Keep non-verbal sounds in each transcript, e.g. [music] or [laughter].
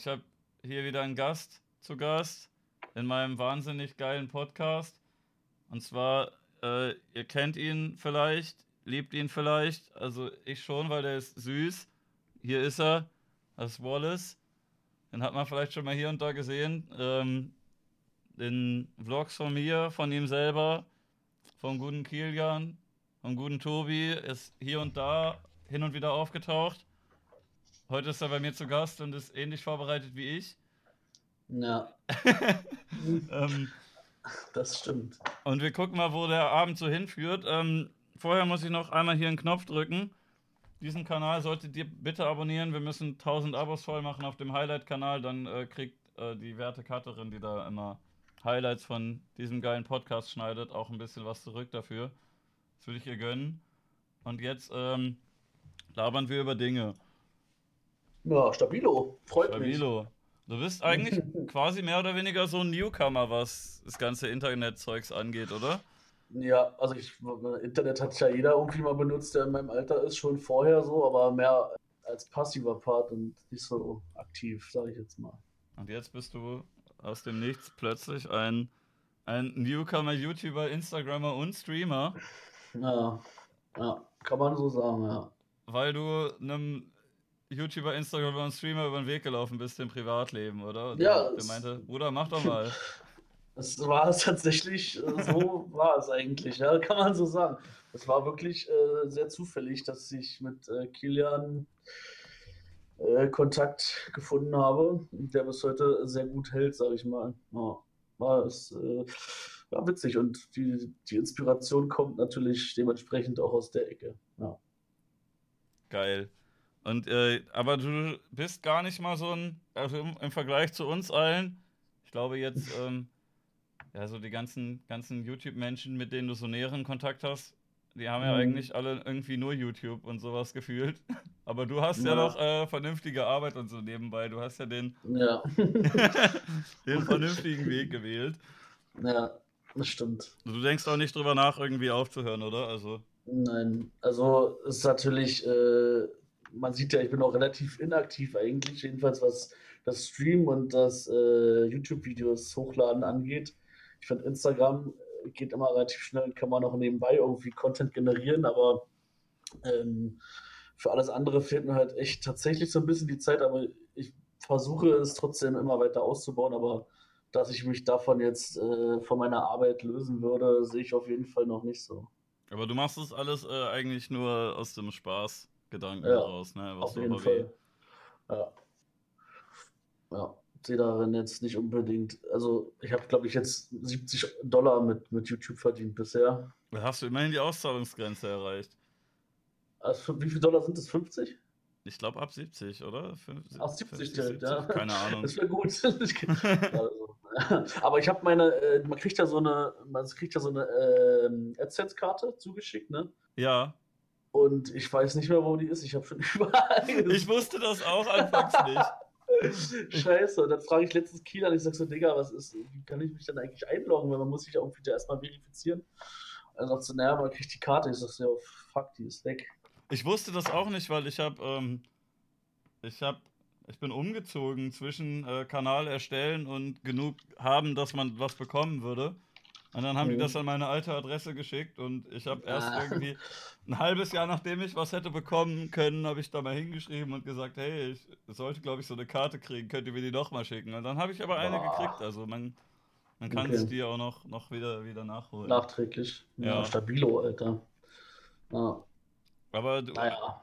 Ich habe hier wieder einen Gast zu Gast in meinem wahnsinnig geilen Podcast. Und zwar, äh, ihr kennt ihn vielleicht, liebt ihn vielleicht. Also ich schon, weil der ist süß. Hier ist er, das ist Wallace. Den hat man vielleicht schon mal hier und da gesehen. Ähm, in Vlogs von mir, von ihm selber, vom guten Kilian, vom guten Tobi, ist hier und da hin und wieder aufgetaucht. Heute ist er bei mir zu Gast und ist ähnlich vorbereitet wie ich. Ja. [laughs] ähm, das stimmt. Und wir gucken mal, wo der Abend so hinführt. Ähm, vorher muss ich noch einmal hier einen Knopf drücken. Diesen Kanal solltet ihr bitte abonnieren. Wir müssen 1000 Abos voll machen auf dem Highlight-Kanal. Dann äh, kriegt äh, die werte Cutterin, die da immer Highlights von diesem geilen Podcast schneidet, auch ein bisschen was zurück dafür. Das würde ich ihr gönnen. Und jetzt ähm, labern wir über Dinge. Ja, stabilo. Freut stabilo. mich. Du bist eigentlich [laughs] quasi mehr oder weniger so ein Newcomer, was das ganze Internet-Zeugs angeht, oder? Ja, also ich, Internet hat ja jeder irgendwie mal benutzt, der in meinem Alter ist, schon vorher so, aber mehr als passiver Part und nicht so aktiv, sage ich jetzt mal. Und jetzt bist du aus dem Nichts plötzlich ein, ein Newcomer, YouTuber, Instagrammer und Streamer. Ja, ja, kann man so sagen, ja. Weil du einem YouTuber, Instagramer und Streamer über den Weg gelaufen bist im Privatleben, oder? ja. Der meinte, Bruder, mach doch mal. [laughs] Es war tatsächlich, äh, so [laughs] war es eigentlich, ja, kann man so sagen. Es war wirklich äh, sehr zufällig, dass ich mit äh, Kilian äh, Kontakt gefunden habe, der bis heute sehr gut hält, sage ich mal. Ja, war es äh, ja, witzig und die, die Inspiration kommt natürlich dementsprechend auch aus der Ecke. Ja. Geil. Und äh, aber du bist gar nicht mal so ein, also im, im Vergleich zu uns allen, ich glaube jetzt, [laughs] ähm, ja, so die ganzen, ganzen YouTube-Menschen, mit denen du so näheren Kontakt hast, die haben ja mhm. eigentlich alle irgendwie nur YouTube und sowas gefühlt. [laughs] Aber du hast ja, ja noch äh, vernünftige Arbeit und so nebenbei. Du hast ja den, ja. [laughs] den vernünftigen Weg gewählt. Ja, das stimmt. Du denkst auch nicht drüber nach, irgendwie aufzuhören, oder? Also. Nein, also es ist natürlich, äh, man sieht ja, ich bin auch relativ inaktiv eigentlich, jedenfalls was das Stream und das äh, YouTube-Videos hochladen angeht. Ich finde Instagram geht immer relativ schnell, kann man auch nebenbei irgendwie Content generieren, aber ähm, für alles andere fehlt mir halt echt tatsächlich so ein bisschen die Zeit, aber ich versuche es trotzdem immer weiter auszubauen, aber dass ich mich davon jetzt äh, von meiner Arbeit lösen würde, sehe ich auf jeden Fall noch nicht so. Aber du machst das alles äh, eigentlich nur aus dem Spaßgedanken ja, heraus, ne? Was auf jeden Fall. Ja. Ja sehe darin jetzt nicht unbedingt. Also, ich habe, glaube ich, jetzt 70 Dollar mit, mit YouTube verdient bisher. Da hast du immerhin die Auszahlungsgrenze erreicht. Also, wie viel Dollar sind das? 50? Ich glaube ab 70, oder? 50, Ach, 70, 50, 70 ja. Keine Ahnung. Das wäre gut. [laughs] [laughs] also, aber ich habe meine, äh, man kriegt ja so eine, man kriegt ja so eine äh, AdSense-Karte zugeschickt, ne? Ja. Und ich weiß nicht mehr, wo die ist. Ich habe schon [laughs] überall. Ich wusste das auch anfangs nicht. [laughs] Scheiße. Und dann frage ich letztens Kiel an, ich sag so, Digga, was ist, wie kann ich mich dann eigentlich einloggen? Weil man muss sich ja irgendwie erstmal verifizieren. Er sagt so, naja, man kriegt die Karte. Ich sag so, ja, fuck, die ist weg. Ich wusste das auch nicht, weil ich habe, ähm, ich habe, ich bin umgezogen zwischen äh, Kanal erstellen und genug haben, dass man was bekommen würde. Und dann haben mhm. die das an meine alte Adresse geschickt und ich habe erst ah. irgendwie ein halbes Jahr, nachdem ich was hätte bekommen können, habe ich da mal hingeschrieben und gesagt, hey, ich sollte, glaube ich, so eine Karte kriegen, könnt ihr mir die noch mal schicken? Und dann habe ich aber Boah. eine gekriegt. Also man, man kann okay. es dir auch noch, noch wieder, wieder nachholen. Nachträglich. Ja, ja stabilo, Alter. Ja. Aber du, naja.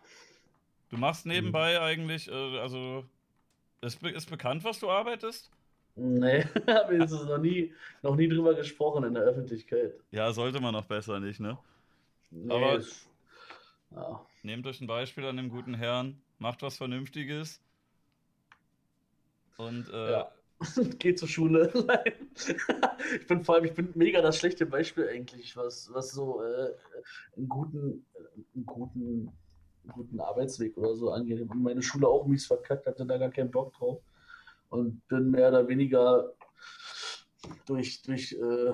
du machst nebenbei mhm. eigentlich, äh, also ist, ist bekannt, was du arbeitest? Nee, [laughs] habe ich noch nie, noch nie drüber gesprochen in der Öffentlichkeit. Ja, sollte man noch besser nicht, ne? Nee, Aber ja. nehmt euch ein Beispiel an dem guten Herrn, macht was Vernünftiges und äh, ja. [laughs] Geht zur Schule. [laughs] Ich bin vor allem, ich bin mega das schlechte Beispiel eigentlich, was, was so äh, einen guten, einen guten, guten Arbeitsweg oder so angeht. Und meine Schule auch mies verkackt, hatte da gar keinen Bock drauf und bin mehr oder weniger durch, durch äh,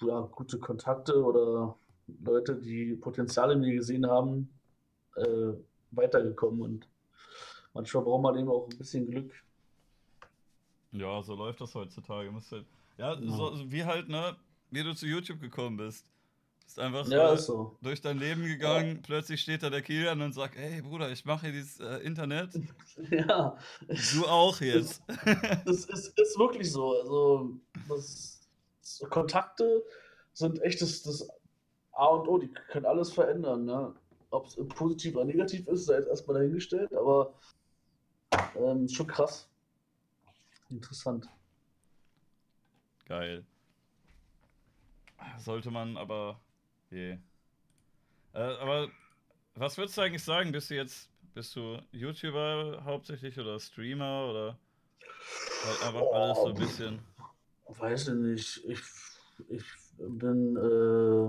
ja, gute Kontakte oder Leute, die Potenzial in mir gesehen haben, äh, weitergekommen und manchmal braucht man eben auch ein bisschen Glück. Ja, so läuft das heutzutage. Halt, ja, ja. So, wie halt, ne, wie du zu YouTube gekommen bist. Bist einfach ja, äh, so. durch dein Leben gegangen, ja. plötzlich steht da der Kilian und sagt, hey Bruder, ich mache hier dieses äh, Internet. [laughs] Ja. Du auch jetzt. [laughs] Das ist, ist wirklich so. Also, das, das Kontakte sind echt das, das A und O, die können alles verändern. Ne? Ob es positiv oder negativ ist, sei jetzt erstmal dahingestellt, aber ähm, schon krass. Interessant. Geil. Sollte man aber. Je. Äh, aber was würdest du eigentlich sagen? Bist du jetzt. Bist du YouTuber hauptsächlich oder Streamer oder halt einfach oh, alles so ein bisschen? Weiß ich nicht. Ich, ich bin äh,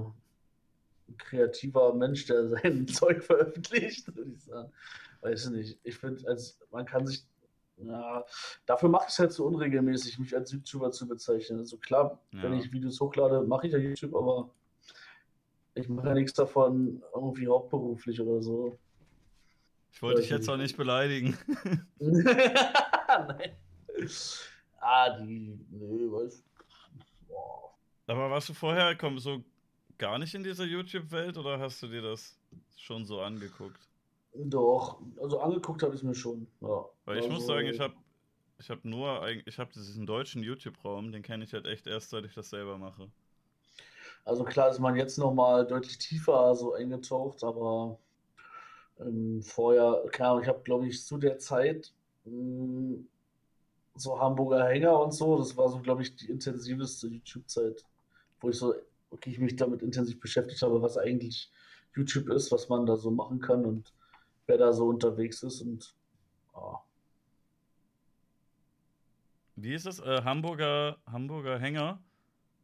ein kreativer Mensch, der [laughs] sein Zeug veröffentlicht, würde ich sagen. Weiß ich nicht. Ich finde, als man kann sich ja, dafür mache ich es halt so unregelmäßig, mich als YouTuber zu bezeichnen. Also klar, ja. wenn ich Videos hochlade, mache ich ja YouTube, aber ich mache ja nichts davon irgendwie hauptberuflich oder so. Ich wollte dich jetzt auch nicht beleidigen. [laughs] Nein. Ah, die. Nee, weiß. Boah. Aber warst du vorher komm, so gar nicht in dieser YouTube-Welt oder hast du dir das schon so angeguckt? Doch, also angeguckt habe ich es mir schon. Ja. Weil ich also, muss sagen, ich habe ich hab nur, ich habe diesen deutschen YouTube-Raum, den kenne ich halt echt erst, seit ich das selber mache. Also klar ist man jetzt nochmal deutlich tiefer so eingetaucht, aber ähm, vorher, klar, ich habe glaube ich zu der Zeit mh, hm, so Hamburger Hänger und so, das war so glaube ich die intensiveste YouTube-Zeit, wo ich so wirklich mich damit intensiv beschäftigt habe, was eigentlich YouTube ist, was man da so machen kann und wer da so unterwegs ist und oh. Wie ist es? Äh, Hamburger, Hamburger Hänger?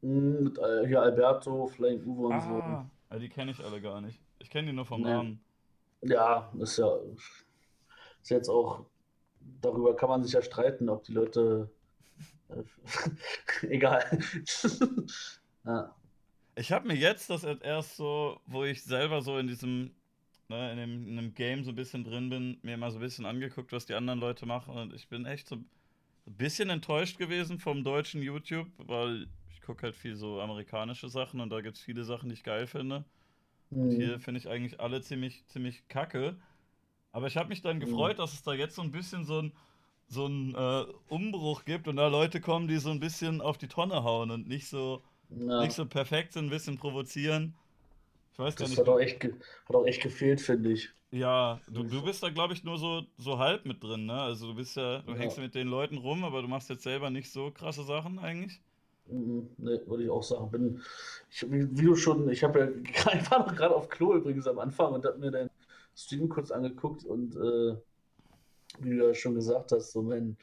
Mit äh, hier Alberto, Flying Uwe und ah, so. die kenne ich alle gar nicht. Ich kenne die nur vom nee. Namen. Ja, ist ja ist jetzt auch darüber kann man sich ja streiten, ob die Leute äh, [laughs] egal. [laughs] ja. Ich habe mir jetzt das erst so, wo ich selber so in diesem ne, in, dem, in einem Game so ein bisschen drin bin, mir mal so ein bisschen angeguckt, was die anderen Leute machen. Und ich bin echt so ein bisschen enttäuscht gewesen vom deutschen YouTube, weil ich gucke halt viel so amerikanische Sachen und da gibt es viele Sachen, die ich geil finde. Mhm. Und hier finde ich eigentlich alle ziemlich, ziemlich kacke. Aber ich habe mich dann mhm. gefreut, dass es da jetzt so ein bisschen so ein, so ein äh, Umbruch gibt und da Leute kommen, die so ein bisschen auf die Tonne hauen und nicht so, ja. nicht so perfekt sind, ein bisschen provozieren. Ich weiß das gar nicht. Hat auch echt, hat auch echt gefehlt, finde ich. Ja, du, du bist da, glaube ich, nur so, so halb mit drin, ne? Also du bist ja, du ja. hängst mit den Leuten rum, aber du machst jetzt selber nicht so krasse Sachen eigentlich. Ne, würde ich auch sagen. Bin, ich, wie du schon, ich habe ja, [laughs] ich war noch gerade auf Klo übrigens am Anfang und habe mir deinen Stream kurz angeguckt und äh, wie du ja schon gesagt hast, so mein,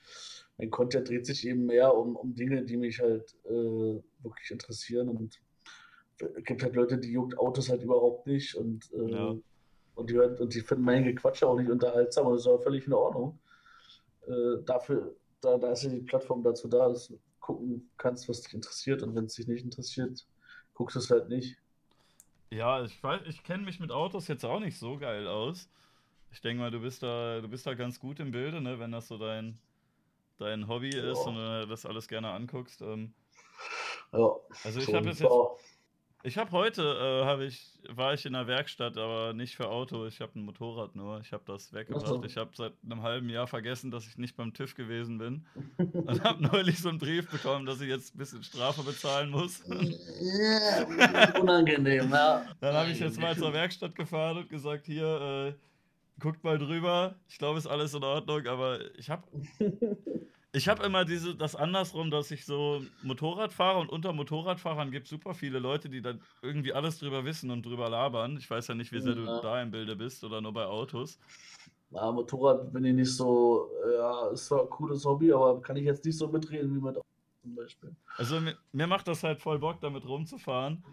mein Content dreht sich eben mehr um, um Dinge, die mich halt äh, wirklich interessieren und gibt halt Leute, die juckt Autos halt überhaupt nicht und, äh, ja. und, die, hören, und die finden mein Gequatsch auch nicht unterhaltsam und das ist auch völlig in Ordnung. Äh, dafür, da, da ist ja die Plattform dazu da, dass du gucken kannst, was dich interessiert und wenn es dich nicht interessiert, guckst du es halt nicht. Ja, ich weiß, ich kenne mich mit Autos jetzt auch nicht so geil aus. Ich denke mal, du bist da, du bist da ganz gut im Bilde, ne, wenn das so dein, dein Hobby ja. ist und du das alles gerne anguckst. Ähm, ja. Also ich habe jetzt, jetzt ich habe heute, äh, hab ich, war ich in der Werkstatt, aber nicht für Auto. Ich habe ein Motorrad nur. Ich habe das weggebracht. So. Ich habe seit einem halben Jahr vergessen, dass ich nicht beim TÜV gewesen bin. [laughs] Und habe neulich so einen Brief bekommen, dass ich jetzt ein bisschen Strafe bezahlen muss. Ja, unangenehm, ja. [laughs] Dann habe ich jetzt mal zur Werkstatt gefahren und gesagt, hier, äh, guckt mal drüber. Ich glaube, ist alles in Ordnung, aber ich habe [laughs] ich habe immer diese, das andersrum, dass ich so Motorrad fahre und unter Motorradfahrern gibt es super viele Leute, die dann irgendwie alles drüber wissen und drüber labern. Ich weiß ja nicht, wie sehr ja. du da im Bilde bist oder nur bei Autos. Ja, Motorrad bin ich nicht so, ja, ist zwar ein cooles Hobby, aber kann ich jetzt nicht so mitreden wie mit Autos zum Beispiel. Also mir, mir macht das halt voll Bock, damit rumzufahren,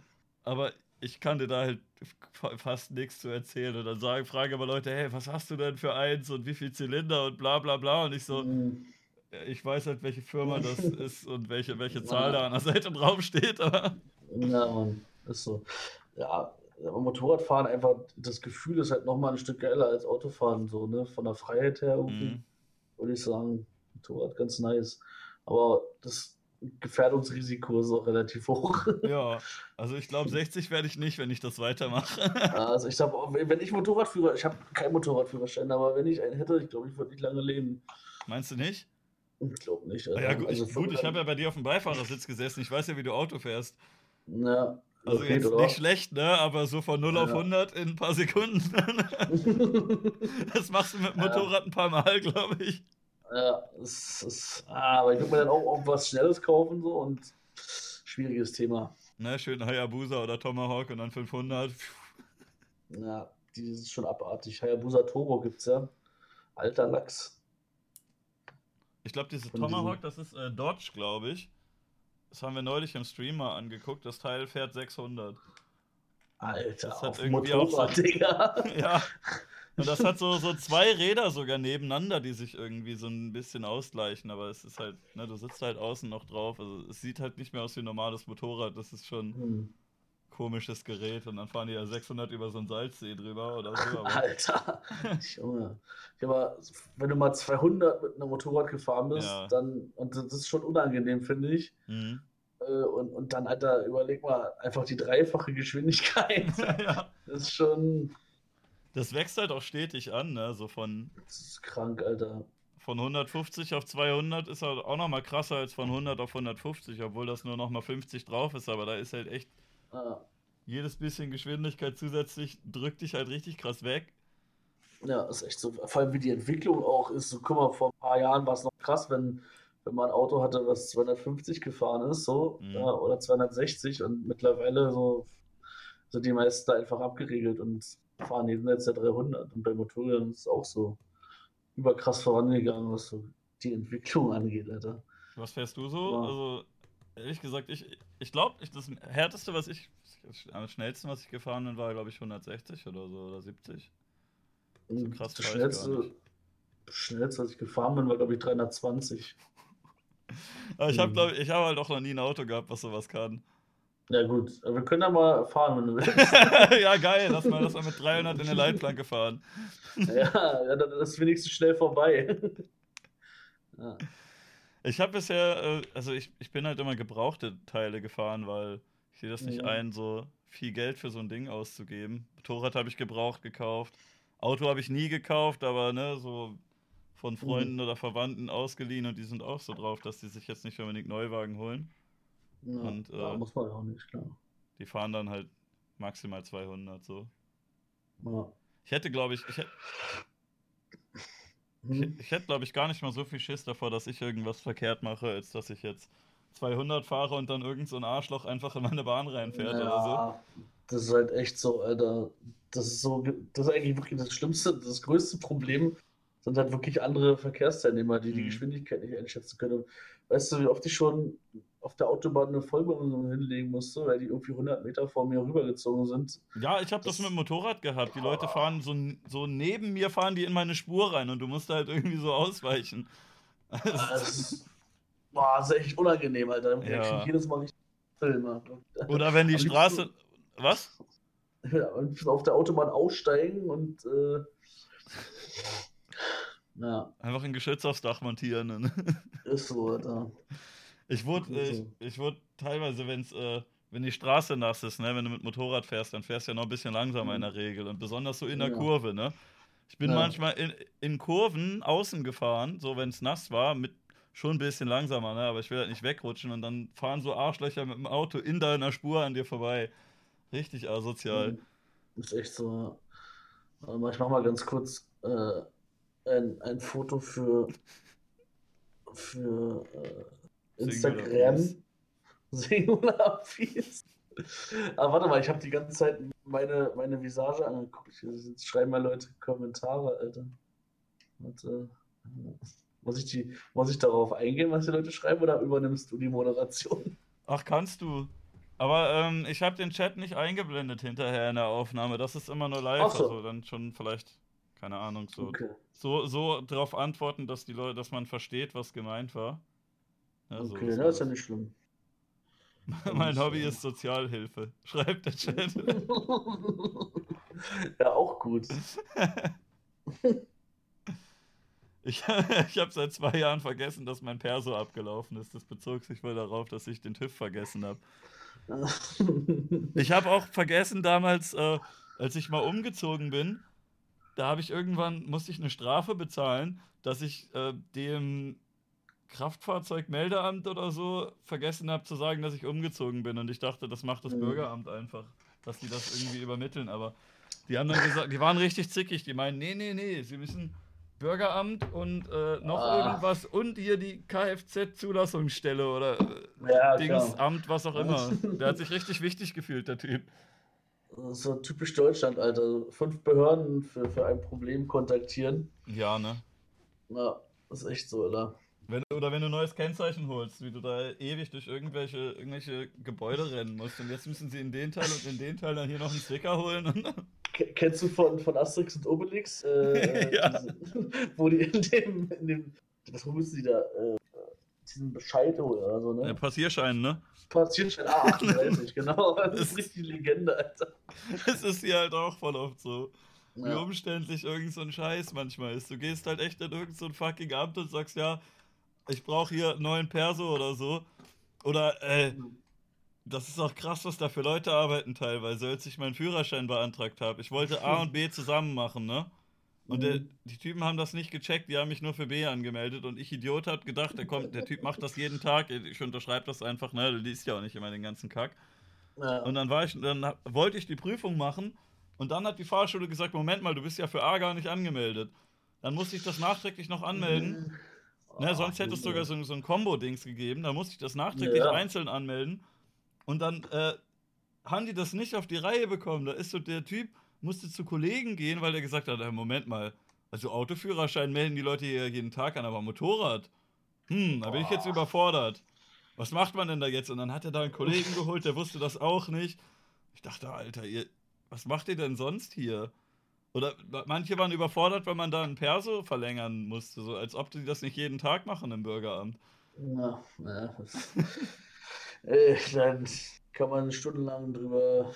aber ich kann dir da halt fast nichts zu erzählen. Und dann sagen, frage aber Leute, hey, was hast du denn für eins und wie viel Zylinder und bla bla bla. Und ich so, mhm ich weiß halt, welche Firma das ist und welche, welche Zahl da an der Seite drauf steht. Aber... Ja, Mann, ist so. Ja, aber Motorradfahren einfach, das Gefühl ist halt nochmal ein Stück geiler als Autofahren, so, ne? Von der Freiheit her irgendwie, Mhm. würde ich sagen, Motorrad ganz nice. Aber das Gefährdungsrisiko ist auch relativ hoch. [laughs] Ja, also ich glaube, 60 werde ich nicht, wenn ich das weitermache. Also ich glaube, wenn ich Motorradführer, ich habe keinen Motorradführerschein, aber wenn ich einen hätte, ich glaube, ich würde nicht lange leben. Meinst du nicht? Ich glaube nicht. Ah Ja, gut, also ich, gut, ich habe ja bei dir auf dem Beifahrersitz gesessen. Ich weiß ja, wie du Auto fährst. Ja, Also okay, jetzt oder? nicht schlecht, ne? Aber so von 0 auf Ja. 100 in ein paar Sekunden. [laughs] das machst du mit dem Ja. Motorrad ein paar Mal, glaube ich. Ja, es ist, ah, aber ich würde mir dann auch irgendwas Schnelles kaufen so und schwieriges Thema. Ne, schön Hayabusa oder Tomahawk und dann 500. Ja, die ist schon abartig. Hayabusa Turbo gibt's ja. Alter Lachs. Ich glaube, diese Tomahawk, das ist äh, Dodge, glaube ich. Das haben wir neulich im Stream mal angeguckt. Das Teil fährt 600. Alter, Das hat irgendwie auch so- Motorrad, Digga. [laughs] Ja. Und das hat so, so [laughs] zwei Räder sogar nebeneinander, die sich irgendwie so ein bisschen ausgleichen. Aber es ist halt, ne, du sitzt halt außen noch drauf. Also es sieht halt nicht mehr aus wie ein normales Motorrad. Das ist schon ein Hm. Komisches Gerät. Und dann fahren die ja 600 über so einen Salzsee drüber oder so. [laughs] Alter, Junge. Aber, wenn du mal 200 mit einem Motorrad gefahren bist, Ja. dann, und das ist schon unangenehm, finde ich. Mhm. Äh, Und, und dann, Alter, überleg mal, einfach die dreifache Geschwindigkeit. [laughs] ja. Das ist schon, Das wächst halt auch stetig an, ne? So von, das ist krank, Alter. von 150 auf 200 ist halt auch nochmal krasser als von 100 auf 150, obwohl das nur nochmal 50 drauf ist. Aber da ist halt echt Ja. jedes bisschen Geschwindigkeit zusätzlich drückt dich halt richtig krass weg. Ja, ist echt so. Vor allem wie die Entwicklung auch ist. So, guck mal, vor ein paar Jahren war es noch krass, wenn, wenn man ein Auto hatte, was 250 gefahren ist, so, Mhm. ja, oder 260 und mittlerweile so sind die meisten da einfach abgeregelt und fahren jenseits der 300. Und bei Motorrädern ist es auch so überkrass vorangegangen, was so die Entwicklung angeht, Alter. Was fährst du so? Ja. Also, ehrlich gesagt, ich, ich glaube, ich, das härteste, was ich, am schnellsten, was ich gefahren bin, war, glaube ich, 160 oder so oder 70. So krass das schnellste, nicht. schnellste, was ich gefahren bin, war, glaube ich, 320. [laughs] Aber ich habe, Mhm. glaube ich, ich habe halt auch noch nie ein Auto gehabt, was sowas kann. Ja, gut, wir können ja mal fahren, wenn du willst. [laughs] ja, geil, lass mal, lass mal mit 300 in eine Leitplanke fahren. [laughs] Ja, ja, dann ist wenigstens schnell vorbei. Ja. Ich habe bisher, äh, also ich, ich bin halt immer gebrauchte Teile gefahren, weil ich sehe das nicht Mhm. ein, so viel Geld für so ein Ding auszugeben. Motorrad habe ich gebraucht gekauft. Auto habe ich nie gekauft, aber ne, so von Freunden oder Verwandten ausgeliehen und die sind auch so drauf, dass die sich jetzt nicht unbedingt Neuwagen holen. Ja, Und, äh, muss man ja auch nicht, klar. Die fahren dann halt maximal 200 so. Ja. Ich hätte, glaube ich, ich hätte, ich, Hm. ich hätte, glaube ich, gar nicht mal so viel Schiss davor, dass ich irgendwas verkehrt mache, als dass ich jetzt 200 fahre und dann irgend so ein Arschloch einfach in meine Bahn reinfährt oder so. Ja, das ist halt echt so, Alter. Das ist so, das ist eigentlich wirklich das Schlimmste, das größte Problem sind halt wirklich andere Verkehrsteilnehmer, die die Mhm. Geschwindigkeit nicht einschätzen können. Weißt du, wie oft ich schon auf der Autobahn eine Vollbremsung hinlegen musste, weil die irgendwie 100 Meter vor mir rübergezogen sind? Ja, ich habe das, Das- mit dem Motorrad gehabt. Die Leute fahren so, so neben mir, fahren die in meine Spur rein und du musst halt irgendwie so ausweichen. [laughs] Das ist, boah, das ist echt unangenehm, Alter. Ich Ja. krieg jedes Mal richtig Filme. Oder wenn die Straße. Was? Ja, und auf der Autobahn aussteigen und äh, ja, Einfach ein Geschütz aufs Dach montieren. ne? [laughs] ist so, Alter. Ich wurde, ich, ich wurde teilweise, wenn's, äh, wenn die Straße nass ist, ne, wenn du mit Motorrad fährst, dann fährst du ja noch ein bisschen langsamer in der Regel und besonders so in der Ja. Kurve, ne? Ich bin Ja. manchmal in, in Kurven außen gefahren, so wenn es nass war, mit schon ein bisschen langsamer, ne? Aber ich will halt nicht wegrutschen und dann fahren so Arschlöcher mit dem Auto in deiner Spur an dir vorbei. Richtig asozial. Ist echt so. Warte mal, Ich mach mal ganz kurz äh, ein, ein Foto für, für äh, Instagram. Singular Piece. Aber warte mal, ich habe die ganze Zeit meine, meine Visage angeguckt. Jetzt schreiben mal Leute Kommentare, Alter. Warte. Muss ich, die, muss ich darauf eingehen, was die Leute schreiben, oder übernimmst du die Moderation? Ach, kannst du. Aber ähm, ich habe den Chat nicht eingeblendet hinterher in der Aufnahme. Das ist immer nur live. So. Also dann schon vielleicht, keine Ahnung, so Okay. so, so darauf antworten, dass die Leute, dass man versteht, was gemeint war. Ja, so, Okay, das war ist ja das. nicht schlimm. [laughs] Mein Hobby ist Sozialhilfe. [laughs] Schreibt der Chat. [laughs] ja, auch gut. Ich, ich habe seit zwei Jahren vergessen, dass mein Perso abgelaufen ist. Das bezog sich wohl darauf, dass ich den TÜV vergessen habe. Ich habe auch vergessen damals, äh, als ich mal umgezogen bin, da habe ich irgendwann, musste ich eine Strafe bezahlen, dass ich äh, dem Kraftfahrzeugmeldeamt oder so vergessen habe zu sagen, dass ich umgezogen bin. Und ich dachte, das macht das mhm. Bürgeramt einfach, dass die das irgendwie übermitteln. Aber die haben dann gesagt, die waren richtig zickig. Die meinen, nee, nee, nee, sie müssen Bürgeramt und äh, noch ah. irgendwas und hier die Kfz-Zulassungsstelle oder äh, ja, Dingsamt, was auch immer. [laughs] Der hat sich richtig wichtig gefühlt, der Typ. So typisch Deutschland, Alter. Fünf Behörden für, für ein Problem kontaktieren. Ja, ne? Ja, ist echt so, oder? Wenn, oder wenn du ein neues Kennzeichen holst, wie du da ewig durch irgendwelche, irgendwelche Gebäude rennen musst. Und jetzt müssen sie in den Teil und in den Teil dann hier noch einen Sticker holen. Kennst du von, von Asterix und Obelix? Äh, [laughs] ja. diese, [laughs] wo die in dem, in dem was müssen sie da? Äh, diesen Bescheid oder so, ne? Der Passierschein, ne? Passierschein, ah, 38, genau. Das ist [laughs] richtig Legende, Alter. Das ist hier halt auch voll oft so. Ja. Wie umständlich irgend so ein Scheiß manchmal ist. Du gehst halt echt in irgend so ein fucking Amt und sagst, ja, ich brauche hier einen neuen Perso oder so. Oder, äh, das ist auch krass, was da für Leute arbeiten teilweise, als ich meinen Führerschein beantragt habe. Ich wollte A und B [laughs] zusammen machen, ne? Und der, mhm. die Typen haben das nicht gecheckt, die haben mich nur für B angemeldet und ich Idiot hat gedacht, der kommt, der Typ macht das jeden Tag, ich unterschreibe das einfach, ne, du liest ja auch nicht immer den ganzen Kack. Ja. Und dann war ich, dann wollte ich die Prüfung machen und dann hat die Fahrschule gesagt, Moment mal, du bist ja für A gar nicht angemeldet. Dann musste ich das nachträglich noch anmelden. Oh, ne, sonst hätte es sogar so, so ein Combo-Dings gegeben, da musste ich das nachträglich ja. einzeln anmelden. Und dann äh, haben die das nicht auf die Reihe bekommen. Da ist so der Typ, musste zu Kollegen gehen, weil der gesagt hat: Moment mal, also Autoführerschein melden die Leute hier jeden Tag an, aber Motorrad. Hm, da bin ich jetzt überfordert. Was macht man denn da jetzt? Und dann hat er da einen Kollegen geholt, der wusste das auch nicht. Ich dachte, Alter, ihr, was macht ihr denn sonst hier? Oder manche waren überfordert, weil man da ein Perso verlängern musste, so als ob die das nicht jeden Tag machen im Bürgeramt. Ja, ja. [laughs] äh, dann kann man stundenlang drüber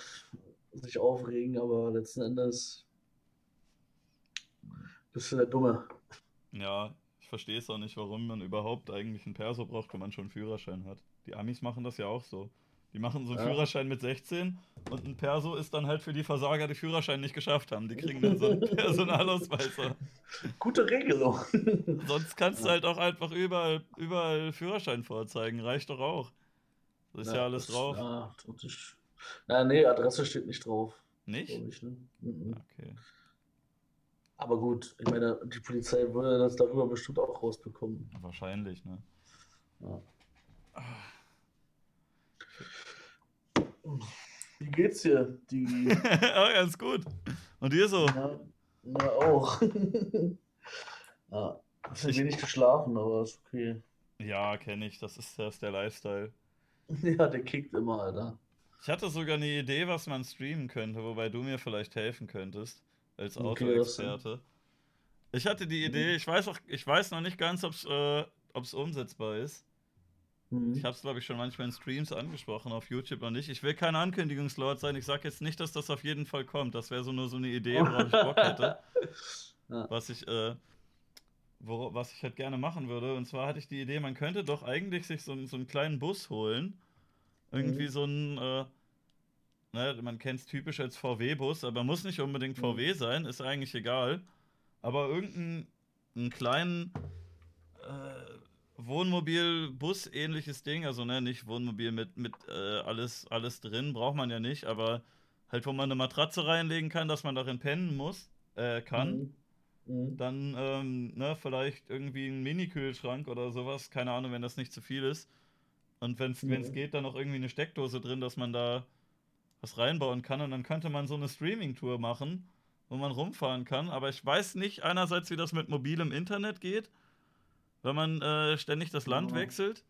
sich aufregen, aber letzten Endes bist du der Dumme. Ja, ich verstehe es auch nicht, warum man überhaupt eigentlich einen Perso braucht, wenn man schon einen Führerschein hat. Die Amis machen das ja auch so. Die machen so einen ja. Führerschein mit 16 und ein Perso ist dann halt für die Versager, die Führerschein nicht geschafft haben. Die kriegen dann so einen [laughs] Personalausweis. Gute Regelung. [laughs] Sonst kannst du halt auch einfach überall, überall Führerschein vorzeigen. Reicht doch auch. Das ist ja, ja alles das, drauf. Ja, ich. Na, nee, Adresse steht nicht drauf. Nicht? Ich, ne? mhm. Okay. Aber gut, ich meine, die Polizei würde das darüber bestimmt auch rausbekommen. Wahrscheinlich, ne? Ja. Wie geht's dir? Die... [laughs] ja, ganz gut. Und dir so? Ja, na auch. [laughs] ja, bisschen wenig geschlafen, aber ist okay. Ja, kenne ich. Das ist, das ist der Lifestyle. [laughs] Ja, der kickt immer, Alter. Ich hatte sogar eine Idee, was man streamen könnte, wobei du mir vielleicht helfen könntest, als Autoexperte. Ich hatte die Idee, ich weiß auch, ich weiß noch nicht ganz, ob es äh, umsetzbar ist. Mhm. Ich habe es, glaube ich, schon manchmal in Streams angesprochen, auf YouTube und nicht. Ich will kein Ankündigungslord sein. Ich sage jetzt nicht, dass das auf jeden Fall kommt. Das wäre so nur so eine Idee, [laughs] worauf ich Bock hätte. ja. Was ich, äh, wo, was ich halt gerne machen würde. Und zwar hatte ich die Idee, man könnte doch eigentlich sich so, so einen kleinen Bus holen irgendwie mhm. so ein, äh, ne, man kennt es typisch als VW-Bus, aber muss nicht unbedingt mhm. VW sein, ist eigentlich egal. Aber irgendeinen kleinen Wohnmobil-Bus ähnliches Ding, also ne, nicht Wohnmobil mit, mit äh, alles, alles drin, braucht man ja nicht, aber halt, wo man eine Matratze reinlegen kann, dass man darin pennen muss, äh, kann. Mhm. Mhm. Dann, ähm, ne, vielleicht irgendwie ein Mini-Kühlschrank oder sowas, keine Ahnung, wenn das nicht zu viel ist. Und wenn es mhm. geht, dann noch irgendwie eine Steckdose drin, dass man da was reinbauen kann. Und dann könnte man so eine Streaming-Tour machen, wo man rumfahren kann. Aber ich weiß nicht einerseits, wie das mit mobilem Internet geht, wenn man äh, ständig das Land wechselt.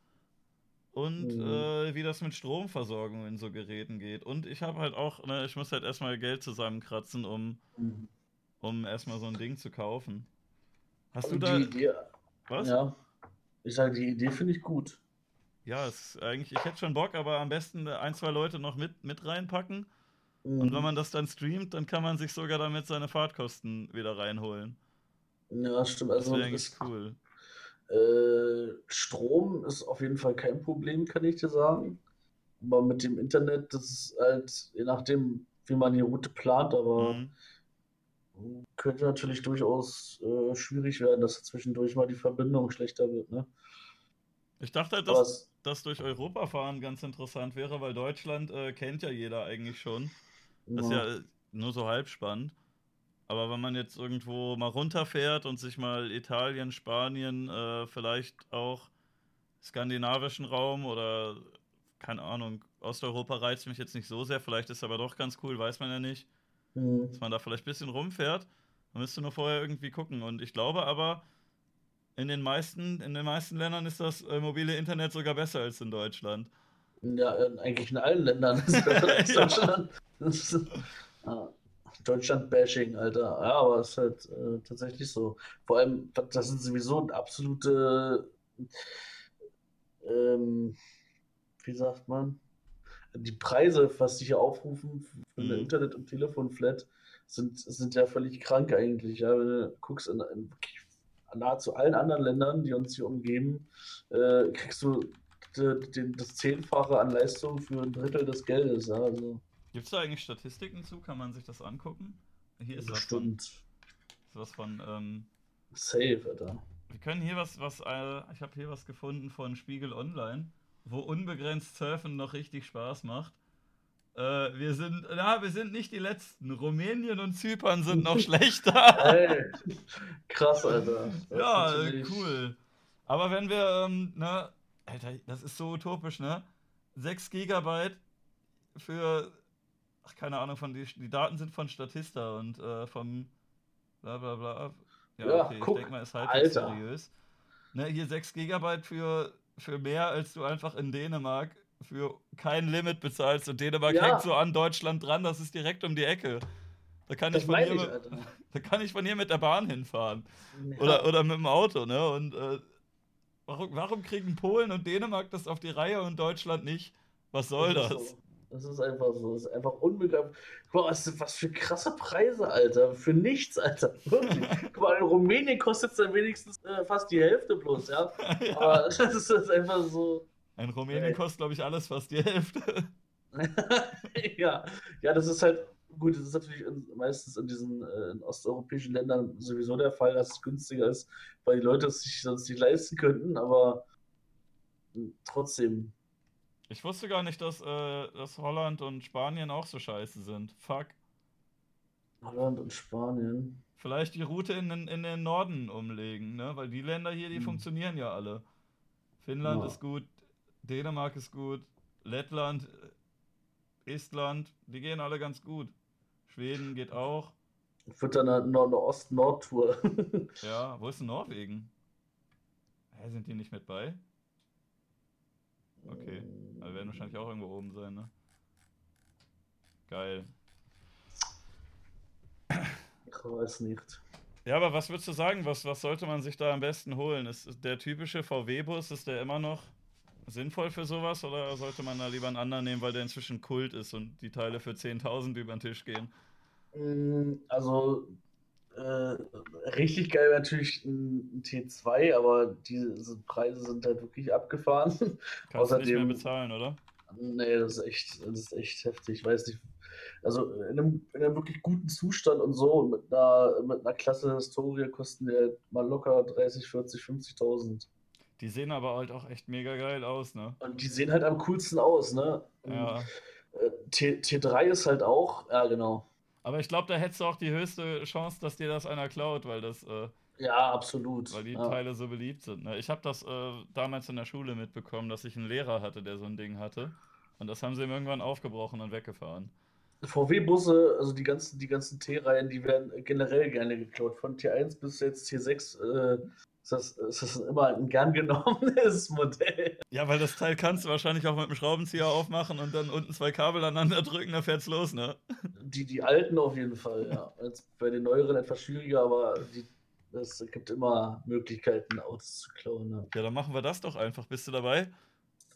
Und mhm. äh, wie das mit Stromversorgung in so Geräten geht. Und ich habe halt auch, ne, ich muss halt erstmal Geld zusammenkratzen, um, mhm. um erstmal so ein Ding zu kaufen. Hast du da. Idee, was? Ja. Ich sage, die Idee finde ich gut. ja, ist eigentlich, ich hätte schon Bock, aber am besten ein, zwei Leute noch mit, mit reinpacken. Mhm. Und wenn man das dann streamt, dann kann man sich sogar damit seine Fahrtkosten wieder reinholen. Ja, stimmt. Also, das ist cool. Äh, Strom ist auf jeden Fall kein Problem, kann ich dir sagen. Aber mit dem Internet, das ist halt, je nachdem, wie man die Route plant, aber mhm. könnte natürlich durchaus äh, schwierig werden, dass zwischendurch mal die Verbindung schlechter wird. Ne? Ich dachte halt, dass das durch Europa fahren ganz interessant wäre, weil Deutschland äh, kennt ja jeder eigentlich schon. Das ist ja nur so halb spannend. Aber wenn man jetzt irgendwo mal runterfährt und sich mal Italien, Spanien, äh, vielleicht auch skandinavischen Raum oder keine Ahnung, Osteuropa reizt mich jetzt nicht so sehr, vielleicht ist es aber doch ganz cool, weiß man ja nicht. Mhm. Dass man da vielleicht ein bisschen rumfährt. Man müsste nur vorher irgendwie gucken. Und ich glaube aber, in den meisten, in den meisten Ländern ist das äh, mobile Internet sogar besser als in Deutschland. Ja, eigentlich in allen Ländern [laughs] ist es besser als Deutschland. Deutschland-Bashing, Alter. Ja, aber es ist halt äh, tatsächlich so. Vor allem, das sind sowieso absolute, ähm, wie sagt man, die Preise, was die hier aufrufen für eine mhm. Internet- und Telefonflat, sind, sind ja völlig krank eigentlich. Ja? Wenn du guckst, in, in nahezu allen anderen Ländern, die uns hier umgeben, äh, kriegst du das Zehnfache an Leistung für ein Drittel des Geldes. Ja? Also, Gibt es da eigentlich Statistiken zu? Kann man sich das angucken? Hier ist Bestimmt. was von. Was von ähm, Safe, Alter. Wir können hier was, was äh, ich habe hier was gefunden von Spiegel Online, wo unbegrenzt Surfen noch richtig Spaß macht. Äh, wir sind, na, wir sind nicht die Letzten. Rumänien und Zypern sind noch [laughs] schlechter. Hey, krass, Alter. Das ja, cool. Aber wenn wir, ähm, ne, Alter, das ist so utopisch, ne? 6 Gigabyte für ach, keine Ahnung, von die, die Daten sind von Statista und äh, vom bla bla bla. Ja, ja okay, guck, ich denke mal, ist halbwegs seriös. Ne, hier 6 GB für, für mehr, als du einfach in Dänemark für kein Limit bezahlst. Und Dänemark ja. hängt so an Deutschland dran, das ist direkt um die Ecke. Da kann, ich von, hier, ich, [laughs] da kann ich von hier mit der Bahn hinfahren. Ja. Oder, oder mit dem Auto, ne? Und äh, warum, warum kriegen Polen und Dänemark das auf die Reihe und Deutschland nicht? Was soll das? das? So. Das ist einfach so. Das ist einfach unbegreiflich. Guck mal, was, für krasse Preise, Alter. Für nichts, Alter. [laughs] Wirklich. Guck mal, in Rumänien kostet es dann wenigstens äh, fast die Hälfte bloß, ja? [laughs] ja. Aber [laughs] das ist, das einfach so. In Rumänien äh, kostet, glaube ich, alles fast die Hälfte. ja. ja, das ist halt. Gut, das ist natürlich in, meistens in diesen äh, in osteuropäischen Ländern sowieso der Fall, dass es günstiger ist, weil die Leute es sich sonst nicht leisten könnten, aber hm, trotzdem, ich wusste gar nicht, dass, äh, dass Holland und Spanien auch so scheiße sind. Fuck. Holland und Spanien. Vielleicht die Route in den, in den Norden umlegen, ne? Weil die Länder hier, die hm. funktionieren ja alle. Finnland ja. ist gut, Dänemark ist gut, Lettland, äh, Estland, die gehen alle ganz gut. Schweden geht auch. Wird dann eine, eine Ost-Nord-Tour. [laughs] ja, wo ist denn Norwegen? Hä, sind die nicht mit bei? Okay. Also werden wahrscheinlich auch irgendwo oben sein, ne? Geil. Ich weiß nicht. Ja, aber was würdest du sagen? Was, was sollte man sich da am besten holen? Ist der typische VW-Bus, ist der immer noch sinnvoll für sowas oder sollte man da lieber einen anderen nehmen, weil der inzwischen Kult ist und die Teile für 10.000 über den Tisch gehen? Mm, also äh, richtig geil natürlich ein, T2, aber diese Preise sind halt wirklich abgefahren. Kannst Außerdem, du nicht mehr bezahlen, oder? Nee, das ist echt, das ist echt heftig. Ich weiß nicht. Also in einem, in einem wirklich guten Zustand und so, mit einer, mit einer klasse Historie kosten die mal locker 30, 40, 50.000. Die sehen aber halt auch echt mega geil aus, ne? Und die sehen halt am coolsten aus, ne? Ja. Äh, T, T3 ist halt auch, ja genau. Aber ich glaube, da hättest du auch die höchste Chance, dass dir das einer klaut, weil das. Äh, ja, absolut. Weil die ja. Teile so beliebt sind. Ne? Ich habe das äh, damals in der Schule mitbekommen, dass ich einen Lehrer hatte, der so ein Ding hatte. Und das haben sie ihm irgendwann aufgebrochen und weggefahren. VW-Busse, also die ganzen, die ganzen T-Reihen, die werden generell gerne geklaut. Von T1 bis jetzt T6 äh, ist das, ist das immer ein gern genommenes [laughs] Modell. Ja, weil das Teil kannst du wahrscheinlich auch mit dem Schraubenzieher aufmachen und dann unten zwei Kabel aneinander drücken, dann fährt's los, ne? Die, die alten auf jeden Fall, ja. Jetzt bei den neueren etwas schwieriger, aber die, es gibt immer Möglichkeiten, Autos zu klauen. Ne? Ja, dann machen wir das doch einfach. Bist du dabei?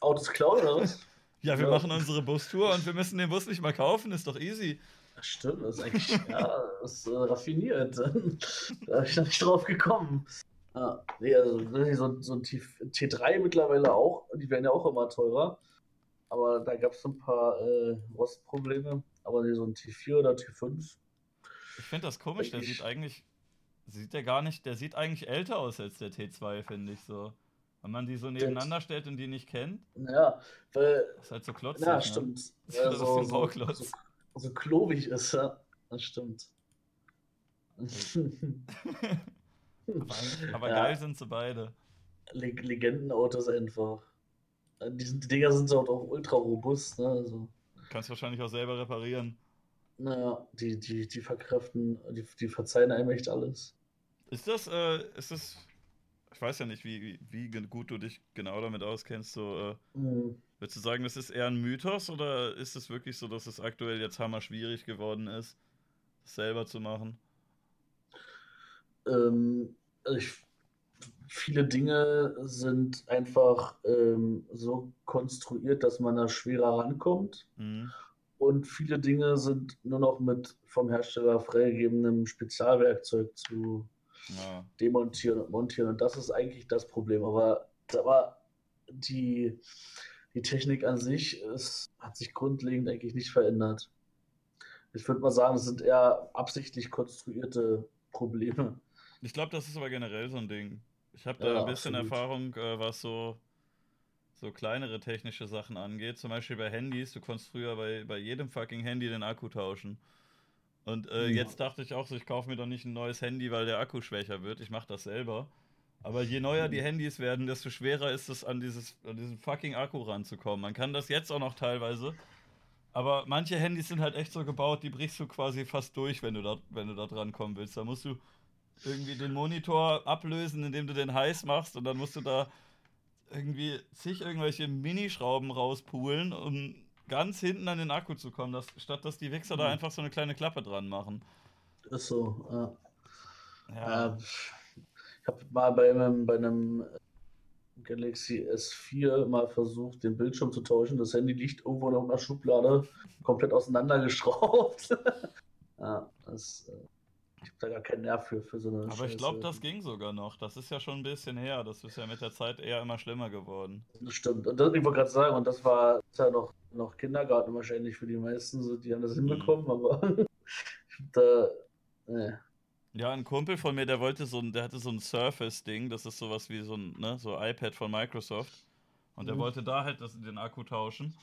Autos klauen oder was? Ja, wir ja. machen unsere Bustour und wir müssen den Bus nicht mal kaufen, ist doch easy. Stimmt, das ist eigentlich, ja, das ist äh, raffiniert. [laughs] da bin ich noch nicht drauf gekommen. Ja, nee, also so, so ein T3 mittlerweile auch, die werden ja auch immer teurer. Aber da gab es ein paar äh, Rostprobleme. Aber nee, so ein T4 oder T5. Ich finde das komisch, der sieht eigentlich, sieht der gar nicht, der sieht eigentlich älter aus als der T2, finde ich so. Wenn man die so nebeneinander stellt und die nicht kennt. Ja, weil. Das ist halt so klotzig. Ja, ne? stimmt. Ne? [laughs] Ja, so, so, so, so klobig ist, ja. Das stimmt. [laughs] [laughs] aber, aber ja. geil sind sie beide. Le Legendenautos einfach. Die, sind, die Dinger sind so auch ultra robust, ne? Also. Kannst wahrscheinlich auch selber reparieren. Naja, die, die, die verkraften, die, die verzeihen einem echt alles. Ist das, äh, ist das, ich weiß ja nicht, wie, wie, wie gut du dich genau damit auskennst, so, äh, mhm. würdest du sagen, das ist eher ein Mythos oder ist es wirklich so, dass es aktuell jetzt hammer schwierig geworden ist, das selber zu machen? Ähm, also ich, viele Dinge sind einfach ähm, so konstruiert, dass man da schwerer rankommt. Mhm. Und viele Dinge sind nur noch mit vom Hersteller freigegebenem Spezialwerkzeug zu ja. demontieren und montieren. Und das ist eigentlich das Problem. Aber, aber die, die Technik an sich ist, hat sich grundlegend eigentlich nicht verändert. Ich würde mal sagen, es sind eher absichtlich konstruierte Probleme. Ich glaube, das ist aber generell so ein Ding. Ich habe da ja, ein bisschen absolut. Erfahrung, äh, was so, so kleinere technische Sachen angeht. Zum Beispiel bei Handys. Du konntest früher bei, bei jedem fucking Handy den Akku tauschen. Und äh, ja. jetzt dachte ich auch so, ich kaufe mir doch nicht ein neues Handy, weil der Akku schwächer wird. Ich mache das selber. Aber je neuer die Handys werden, desto schwerer ist es, an, dieses, an diesen fucking Akku ranzukommen. Man kann das jetzt auch noch teilweise. Aber manche Handys sind halt echt so gebaut, die brichst du quasi fast durch, wenn du da, wenn du da dran kommen willst. Da musst du irgendwie den Monitor ablösen, indem du den heiß machst und dann musst du da irgendwie zig irgendwelche Minischrauben rauspulen, um ganz hinten an den Akku zu kommen, dass, statt dass die Wichser mhm. da einfach so eine kleine Klappe dran machen. Ist so, ja. ja. Äh, ich habe mal bei einem, bei einem Galaxy S4 mal versucht, den Bildschirm zu tauschen. Das Handy liegt irgendwo in einer Schublade, komplett auseinandergeschraubt. [laughs] ja, das. Äh, ich habe da gar keinen Nerv für, für so eine. Aber ich glaube, das ging sogar noch. Das ist ja schon ein bisschen her. Das ist ja mit der Zeit eher immer schlimmer geworden. Das stimmt. Und das, ich wollte gerade sagen, und das war ja noch noch Kindergarten wahrscheinlich für die meisten, so, die haben das mhm. hinbekommen, aber [laughs] da, ne. Ja, ein Kumpel von mir, der wollte so ein, der hatte so ein Surface-Ding, das ist sowas wie so ein, ne, so iPad von Microsoft. Und der mhm. wollte da halt das, den Akku tauschen.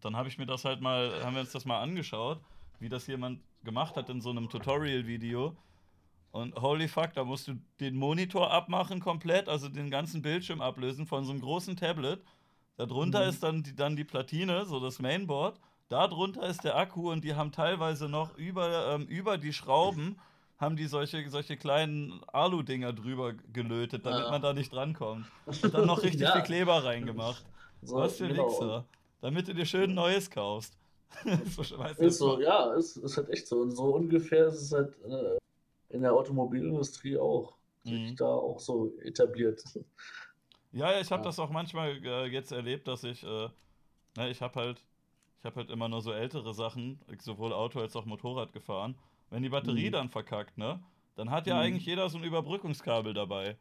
Dann habe ich mir das halt mal, haben wir uns das mal angeschaut, wie das jemand gemacht hat in so einem Tutorial-Video. Und holy fuck, da musst du den Monitor abmachen komplett, also den ganzen Bildschirm ablösen von so einem großen Tablet Darunter mhm. ist dann die, dann die Platine, so das Mainboard. Darunter ist der Akku und die haben teilweise noch über, ähm, über die Schrauben haben die solche, solche kleinen Alu-Dinger drüber gelötet, damit ja. man da nicht drankommt. [laughs] Und dann noch richtig ja. viel Kleber reingemacht. So, Was für genau. Wichser. Damit du dir schön Neues kaufst. [laughs] so, ist so, mal. ja, ist, ist halt echt so. Und so ungefähr ist es halt äh, in der Automobilindustrie auch. Mhm. Da auch so etabliert. [laughs] Ja, ja ich habe ja. das auch manchmal äh, jetzt erlebt, dass ich, äh, ne, ich habe halt, ich habe halt immer nur so ältere Sachen, sowohl Auto als auch Motorrad gefahren. Wenn die Batterie mhm. dann verkackt, ne, dann hat ja mhm. eigentlich jeder so ein Überbrückungskabel dabei.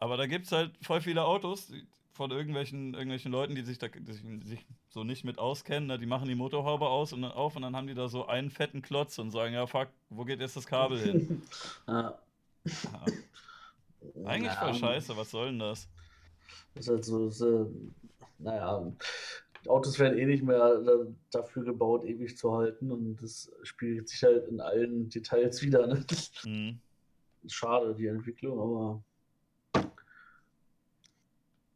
Aber da gibt es halt voll viele Autos von irgendwelchen, irgendwelchen Leuten, die sich da die sich so nicht mit auskennen, ne? die machen die Motorhaube aus und dann auf und dann haben die da so einen fetten Klotz und sagen, ja fuck, wo geht jetzt das Kabel hin? [laughs] ja. Ja. Eigentlich voll scheiße, was soll denn das? Das ist halt so, so naja, Autos werden eh nicht mehr dafür gebaut, ewig zu halten und das spiegelt sich halt in allen Details wieder. Ne? Mhm. Schade, die Entwicklung, aber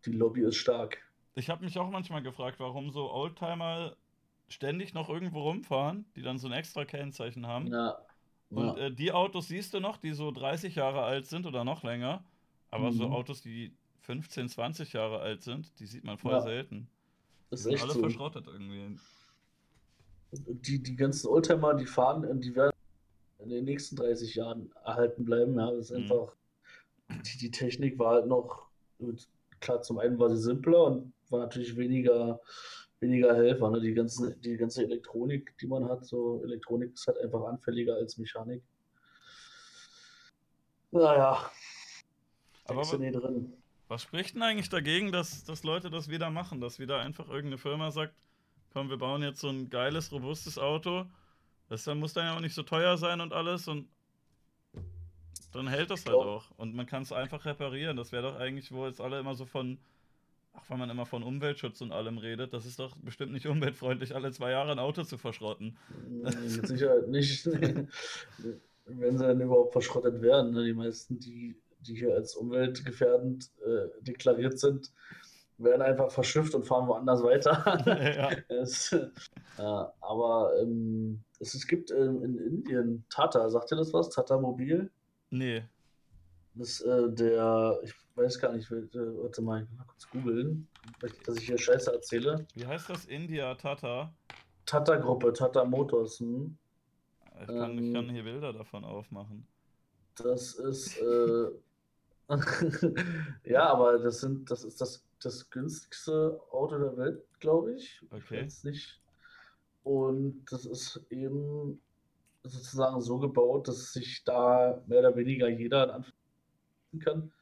die Lobby ist stark. Ich habe mich auch manchmal gefragt, warum so Oldtimer ständig noch irgendwo rumfahren, die dann so ein extra Kennzeichen haben. Ja. Und ja. Äh, die Autos siehst du noch, die so 30 Jahre alt sind oder noch länger. Aber mhm. so Autos, die 15, 20 Jahre alt sind, die sieht man voll ja. selten. Das ist die sind alle so. verschrottet irgendwie. Die, die ganzen Oldtimer, die fahren, die werden in den nächsten 30 Jahren erhalten bleiben. Ja, das ist mhm. einfach, die, die Technik war halt noch, klar, zum einen war sie simpler und war natürlich weniger, weniger Helfer. Ne? Die, ganzen, die ganze Elektronik, die man hat, so Elektronik ist halt einfach anfälliger als Mechanik. Naja. Aber was, drin. was spricht denn eigentlich dagegen, dass, dass Leute das wieder machen? Dass wieder einfach irgendeine Firma sagt, komm, wir bauen jetzt so ein geiles, robustes Auto. Das dann muss dann ja auch nicht so teuer sein und alles und dann hält das halt auch. Und man kann es einfach reparieren. Das wäre doch eigentlich, wo jetzt alle immer so von, ach, wenn man immer von Umweltschutz und allem redet, das ist doch bestimmt nicht umweltfreundlich, alle zwei Jahre ein Auto zu verschrotten. Mit Sicherheit nicht. [laughs] wenn sie dann überhaupt verschrottet werden. Ne? Die meisten, die, die hier als umweltgefährdend äh, deklariert sind, werden einfach verschifft und fahren woanders weiter. [laughs] ja. [laughs] es, äh, aber ähm, es, es gibt ähm, in Indien Tata, sagt ihr das was? Tata Mobil? Nee. Das äh, der, ich weiß gar nicht, äh, warte mal, ich mal kurz googeln, dass ich hier Scheiße erzähle. Wie heißt das? India Tata? Tata-Gruppe, Tata Motors. Hm? Ich kann, ähm, ich kann hier Bilder davon aufmachen. Das ist, äh, [laughs] ja, aber das sind, das ist das, das günstigste Auto der Welt, glaube ich. Okay. Ich nicht. Und das ist eben sozusagen so gebaut, dass sich da mehr oder weniger jeder in Anführungszeichen kann.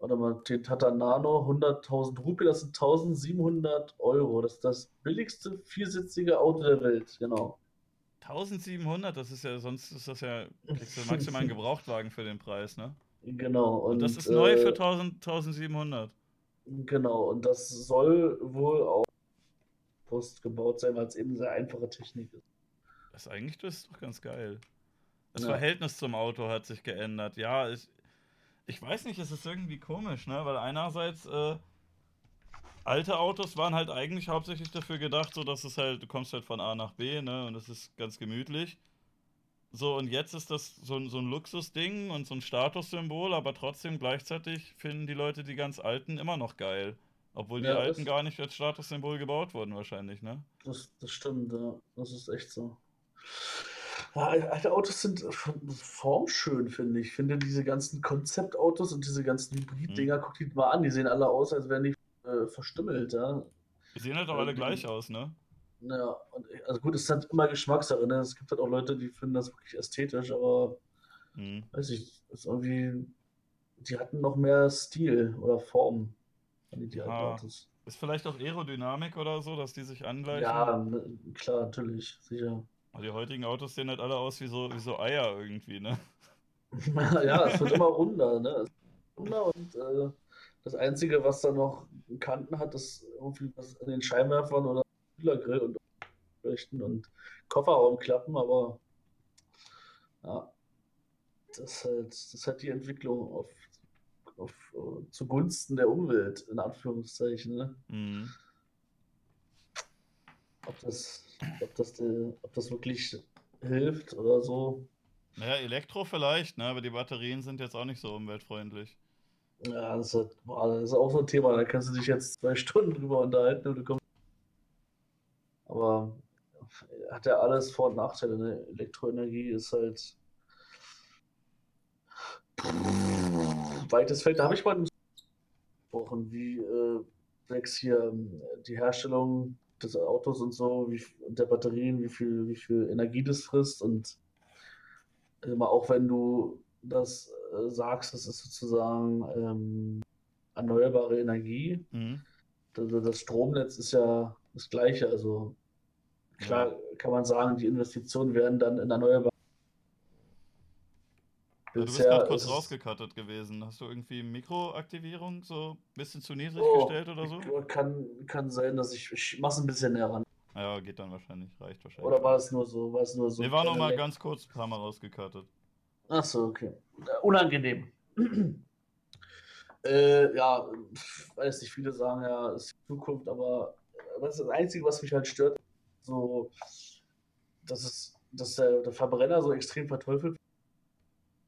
Warte mal, den Tata Nano, 100.000 Rupien, das sind 1700 Euro. Das ist das billigste viersitzige Auto der Welt, genau. 1700, das ist ja, sonst ist das ja, maximal einen [laughs] Gebrauchtwagen für den Preis, ne? Genau. Und, und das ist neu äh, für 1000, 1700. Genau, und das soll wohl auch Post gebaut sein, weil es eben sehr einfache Technik ist. Das ist eigentlich das ist doch ganz geil. Das ja. Verhältnis zum Auto hat sich geändert. Ja, ich, ich weiß nicht, es ist irgendwie komisch, ne? Weil einerseits äh, alte Autos waren halt eigentlich hauptsächlich dafür gedacht, so dass es halt, du kommst halt von A nach B, ne? Und das ist ganz gemütlich. So, und jetzt ist das so, so ein Luxusding und so ein Statussymbol, aber trotzdem gleichzeitig finden die Leute die ganz alten immer noch geil. Obwohl die ja, alten gar nicht als Statussymbol gebaut wurden, wahrscheinlich, ne? Das, das stimmt, ja. Das ist echt so. Ja, alte Autos sind formschön, finde ich. Ich finde diese ganzen Konzeptautos und diese ganzen Hybrid-Dinger, hm. guck die mal an, die sehen alle aus, als wären die äh, verstümmelt, ja. Die sehen halt auch alle gleich aus, ne? Ja, und, also gut, es ist halt immer Geschmackssache, ne? Es gibt halt auch Leute, die finden das wirklich ästhetisch, aber hm. weiß ich, ist irgendwie, die hatten noch mehr Stil oder Form. Die ja, Autos. Ist vielleicht auch Aerodynamik oder so, dass die sich angleichen? Ja, ne, klar, natürlich, sicher. Aber die heutigen Autos sehen halt alle aus wie so, wie so Eier irgendwie, ne? [laughs] ja, es wird immer runder, ne? runder und äh, das Einzige, was da noch Kanten hat, ist irgendwie was an den Scheinwerfern oder Kühlergrill und Leuchten und Kofferraumklappen, aber ja, das ist halt, das ist halt die Entwicklung auf, auf, uh, zugunsten der Umwelt, in Anführungszeichen. Ne? Mhm. Ob, das, ob, das ob das wirklich hilft oder so. Naja, Elektro vielleicht, ne? aber die Batterien sind jetzt auch nicht so umweltfreundlich. Ja, das ist, das ist auch so ein Thema, da kannst du dich jetzt zwei Stunden drüber unterhalten und du kommst. Aber hat ja alles Vor- und Nachteile. Ne? Elektroenergie ist halt. Weites Feld. Da habe ich mal gesprochen, wie äh, Flex hier ähm, die Herstellung des Autos und so, wie, der Batterien, wie viel, wie viel Energie das frisst und immer auch wenn du das äh, sagst, das ist sozusagen ähm, erneuerbare Energie. Mhm. Das, das, Stromnetz ist ja das gleiche. Also klar ja. kann man sagen, die Investitionen werden dann in erneuerbare du bist gerade kurz rausgekattet gewesen. Hast du irgendwie Mikroaktivierung so ein bisschen zu niedrig oh, gestellt oder so? Kann, kann sein, dass ich. Ich mach's ein bisschen näher ran. Ja, geht dann wahrscheinlich, reicht wahrscheinlich. Oder war es nur so? War es nur so? Nee, war noch mal ganz kurz ein paar Mal rausgekattet. Achso, okay. Unangenehm. [clears throat] äh, ja, weiß nicht, viele sagen ja, es ist die Zukunft, aber das ist das Einzige, was mich halt stört, so, dass es, dass der, der Verbrenner so extrem verteufelt wird.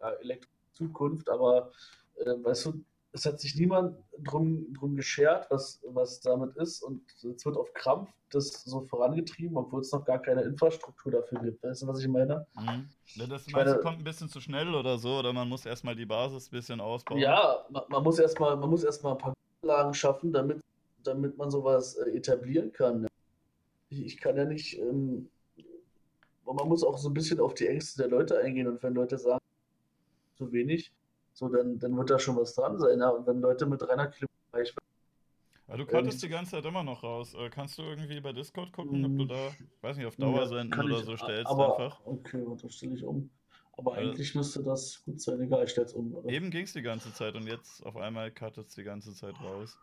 Ja, Elektro-Zukunft, aber äh, weißt du, es hat sich niemand drum, drum geschert, was, was damit ist. Und es wird auf Krampf das so vorangetrieben, obwohl es noch gar keine Infrastruktur dafür gibt. Weißt du, was ich meine? Mhm. Ja, das ich meine, kommt ein bisschen zu schnell oder so, oder man muss erstmal die Basis ein bisschen ausbauen. Ja, man, man muss erstmal erst ein paar Lagen schaffen, damit damit man sowas äh, etablieren kann. Ich, ich kann ja nicht, ähm, man muss auch so ein bisschen auf die Ängste der Leute eingehen und wenn Leute sagen, zu wenig, so dann, dann wird da schon was dran sein. Ja? Und wenn Leute mit 300 Kilometer Reichweite ja, du kattest ähm, die ganze Zeit immer noch raus. Äh, kannst du irgendwie bei Discord gucken, ob du da, weiß nicht, auf Dauer senden ja, oder so stellst aber, einfach? Okay, warte, stelle ich um. Aber also, eigentlich müsste das gut sein, egal, ich stell's um. Oder? Eben ging es die ganze Zeit und jetzt auf einmal es die ganze Zeit raus.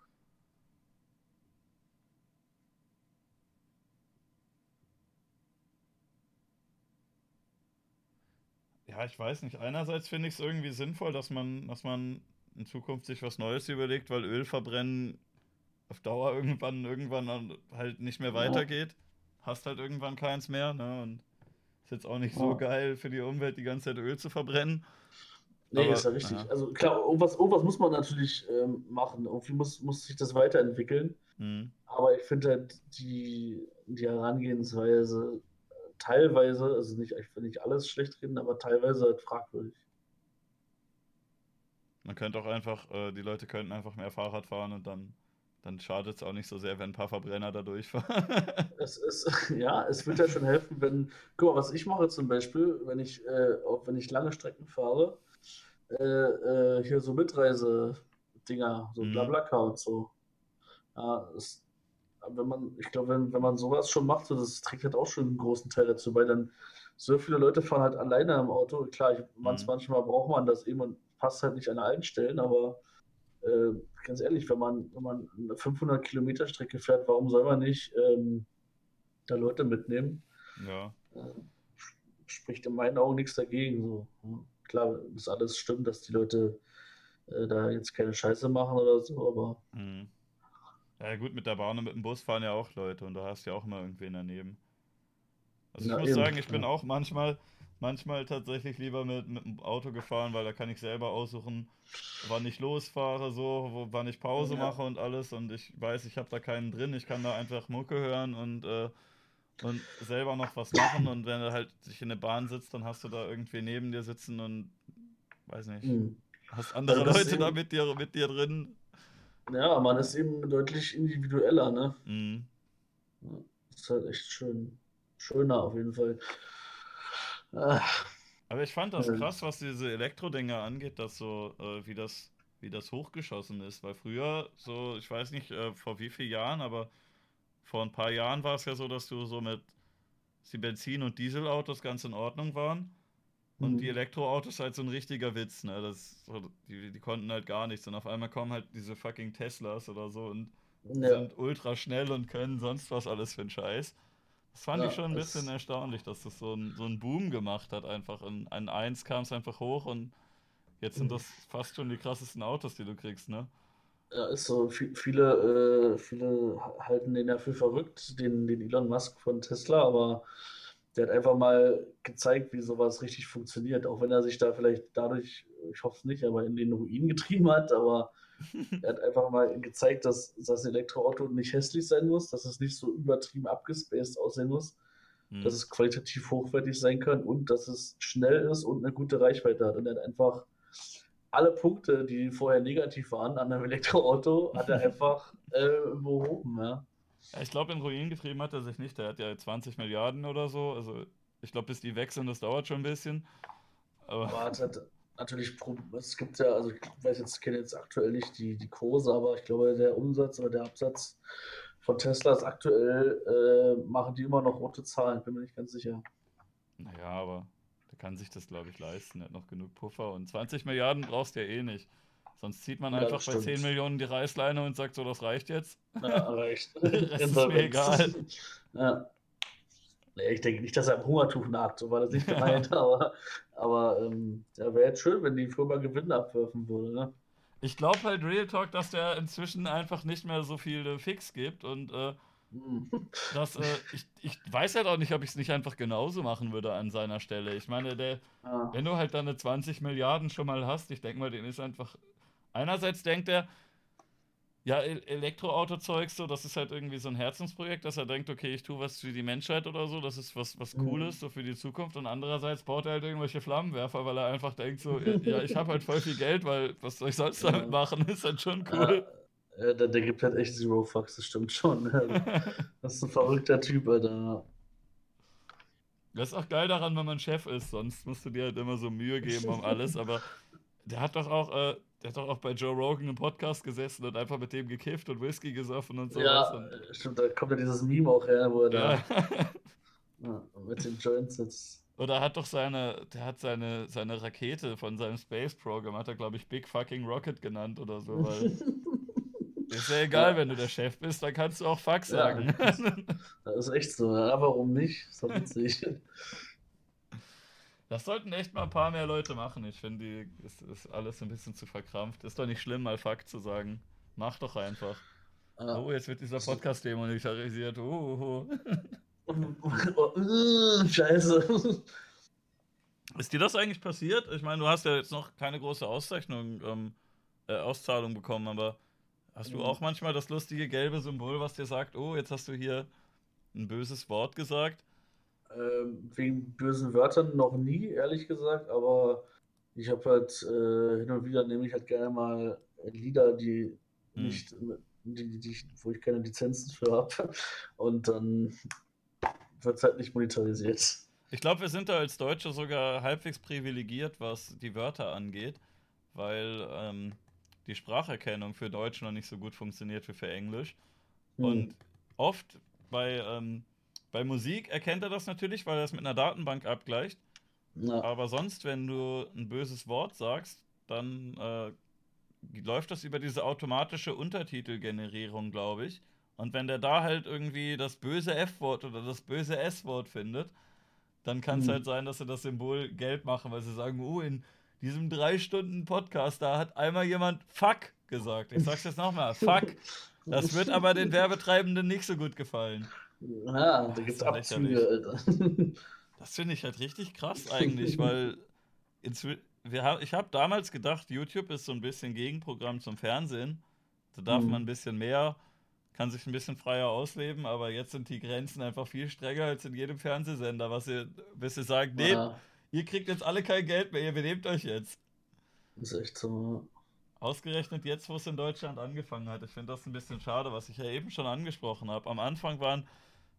Ich weiß nicht. Einerseits finde ich es irgendwie sinnvoll, dass man, dass man in Zukunft sich was Neues überlegt, weil Öl verbrennen auf Dauer irgendwann, irgendwann halt nicht mehr weitergeht. Hast halt irgendwann keins mehr, ne? Und ist jetzt auch nicht so geil für die Umwelt, die ganze Zeit Öl zu verbrennen. Nee, Aber, ist ja richtig. Ja. Also klar, irgendwas, irgendwas muss man natürlich ähm, machen. Irgendwie muss, muss sich das weiterentwickeln. Mhm. Aber ich finde halt die, die Herangehensweise teilweise, also nicht, ich will nicht alles schlecht reden, aber teilweise halt fragwürdig. Man könnte auch einfach, äh, die Leute könnten einfach mehr Fahrrad fahren und dann dann schadet es auch nicht so sehr, wenn ein paar Verbrenner da durchfahren. [laughs] es ist, [laughs] ja, es wird ja schon helfen, wenn, guck mal, was ich mache zum Beispiel, wenn ich, äh, auch wenn ich lange Strecken fahre, äh, äh, hier so Mitreise-Dinger, so mhm. Blablacar und so. Ja, das, wenn man, ich glaube, wenn, wenn man sowas schon macht, so, das trägt halt auch schon einen großen Teil dazu, weil dann so viele Leute fahren halt alleine im Auto. Klar, ich, mhm. manchmal braucht man das eben und passt halt nicht an allen Stellen, aber äh, ganz ehrlich, wenn man, wenn man eine 500 Kilometer Strecke fährt, warum soll man nicht ähm, da Leute mitnehmen? Ja. Äh, spricht in meinen Augen nichts dagegen. So. Klar, das alles stimmt, dass die Leute äh, da jetzt keine Scheiße machen oder so, aber. Mhm. Ja, gut, mit der Bahn und mit dem Bus fahren ja auch Leute und da hast du ja auch immer irgendwen daneben. Also, ich ja, muss eben. sagen, ich bin ja. auch manchmal manchmal tatsächlich lieber mit, mit dem Auto gefahren, weil da kann ich selber aussuchen, wann ich losfahre, so, wo, wann ich Pause ja. mache und alles. Und ich weiß, ich habe da keinen drin. Ich kann da einfach Mucke hören und, äh, und selber noch was machen. Und wenn du halt sich in der Bahn sitzt, dann hast du da irgendwie neben dir sitzen und weiß nicht, mhm. hast andere also Leute da mit dir, mit dir drin. Ja, man ist eben deutlich individueller, ne? Mhm. Das ist halt echt schön. Schöner auf jeden Fall. Aber ich fand das krass, was diese Elektro-Dinger angeht, dass so, äh, wie das, wie das hochgeschossen ist. Weil früher, so, ich weiß nicht, äh, vor wie vielen Jahren, aber vor ein paar Jahren war es ja so, dass du so mit die Benzin- und Dieselautos ganz in Ordnung waren. Und mhm. die Elektroautos halt so ein richtiger Witz, ne? Das, die, die konnten halt gar nichts. Und auf einmal kommen halt diese fucking Teslas oder so und ja. sind ultra schnell und können sonst was alles für einen Scheiß. Das fand ja, ich schon ein bisschen erstaunlich, dass das so, ein, so einen Boom gemacht hat. Einfach in, in 1 kam es einfach hoch und jetzt sind das fast schon die krassesten Autos, die du kriegst, ne? Ja, ist so. Viele, äh, viele halten den ja für verrückt, den, den Elon Musk von Tesla, aber der hat einfach mal gezeigt, wie sowas richtig funktioniert. Auch wenn er sich da vielleicht dadurch, ich hoffe es nicht, aber in den Ruin getrieben hat, aber [laughs] er hat einfach mal gezeigt, dass das Elektroauto nicht hässlich sein muss, dass es nicht so übertrieben abgespaced aussehen muss, mhm. dass es qualitativ hochwertig sein kann und dass es schnell ist und eine gute Reichweite hat. Und er hat einfach alle Punkte, die vorher negativ waren an einem Elektroauto, hat er [laughs] einfach äh, behoben. Ja. Ich glaube, in Ruin getrieben hat er sich nicht. Der hat ja 20 Milliarden oder so. Also ich glaube, bis die wechseln, das dauert schon ein bisschen. Aber, aber hat, natürlich, es gibt ja, also ich weiß jetzt, kenne jetzt aktuell nicht die, die Kurse, aber ich glaube, der Umsatz oder der Absatz von Tesla ist aktuell, äh, machen die immer noch rote Zahlen, bin mir nicht ganz sicher. Naja, aber der kann sich das, glaube ich, leisten, er hat noch genug Puffer und 20 Milliarden brauchst du ja eh nicht. Sonst zieht man ja, einfach bei 10 Millionen die Reißleine und sagt so, das reicht jetzt. Ja, reicht. [laughs] [laughs] das ist mir egal. Ja. Nee, ich denke nicht, dass er am Hungertuch nagt, so war das nicht [laughs] gemeint, aber, aber ähm, ja, wäre jetzt schön, wenn die Firma Gewinne abwerfen würde. Ne? Ich glaube halt Real Talk, dass der inzwischen einfach nicht mehr so viele Fix gibt und äh, hm. das, äh, ich, ich weiß halt auch nicht, ob ich es nicht einfach genauso machen würde an seiner Stelle. Ich meine, der, ja. wenn du halt deine 20 Milliarden schon mal hast, ich denke mal, den ist einfach. Einerseits denkt er, ja, Elektroauto-Zeug, so, das ist halt irgendwie so ein Herzensprojekt, dass er denkt, okay, ich tue was für die Menschheit oder so, das ist was, was mhm. Cooles, so für die Zukunft. Und andererseits baut er halt irgendwelche Flammenwerfer, weil er einfach denkt, so, ja, ich habe halt voll viel Geld, weil was soll ich sonst damit machen, [laughs] ist halt schon cool. Äh, der, der, gibt halt echt Zero Fucks, das stimmt schon. [laughs] das ist ein verrückter Typ, Alter. Das ist auch geil daran, wenn man Chef ist, sonst musst du dir halt immer so Mühe geben um alles, aber der hat doch auch, äh, der hat doch auch bei Joe Rogan im Podcast gesessen und einfach mit dem gekifft und Whisky gesoffen und sowas. Ja, und, stimmt, da kommt ja dieses Meme auch her, wo er ja. [laughs] da mit den Joints sitzt. Oder hat doch seine, der hat seine, seine Rakete von seinem Space Program, hat er, glaube ich, Big Fucking Rocket genannt oder so, weil. [laughs] ist ja egal, ja. wenn du der Chef bist, dann kannst du auch Fuck sagen. Ja, das ist echt so, ja, warum nicht? Ist doch witzig. [laughs] Das sollten echt mal ein paar mehr Leute machen. Ich finde, die ist, ist alles ein bisschen zu verkrampft. Ist doch nicht schlimm, mal Fakt zu sagen. Mach doch einfach. Ah. Oh, jetzt wird dieser Podcast demonetarisiert. Oh, oh. [laughs] Scheiße. Ist dir das eigentlich passiert? Ich meine, du hast ja jetzt noch keine große Auszeichnung, ähm, äh, Auszahlung bekommen, aber hast du mhm. auch manchmal das lustige gelbe Symbol, was dir sagt, oh, jetzt hast du hier ein böses Wort gesagt? Ähm, wegen bösen Wörtern noch nie, ehrlich gesagt, aber ich habe halt äh, hin und wieder nehme ich halt gerne mal Lieder, die hm. nicht, die, die, wo ich keine Lizenzen für habe. [laughs] Und dann wird es halt nicht monetarisiert. Ich glaube, wir sind da als Deutsche sogar halbwegs privilegiert, was die Wörter angeht, weil ähm, die Spracherkennung für Deutsch noch nicht so gut funktioniert wie für Englisch. Hm. Und oft bei ähm, bei Musik erkennt er das natürlich, weil er es mit einer Datenbank abgleicht. Ja. Aber sonst, wenn du ein böses Wort sagst, dann äh, läuft das über diese automatische Untertitelgenerierung, glaube ich. Und wenn der da halt irgendwie das böse F-Wort oder das böse S-Wort findet, dann kann es mhm. halt sein, dass sie das Symbol gelb machen, weil sie sagen, oh, in diesem drei Stunden Podcast, da hat einmal jemand Fuck gesagt. Ich sag's jetzt nochmal, [laughs] Fuck. Das wird aber den Werbetreibenden nicht so gut gefallen. Ja, da gibt es Abzüge, Alter. [laughs] Das finde ich halt richtig krass eigentlich, weil wir, ich habe damals gedacht, YouTube ist so ein bisschen Gegenprogramm zum Fernsehen. Da darf mhm. man ein bisschen mehr, kann sich ein bisschen freier ausleben, aber jetzt sind die Grenzen einfach viel strenger als in jedem Fernsehsender, was ihr, bis ihr sagt, nee, ja. ihr kriegt jetzt alle kein Geld mehr, ihr benehmt euch jetzt. Das ist echt so. Ausgerechnet jetzt, wo es in Deutschland angefangen hat. Ich finde das ein bisschen schade, was ich ja eben schon angesprochen habe. Am Anfang waren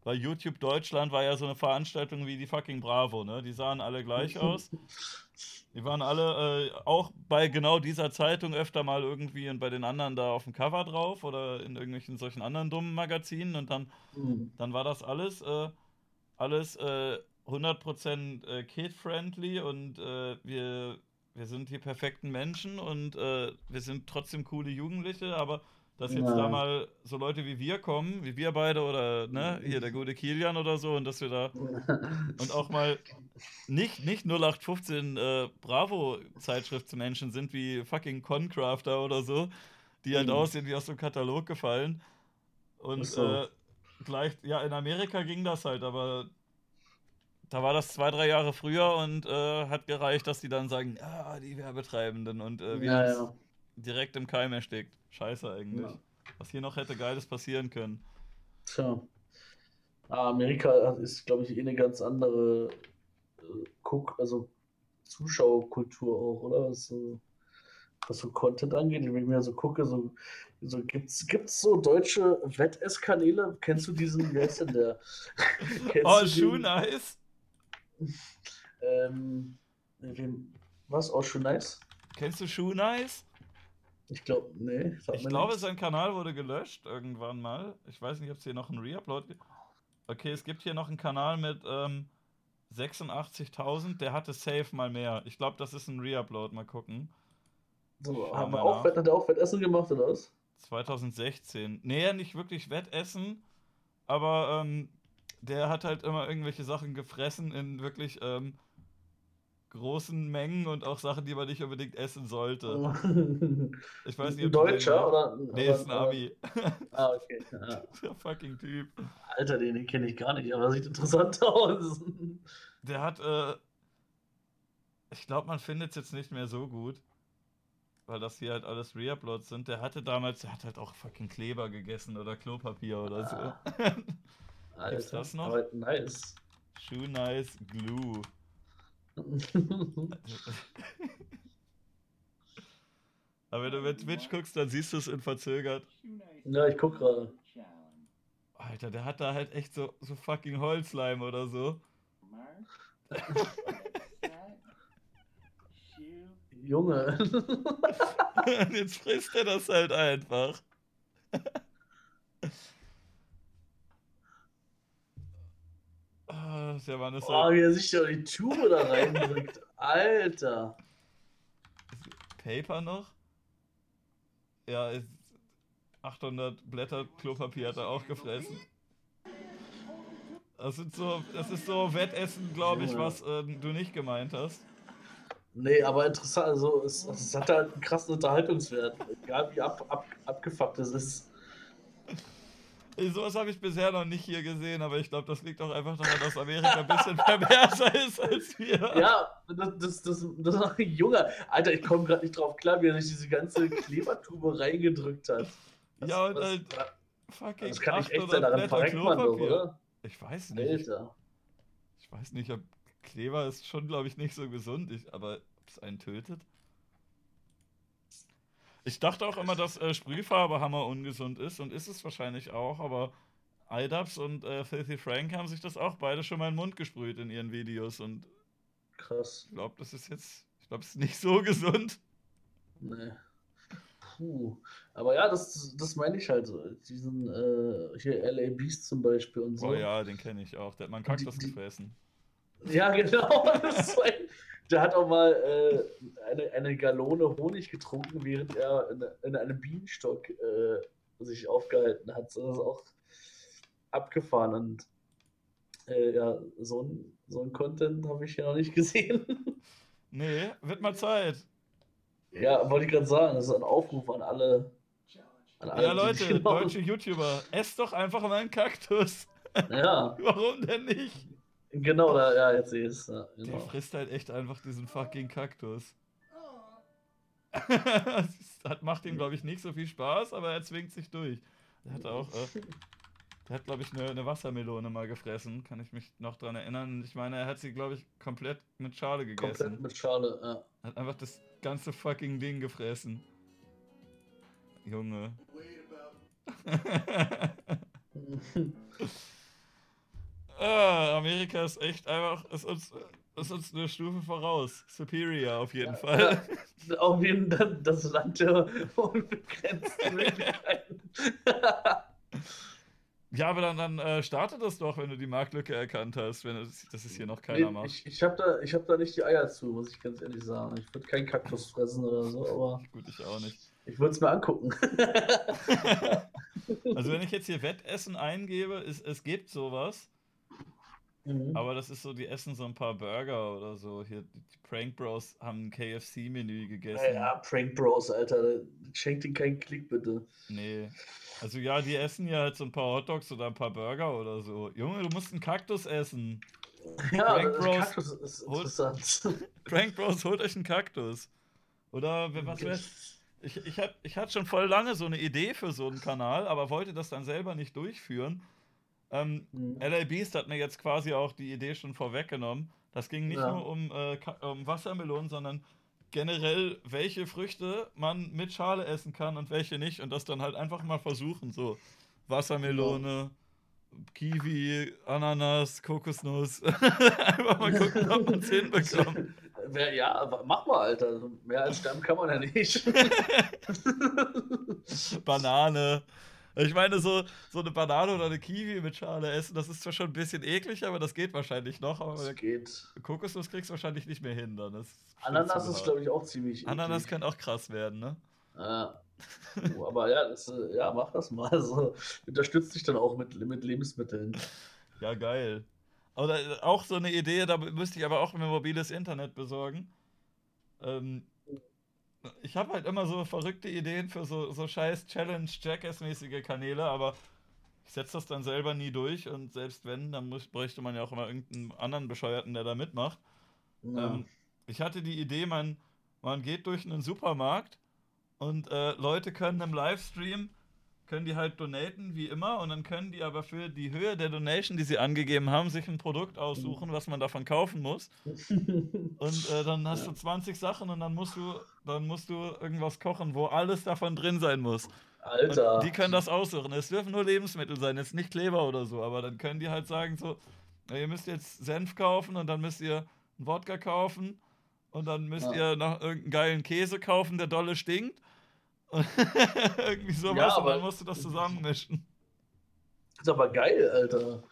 weil YouTube Deutschland war ja so eine Veranstaltung wie die fucking Bravo, ne? Die sahen alle gleich [laughs] aus. Die waren alle äh, auch bei genau dieser Zeitung öfter mal irgendwie und bei den anderen da auf dem Cover drauf oder in irgendwelchen solchen anderen dummen Magazinen und dann, mhm. dann war das alles, äh, alles äh, 100% äh, kid-friendly und äh, wir, wir sind die perfekten Menschen und äh, wir sind trotzdem coole Jugendliche, aber dass jetzt ja. da mal so Leute wie wir kommen, wie wir beide oder ne, hier der gute Kilian oder so und dass wir da [laughs] und auch mal nicht, nicht 0815 äh, Bravo-Zeitschriftsmenschen sind wie fucking Concrafter oder so, die halt mhm. aussehen wie aus dem Katalog gefallen. Und so. äh, gleich, ja, in Amerika ging das halt, aber da war das zwei, drei Jahre früher und äh, hat gereicht, dass die dann sagen, ja, die Werbetreibenden und äh, wir ja, ja. Direkt im Keim erstickt. Scheiße eigentlich. Ja. Was hier noch hätte Geiles passieren können. Tja. Ah, Amerika ist, glaube ich, eh eine ganz andere äh, Guck, also Zuschauerkultur auch, oder? Was so, was so Content angeht. Wenn ich mir so gucke, so, so gibt's, gibt's so deutsche Wettesskanäle? Kennst du diesen, wie heißt denn der? [laughs] oh, Shoe Nice. Ähm, was? Oh, Shoe Nice? Kennst du Shoe Nice? Ich glaube, nee. Ich glaube, sein Kanal wurde gelöscht irgendwann mal. Ich weiß nicht, ob es hier noch einen Reupload gibt. Okay, es gibt hier noch einen Kanal mit ähm, 86.000. Der hatte safe mal mehr. Ich glaube, das ist ein Reupload. Mal gucken. So, haben wir auch, hat er auch Wettessen gemacht oder was? 2016. Nee, nicht wirklich Wettessen. Aber ähm, der hat halt immer irgendwelche Sachen gefressen in wirklich ähm, großen Mengen und auch Sachen, die man nicht unbedingt essen sollte. Ich weiß nicht, ob Deutscher oder? Nee, ist ein Ami. [laughs] Ah, okay. Ja. Der fucking Typ. Alter, den, den kenne ich gar nicht, aber sieht interessant [laughs] aus. Der hat, äh, ich glaube, man findet es jetzt nicht mehr so gut, weil das hier halt alles Reuploads sind. Der hatte damals, der hat halt auch fucking Kleber gegessen oder Klopapier oder so. Ah. Alter, [laughs] Gibt's das noch? Aber nice. Shoe Nice Glue. [laughs] Aber wenn du mit Twitch guckst, dann siehst du es in verzögert. Ja, ich guck gerade. Alter, der hat da halt echt so, so fucking Holzleim oder so. [laughs] Junge. Und [laughs] jetzt frisst er das halt einfach. Ah, der Mann ist Oh, halt wie er sich da die Tube da reindrückt. Alter. Paper noch. Ja, ist 800 Blätter Klopapier hat er auch gefressen. Das, sind so, das ist so Wettessen, glaube ich, was äh, du nicht gemeint hast. Nee, aber interessant, also es, es hat halt einen krassen Unterhaltungswert. Egal wie ab, ab, abgefuckt es ist. Sowas habe ich bisher noch nicht hier gesehen, aber ich glaube, das liegt auch einfach daran, dass Amerika ein bisschen [laughs] perverser ist als wir. Ja, das, das, das, das ist ein Junge. Alter, ich komme gerade nicht drauf klar, wie er sich diese ganze Klebertube reingedrückt hat. Was- Ja, und was- halt fucking Das kann nicht echt 800 sein, daran verreckt man doch, oder? Ich weiß nicht. Alter. Ich weiß nicht, ob Kleber ist schon, glaube ich, nicht so gesund, ich, aber ob es einen tötet? Ich dachte auch immer, dass äh, Sprühfarbe hammer ungesund ist und ist es wahrscheinlich auch, aber iDubbbz und äh, Filthy Frank haben sich das auch beide schon mal in den Mund gesprüht in ihren Videos und Krass. ich glaube, das ist jetzt, ich glaube, es ist nicht so [laughs] gesund. Nee. Puh. Aber ja, das, das meine ich halt. so. Diesen, äh, hier LA Beast zum Beispiel und so. Oh ja, den kenne ich auch. Der hat mal einen Und die- Kaktus die- gefressen. Ja, genau. [laughs] Das ist ein, der hat auch mal äh, eine, eine Gallone Honig getrunken, während er in, in einem Bienenstock äh, sich aufgehalten hat. So, das ist auch abgefahren. Und äh, ja, so ein, so ein Content habe ich ja noch nicht [laughs] gesehen. Nee, wird mal Zeit. ja, wollte ich gerade sagen. Das ist ein Aufruf an alle. An alle Ja, Leute, [laughs] genau- deutsche YouTuber, esst doch einfach mal einen Kaktus. Ja, [laughs] Warum denn nicht? Genau, da, ja, jetzt sehe ich es. Ja, Der genau. frisst halt echt einfach diesen fucking Kaktus. [laughs] das ist- hat, macht ihm, glaube ich, nicht so viel Spaß, aber er zwingt sich durch. Der hat auch, äh, der hat, glaube ich, eine, eine Wassermelone mal gefressen, kann ich mich noch dran erinnern. Ich meine, er hat sie, glaube ich, komplett mit Schale Komplett gegessen. mit Schale, ja. Hat einfach das ganze fucking Ding gefressen. Junge. [laughs] [laughs] ah, Amerika ist echt einfach, ist uns, ist uns eine Stufe voraus. Superior auf jeden Fall. Auf jeden Fall das Land der unbegrenzten Möglichkeiten. [laughs] Ja, aber dann, dann äh, starte das doch, wenn du die Marktlücke erkannt hast, wenn das, das ist hier noch keiner Nee, macht. ich ich habe da, ich hab da nicht die Eier zu, muss ich ganz ehrlich sagen. Ich würde keinen Kaktus fressen oder so, aber Gut, ich auch nicht. ich würde es mir angucken. [laughs] Also wenn ich jetzt hier Wettessen eingebe, ist, es gibt sowas, Mhm. aber das ist so, die essen so ein paar Burger oder so. Hier, die Prank Bros haben ein KFC-Menü gegessen. Ja, ja, Prank Bros, Alter. Schenkt ihnen keinen Klick, bitte. Nee. Also ja, die essen ja halt so ein paar Hotdogs oder ein paar Burger oder so. Junge, du musst einen Kaktus essen. [laughs] Ja, Prank das Bros Kaktus ist holt- interessant. [laughs] Prank Bros, holt euch einen Kaktus. Oder was weiß ich, ich, hab, ich hatte schon voll lange so eine Idee für so einen Kanal, aber wollte das dann selber nicht durchführen. Ähm, Mhm. LA Beast hat mir jetzt quasi auch die Idee schon vorweggenommen. Das ging nicht Ja. nur um, äh, um Wassermelonen, sondern generell, welche Früchte man mit Schale essen kann und welche nicht. Und das dann halt einfach mal versuchen. So Wassermelone, Kiwi, Ananas, Kokosnuss. [laughs] einfach mal gucken, ob man es [laughs] hinbekommt. Ja, mach mal, Alter. Mehr als sterben kann man ja nicht. [laughs] Banane. Ich meine, so, so eine Banane oder eine Kiwi mit Schale essen, das ist zwar schon ein bisschen eklig, aber das geht wahrscheinlich noch. Aber Das geht. Kokosnuss kriegst du wahrscheinlich nicht mehr hin. Dann. Ist Ananas ist, glaube ich, auch ziemlich. Ananas eklig. kann auch krass werden, ne? Ja. Oh, aber ja, das, ja, mach das mal. Also, unterstützt dich dann auch mit, mit Lebensmitteln. Ja, geil. Oder äh, auch so eine Idee, da müsste ich aber auch mir mobiles Internet besorgen. Ähm, ich habe halt immer so verrückte Ideen für so, so scheiß Challenge-Jackass-mäßige Kanäle, aber ich setze das dann selber nie durch und selbst wenn, dann muss, bräuchte man ja auch immer irgendeinen anderen Bescheuerten, der da mitmacht. Ja. Ähm, ich hatte die Idee, man, man geht durch einen Supermarkt und äh, Leute können im Livestream können die halt donaten, wie immer, und dann können die aber für die Höhe der Donation, die sie angegeben haben, sich ein Produkt aussuchen, was man davon kaufen muss. [laughs] Und äh, dann hast ja. du 20 Sachen und dann musst du, dann musst du irgendwas kochen, wo alles davon drin sein muss. Alter. Und die können das aussuchen. Es dürfen nur Lebensmittel sein, jetzt nicht Kleber oder so, aber dann können die halt sagen so, ihr müsst jetzt Senf kaufen und dann müsst ihr einen Wodka kaufen und dann müsst ja. ihr noch irgendeinen geilen Käse kaufen, der dolle stinkt. [laughs] Irgendwie sowas ja, aber, und dann musst du das zusammenmischen. Ist aber geil, Alter.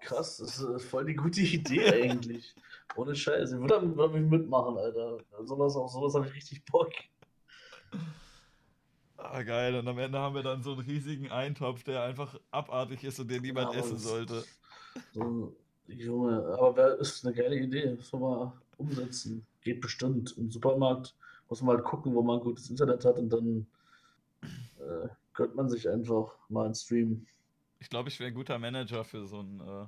Krass, das ist voll die gute Idee [laughs] eigentlich. Ohne Scheiße. Ich würde da mitmachen, Alter. Sowas, auf sowas habe ich richtig Bock. Ah, geil. Und am Ende haben wir dann so einen riesigen Eintopf, der einfach abartig ist und den niemand ja, essen sollte. So, Junge, aber wär, ist eine geile Idee. Das soll mal umsetzen. Geht bestimmt. Im Supermarkt muss man halt gucken, wo man gutes Internet hat und dann äh, gönnt man sich einfach mal einen Stream. Ich glaube, ich wäre ein guter Manager für so einen, äh,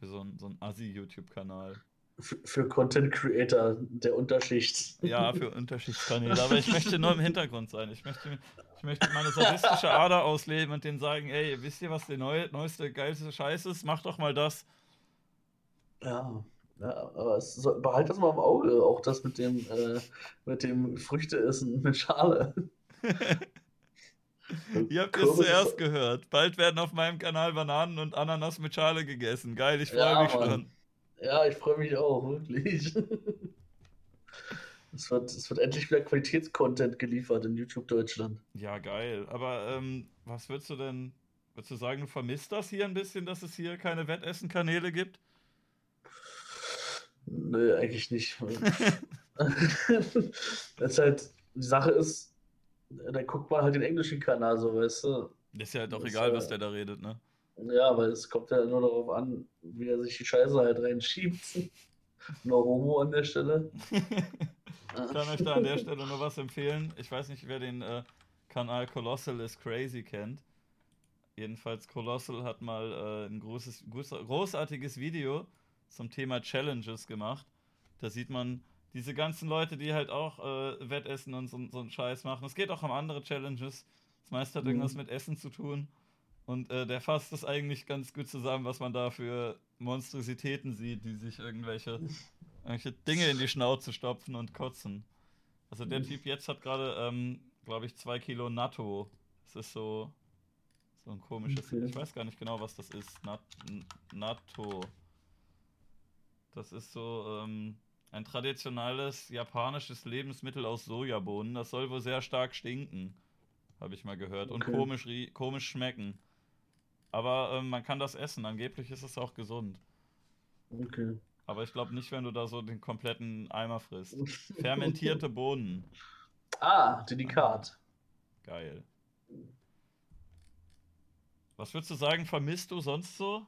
für so einen, so einen Assi-YouTube-Kanal. Für, für Content Creator der Unterschicht. Ja, für Unterschichtskanäle. Aber ich möchte nur im Hintergrund sein. Ich möchte, ich möchte meine sadistische Ader ausleben und denen sagen: Ey, wisst ihr, was der neue, neueste, geilste Scheiß ist? Mach doch mal das. Ja, ja aber es, so, behalt das mal im Auge. Auch das mit dem, äh, mit dem Früchteessen mit Schale. [laughs] Ihr habt es zuerst gehört. Bald werden auf meinem Kanal Bananen und Ananas mit Schale gegessen. Geil, ich freue ja, mich Mann. schon. Ja, ich freue mich auch, wirklich. [laughs] es, wird, es wird endlich wieder Qualitätscontent geliefert in YouTube Deutschland. Ja, geil. Aber ähm, was würdest du denn, würdest du sagen, du vermisst das hier ein bisschen, dass es hier keine Wettessen-Kanäle gibt? Nö, eigentlich nicht. [laughs] das ist halt, die Sache ist, da guckt man halt den englischen Kanal, so weißt du. Ist ja halt auch egal, was der da redet, ne? Ja, weil es kommt ja nur darauf an, wie er sich die Scheiße halt reinschiebt. [laughs] nur Homo an der Stelle. ich [laughs] kann euch da an der Stelle nur was empfehlen. Ich weiß nicht, wer den äh, Kanal Colossal is Crazy kennt. Jedenfalls Colossal hat mal äh, ein großes, großartiges Video zum Thema Challenges gemacht. Da sieht man diese ganzen Leute, die halt auch äh, Wettessen und so, so einen Scheiß machen. Es geht auch um andere Challenges. Das meiste hat mhm. irgendwas mit Essen zu tun. Und äh, der fasst das eigentlich ganz gut zusammen, was man da für Monstrositäten sieht, die sich irgendwelche, irgendwelche Dinge in die Schnauze stopfen und kotzen. Also der Typ jetzt hat gerade, ähm, glaube ich, zwei Kilo Natto. Das ist so, so ein komisches. Okay. Ich weiß gar nicht genau, was das ist. Nat Natto. Das ist so ähm, ein traditionelles japanisches Lebensmittel aus Sojabohnen. Das soll wohl sehr stark stinken, habe ich mal gehört. Okay. Und komisch, komisch schmecken. Aber ähm, man kann das essen. Angeblich ist es auch gesund. Okay. Aber ich glaube nicht, wenn du da so den kompletten Eimer frisst. [laughs] Fermentierte Bohnen. Ah, delikat. Geil. Was würdest du sagen, vermisst du sonst so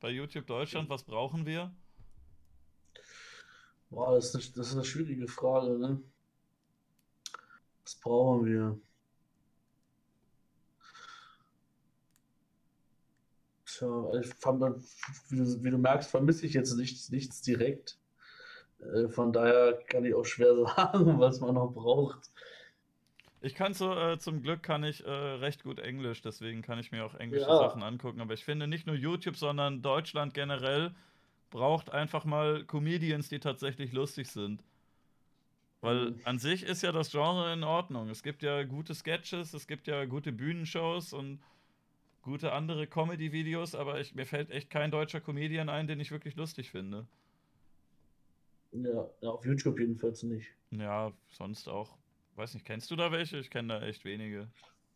bei YouTube Deutschland? Was brauchen wir? Boah, das ist eine, das ist eine schwierige Frage, ne? Was brauchen wir? Tja, ich fand, wie, du, wie du merkst, vermisse ich jetzt nichts, nichts direkt. Äh, von daher kann ich auch schwer [laughs] sagen, was man noch braucht. Ich kann so, äh, zum Glück kann ich äh, recht gut Englisch, deswegen kann ich mir auch englische ja. Sachen angucken. Aber ich finde nicht nur YouTube, sondern Deutschland generell braucht einfach mal Comedians, die tatsächlich lustig sind. Weil an sich ist ja das Genre in Ordnung. Es gibt ja gute Sketches, es gibt ja gute Bühnenshows und gute andere Comedy-Videos, aber ich, mir fällt echt kein deutscher Comedian ein, den ich wirklich lustig finde. Ja, auf YouTube jedenfalls nicht. Ja, sonst auch. Weiß nicht, kennst du da welche? Ich kenne da echt wenige.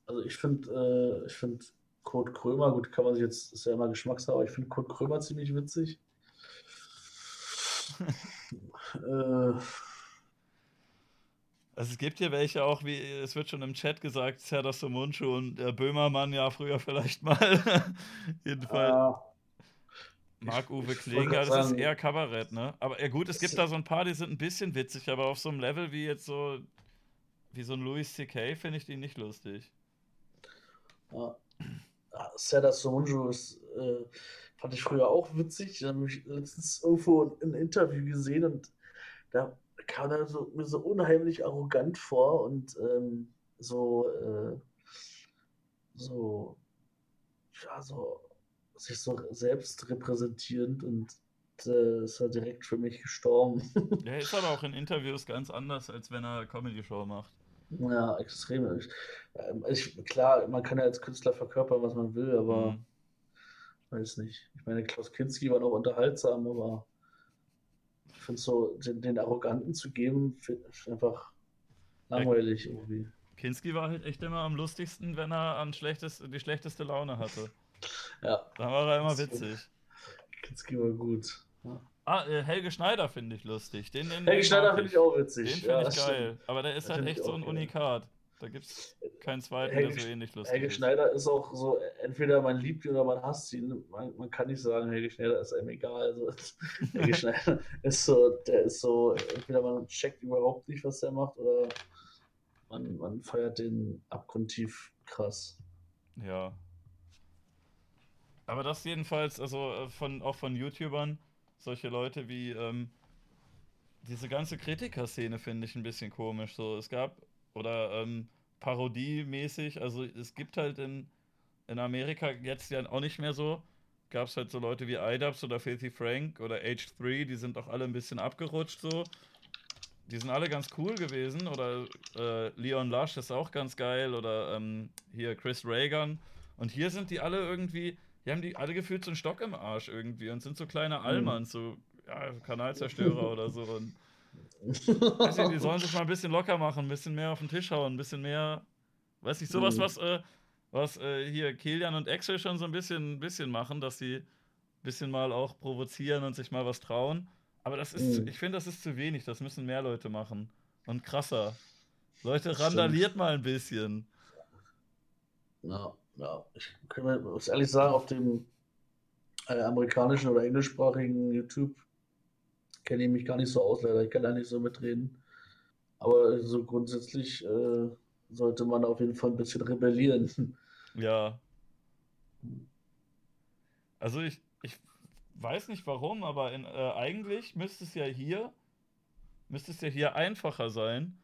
Also ich finde, äh, ich finde Kurt Krömer, gut, kann man sich jetzt, ist ja immer Geschmackssache, aber ich finde Kurt Krömer ziemlich witzig. Äh, [laughs] also es gibt hier welche auch, wie es wird schon im Chat gesagt, Serdar Somuncu und der Böhmermann ja früher vielleicht mal. [laughs] Jedenfalls. Uh, Marc-Uwe Klinger, das ist eher Kabarett, ne? Aber ja gut, es gibt da so ein paar, die sind ein bisschen witzig, aber auf so einem Level wie jetzt so, wie so ein Louis C.K. finde ich die nicht lustig. Ja. Serdar Somuncu ist, äh, fand ich früher auch witzig. Da habe ich letztens irgendwo ein Interview gesehen und da kam er so, mir so unheimlich arrogant vor und ähm, so, äh, so, ja, so, sich so selbst repräsentierend und äh, ist er direkt für mich gestorben. [laughs] Der ist aber auch in Interviews ganz anders, als wenn er Comedy-Show macht. Ja, extrem. Ich, ähm, ich, klar, man kann ja als Künstler verkörpern, was man will, aber Mhm. Weiß nicht. Ich meine, Klaus Kinski war noch unterhaltsam, aber ich finde so, den, den Arroganten zu geben, finde ich einfach langweilig irgendwie. Kinski war halt echt immer am lustigsten, wenn er am schlechtest, die schlechteste Laune hatte. Ja, Da war er immer Das witzig. Kinski war gut. Ja. Ah, äh, Helge Schneider finde ich lustig. Den, den, Helge den Schneider finde ich auch witzig. Den finde ja, ich das geil. stimmt. Aber der ist Den halt echt so ein geil. Unikat. Da gibt es keinen zweiten, Helge der so ähnlich lustig Helge ist. Schneider ist auch so, entweder man liebt ihn oder man hasst ihn. Man, man kann nicht sagen, Helge Schneider ist einem egal. Also, [laughs] Helge Schneider ist so, der ist so, entweder man checkt überhaupt nicht, was er macht, oder man, man feiert den abgrundtief krass. Ja. Aber das jedenfalls, also äh, von, auch von YouTubern, solche Leute wie, ähm, diese ganze Kritikerszene finde ich ein bisschen komisch. So, es gab, oder ähm, parodiemäßig, also es gibt halt in, in Amerika jetzt ja auch nicht mehr so, gab es halt so Leute wie iDubbbz oder Filthy Frank oder H3, die sind auch alle ein bisschen abgerutscht so. Die sind alle ganz cool gewesen. Oder äh, Leon Lush ist auch ganz geil. Oder ähm, hier Chris Reagan. Und hier sind die alle irgendwie, die haben die alle gefühlt so einen Stock im Arsch irgendwie und sind so kleine Allmanns, so ja, Kanalzerstörer [laughs] oder so. Und weiß nicht, die sollen sich [laughs] mal ein bisschen locker machen, ein bisschen mehr auf den Tisch hauen, ein bisschen mehr, weiß nicht, sowas, Mhm. was, äh, was äh, hier Kilian und Axel schon so ein bisschen, bisschen machen, dass sie ein bisschen mal auch provozieren und sich mal was trauen. Aber das ist, Mhm. ich finde, das ist zu wenig, das müssen mehr Leute machen. Und krasser. Leute, randaliert mal ein bisschen. Ja, ja. Ich kann mir muss ehrlich sagen, auf dem äh, amerikanischen oder englischsprachigen YouTube kenne ich mich gar nicht so aus, leider. Ich kann da nicht so mitreden. Aber so grundsätzlich äh, sollte man auf jeden Fall ein bisschen rebellieren. [laughs] Ja. Also ich, ich weiß nicht warum, aber in, äh, eigentlich müsste es ja hier, müsste es ja hier einfacher sein,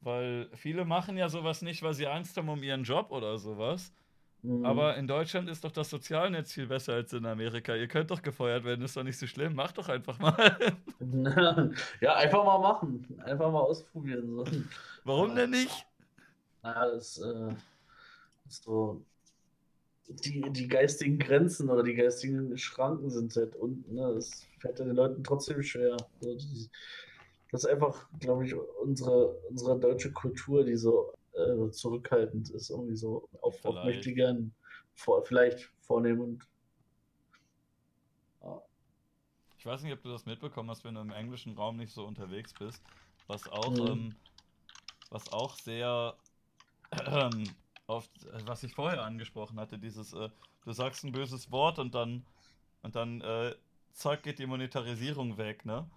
weil viele machen ja sowas nicht, weil sie Angst haben um ihren Job oder sowas. Mhm. Aber in Deutschland ist doch das Sozialnetz viel besser als in Amerika. Ihr könnt doch gefeuert werden, ist doch nicht so schlimm. Macht doch einfach mal. [laughs] ja, einfach mal machen. Einfach mal ausprobieren. So. Warum denn nicht? Naja, das äh, ist so. Die, die geistigen Grenzen oder die geistigen Schranken sind halt unten. Ne? Das fällt ja den Leuten trotzdem schwer. Das ist einfach, glaube ich, unsere, unsere deutsche Kultur, die so äh, zurückhaltend ist, irgendwie so auf, Vielleicht. aufmächtigern, vor, vielleicht vornehm und ja. Ich weiß nicht, ob du das mitbekommen hast, wenn du im englischen Raum nicht so unterwegs bist. Was auch, Mhm. ähm, was auch sehr ähm, oft, äh, was ich vorher angesprochen hatte, dieses, äh, du sagst ein böses Wort und dann und dann äh, zack geht die Monetarisierung weg, ne?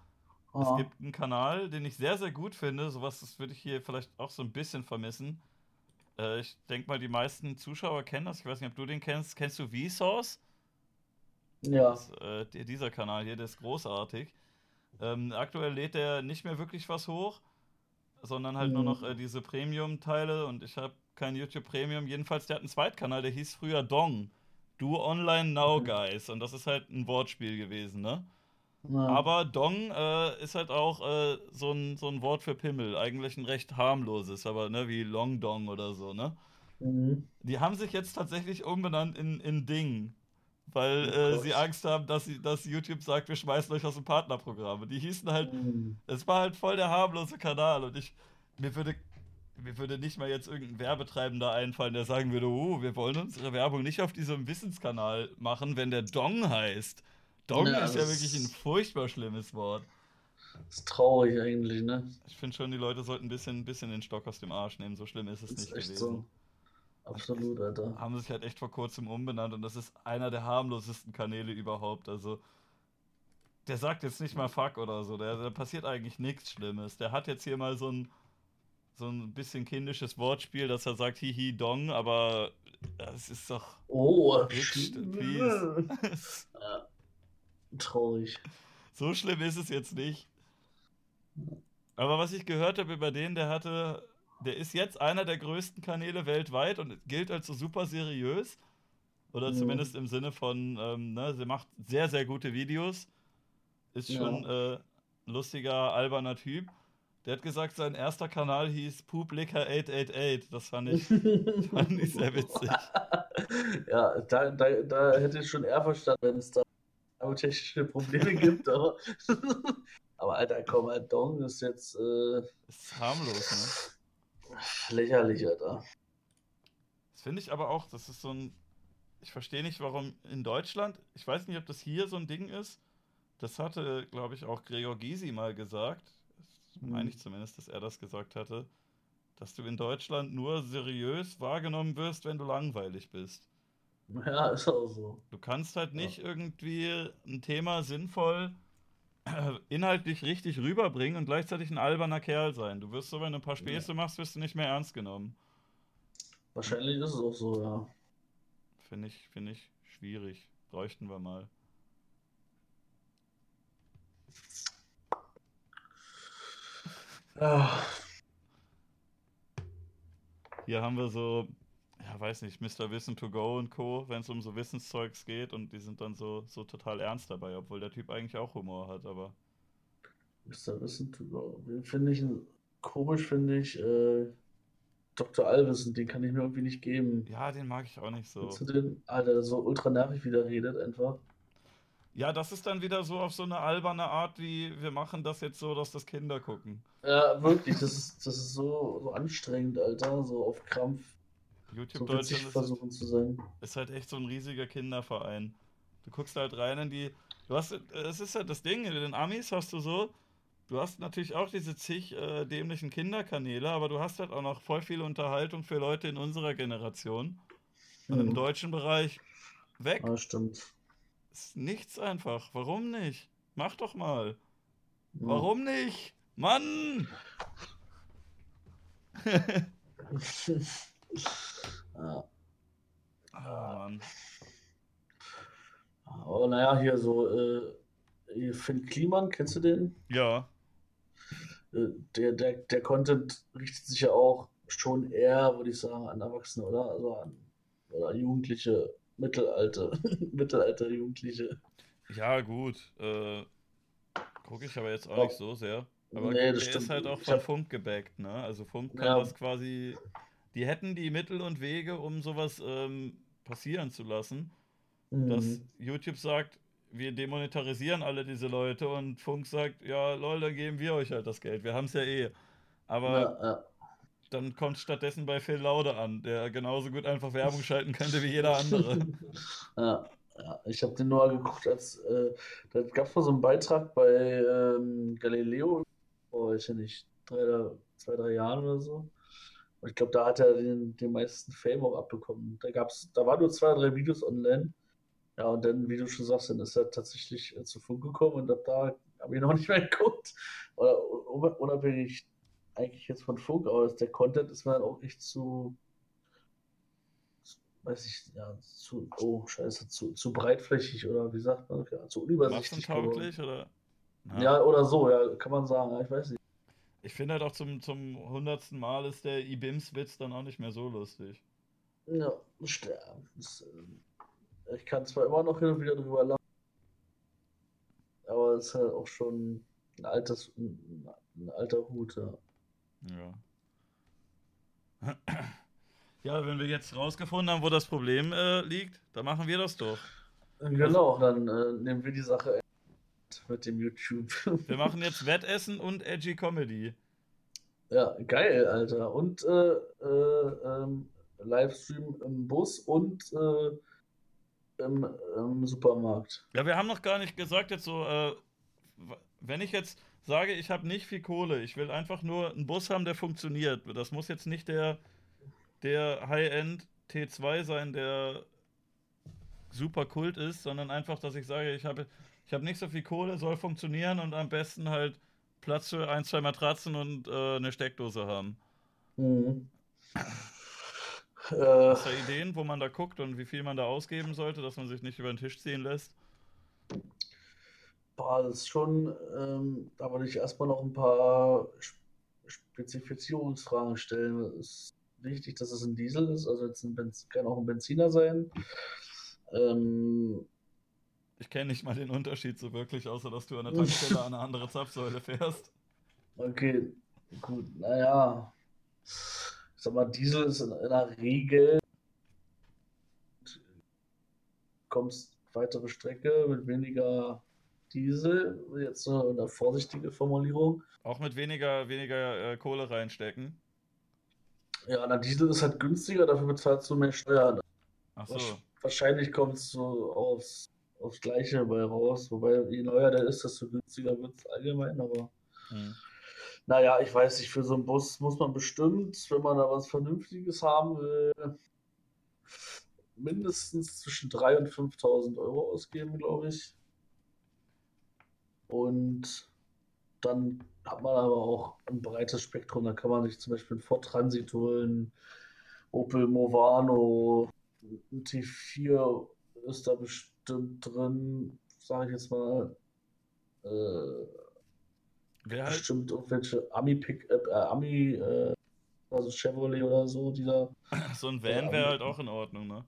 Es Ah, gibt einen Kanal, den ich sehr, sehr gut finde. Sowas, das würde ich hier vielleicht auch so ein bisschen vermissen. Äh, ich denke mal, die meisten Zuschauer kennen das. Ich weiß nicht, ob du den kennst. Kennst du Vsauce? ja. Das, äh, die- dieser Kanal hier, der ist großartig. Ähm, aktuell lädt er nicht mehr wirklich was hoch, sondern halt nur Mhm. noch äh, diese Premium-Teile und ich habe kein YouTube Premium. Jedenfalls, der hat einen Zweitkanal, der hieß früher Dong. Do Online Now Mhm. Guys. Und das ist halt ein Wortspiel gewesen, ne? Ja. Aber Dong äh, ist halt auch äh, so, ein, so ein Wort für Pimmel. Eigentlich ein recht harmloses, aber ne, wie Long Dong oder so, ne? Mhm. Die haben sich jetzt tatsächlich umbenannt in, in Ding. Weil Oh äh, sie Angst haben, dass, sie, dass YouTube sagt, wir schmeißen euch aus dem Partnerprogramm. Und die hießen halt, Mhm. es war halt voll der harmlose Kanal. Und ich, mir würde, mir würde nicht mal jetzt irgendein Werbetreibender einfallen, der sagen würde, oh, wir wollen unsere Werbung nicht auf diesem Wissenskanal machen, wenn der Dong heißt. Dong Ja, ist ja wirklich ein furchtbar schlimmes Wort. Ist traurig eigentlich, ne? Ich finde schon, die Leute sollten ein bisschen, ein bisschen den Stock aus dem Arsch nehmen. So schlimm ist es ist nicht echt gewesen. so. Absolut, Alter. Haben sich halt echt vor kurzem umbenannt und das ist einer der harmlosesten Kanäle überhaupt. Also, der sagt jetzt nicht mal Fuck oder so. Der, da passiert eigentlich nichts Schlimmes. Der hat jetzt hier mal so ein, so ein bisschen kindisches Wortspiel, dass er sagt Hihi Dong, aber das ist doch. Oh, please. [laughs] [laughs] Ja. Traurig. so schlimm ist es jetzt nicht. Aber was ich gehört habe über den, der hatte der ist jetzt einer der größten Kanäle weltweit und gilt als so super seriös. Oder Mhm. zumindest im Sinne von, ähm, ne, sie macht sehr, sehr gute Videos. Ist Ja. schon äh, ein lustiger, alberner Typ. Der hat gesagt, sein erster Kanal hieß Publica888. Das fand ich, [laughs] fand ich sehr witzig. Ja, da, da, da hätte ich schon eher verstanden, wenn es da technische Probleme gibt, aber, [laughs] aber Alter, Dong ist jetzt äh, Ist harmlos, ne? lächerlich, Alter. Das finde ich aber auch, das ist so ein. Ich verstehe nicht, warum in Deutschland, ich weiß nicht, ob das hier so ein Ding ist. Das hatte, glaube ich, auch Gregor Gysi mal gesagt. Mhm. meine ich zumindest, dass er das gesagt hatte. Dass du in Deutschland nur seriös wahrgenommen wirst, wenn du langweilig bist. [laughs] Ja, ist auch so. Du kannst halt nicht irgendwie ein Thema sinnvoll [clears throat] inhaltlich richtig rüberbringen und gleichzeitig ein alberner Kerl sein. Du wirst so, wenn du ein paar Späße machst, wirst du nicht mehr ernst genommen. Wahrscheinlich ist es auch so, ja. Finde ich, finde ich schwierig. Bräuchten wir mal. Ja, Hier haben wir so, ja, weiß nicht, Mr. Wissen to go und Co., wenn es um so Wissenszeugs geht und die sind dann so, so total ernst dabei, obwohl der Typ eigentlich auch Humor hat, aber Mr. Wissen to go. Den finde ich komisch, finde ich. Äh, Dr. Allwissen, den kann ich mir irgendwie nicht geben. ja, den mag ich auch nicht so. Zu den, Alter, der so ultra nervig wieder redet einfach. Ja, das ist dann wieder so auf so eine alberne Art, wie wir machen das jetzt so, dass das Kinder gucken. Ja, wirklich, das ist, das ist so, so anstrengend, Alter, so auf Krampf. YouTube So Deutschland ist, versuchen zu sein. ist halt echt so ein riesiger Kinderverein. Du guckst halt rein in die. Du hast, es ist halt das Ding, in den Amis hast du so, du hast natürlich auch diese zig äh, dämlichen Kinderkanäle, aber du hast halt auch noch voll viel Unterhaltung für Leute in unserer Generation. Und im Mhm. deutschen Bereich weg. Ja, stimmt. Ist nichts einfach. Warum nicht? Mach doch mal. Ja. Warum nicht? Mann! [laughs] [laughs] ja. Oh Mann. Aber naja, hier so, äh, hier Finn Kliman, kennst du den? Ja. Äh, der, der, der Content richtet sich ja auch schon eher, würde ich sagen, an Erwachsene, oder? Also an oder an Jugendliche, Mittelalter, [laughs] Mittelalter Jugendliche. Ja, gut. Äh, Gucke ich aber jetzt auch Ja. nicht so sehr. Aber Nee, das der stimmt. ist halt auch von hab- Funk gebackt, ne? Also Funk kann Ja. das quasi. Die hätten die Mittel und Wege, um sowas ähm, passieren zu lassen. Dass Mhm. YouTube sagt, wir demonetarisieren alle diese Leute und Funk sagt, ja, lol, dann geben wir euch halt das Geld. Wir haben es ja eh. Aber Ja, ja. dann kommt stattdessen bei Phil Laude an, der genauso gut einfach Werbung [laughs] schalten könnte wie jeder andere. [laughs] Ja, ja, ich habe den nur geguckt, als äh, da gab es mal so einen Beitrag bei ähm, Galileo, vor, ich ja nicht, drei, zwei, drei Jahren oder so. Und ich glaube, da hat er den, den meisten Fame auch abbekommen. Da gab's, da waren nur zwei, drei Videos online. Ja, und dann, wie du schon sagst, dann ist er tatsächlich äh, zu Funk gekommen und ab da habe ich [laughs] noch nicht mehr geguckt. Oder un- unabhängig eigentlich jetzt von Funk, aber der Content ist mir dann auch echt zu, weiß ich, ja, zu, oh, scheiße, zu, zu breitflächig oder wie sagt man, ja, zu unübersichtlich. Massentauglich oder? Na, Ja, oder so, ja, kann man sagen, ja, ich weiß nicht. Ich finde halt auch zum, zum hundertsten Mal ist der Ibims-Witz dann auch nicht mehr so lustig. Ja, sterben. Ähm, ich kann zwar immer noch hin und wieder drüber lachen, aber es ist halt auch schon ein altes, ein, alter Hut, ja. Ja. Ja, wenn wir jetzt rausgefunden haben, wo das Problem äh, liegt, dann machen wir das doch. Genau, dann äh, nehmen wir die Sache mit dem YouTube. Wir machen jetzt Wettessen und Edgy Comedy. Ja, geil, Alter. Und äh, äh, ähm, Livestream im Bus und äh, im, im Supermarkt. Ja, wir haben noch gar nicht gesagt jetzt so, äh, wenn ich jetzt sage, ich habe nicht viel Kohle, ich will einfach nur einen Bus haben, der funktioniert. Das muss jetzt nicht der, der High-End T2 sein, der super kult ist, sondern einfach, dass ich sage, ich habe ich hab nicht so viel Kohle, soll funktionieren und am besten halt Platz für ein, zwei Matratzen und äh, eine Steckdose haben. Mhm. Äh, Hast du Ideen, wo man da guckt und wie viel man da ausgeben sollte, dass man sich nicht über den Tisch ziehen lässt? boah, das ist schon, ähm, da würde ich erstmal noch ein paar Spezifizierungsfragen stellen. Es ist wichtig, dass es ein Diesel ist, also jetzt ein Benz kann auch ein Benziner sein. Ähm, ich kenne nicht mal den Unterschied so wirklich, außer dass du an der Tankstelle an eine andere Zapfsäule fährst. Okay, gut, naja. Ich sag mal, Diesel ist in, in der Regel kommst weitere Strecke mit weniger Diesel, jetzt so eine vorsichtige Formulierung. Auch mit weniger, weniger äh, Kohle reinstecken. Ja, na, Diesel ist halt günstiger, dafür bezahlst du mehr Steuern. Ach so. Wahrscheinlich kommt es so aufs, aufs Gleiche bei raus, wobei je neuer der ist, desto günstiger wird es allgemein, aber. Hm. Naja, ich weiß nicht, für so einen Bus muss man bestimmt, wenn man da was Vernünftiges haben will, mindestens zwischen 3.000 und 5.000 Euro ausgeben, glaube ich. Und dann hat man aber auch ein breites Spektrum. Da kann man sich zum Beispiel ein Ford Transit holen, Opel Movano, ein T4 ist da bestimmt drin, sage ich jetzt mal. Äh, Wer halt? Bestimmt irgendwelche Ami-Pick, äh, Ami, äh, also Chevrolet oder so, die da. [laughs] So ein Van wäre halt auch in Ordnung, ne?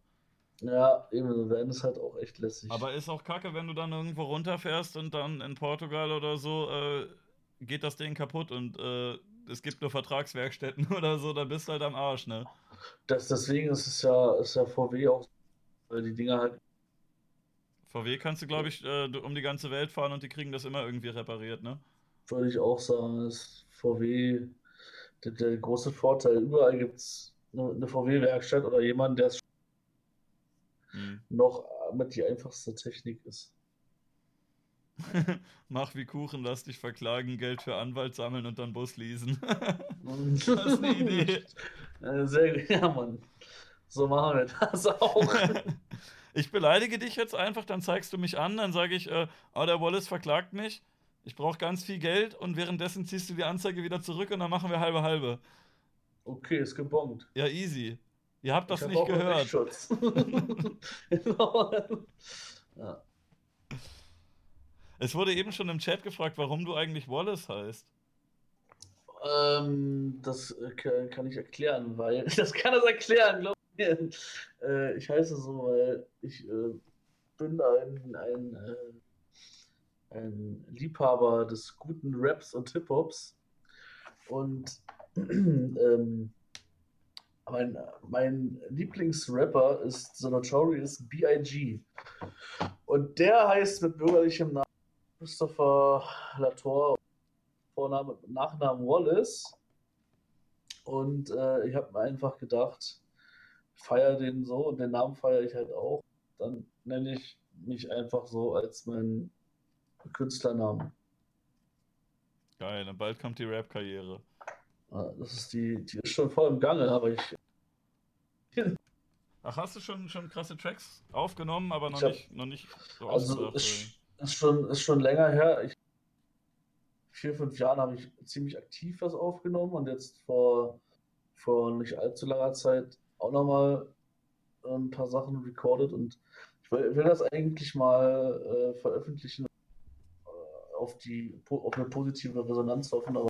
Ja, eben, so ein Van ist halt auch echt lässig. Aber ist auch kacke, wenn du dann irgendwo runterfährst und dann in Portugal oder so äh, geht das Ding kaputt und äh, es gibt nur Vertragswerkstätten [laughs] oder so, dann bist du halt am Arsch, ne? Das, deswegen ist es ja, ist ja VW auch, weil die Dinger halt. VW kannst du, glaube ich, äh, um die ganze Welt fahren und die kriegen das immer irgendwie repariert, ne? Würde ich auch sagen, ist VW der, der große Vorteil. Überall gibt es eine, eine VW-Werkstatt oder jemanden, der es hm. noch mit die einfachste Technik ist. [laughs] Mach wie Kuchen, lass dich verklagen, Geld für Anwalt sammeln und dann Bus leasen. [laughs] das ist eine Idee. Sehr gut, [laughs] ja, Mann. So machen wir das auch. Ich beleidige dich jetzt einfach, dann zeigst du mich an, dann sage ich, äh, oh, der Wallace verklagt mich, ich brauche ganz viel Geld und währenddessen ziehst du die Anzeige wieder zurück und dann machen wir halbe halbe. Okay, ist gebongt. Ja, easy. Ihr habt das nicht gehört. [laughs] [laughs] ja. Es wurde eben schon im Chat gefragt, warum du eigentlich Wallace heißt. Ähm, das äh, kann ich erklären, weil. [laughs] Das kann es erklären, glaub mir. [laughs] Äh, ich heiße so, weil ich äh, bin ein, ein, äh, ein Liebhaber des guten Raps und Hip-Hops. Und [clears throat] ähm, mein, mein Lieblingsrapper ist The Notorious B.I.G. Und der heißt mit bürgerlichem Namen Christopher Latour, Vorname, Nachnamen Wallace. Und äh, ich habe mir einfach gedacht, feiere den so und den Namen feiere ich halt auch. Dann nenne ich mich einfach so als mein Künstlernamen. Geil, dann bald kommt die Rap-Karriere. Das ist die, die ist schon voll im Gange, aber ich. Ach, hast du schon, schon krasse Tracks aufgenommen, aber noch, hab, nicht, noch nicht so Also ist, ist, schon, ist schon länger her. Ich, vier, fünf Jahren habe ich ziemlich aktiv was aufgenommen und jetzt vor, vor nicht allzu langer Zeit auch nochmal ein paar Sachen recorded und ich will, will das eigentlich mal äh, veröffentlichen, äh, auf, die, auf eine positive Resonanz hoffen, aber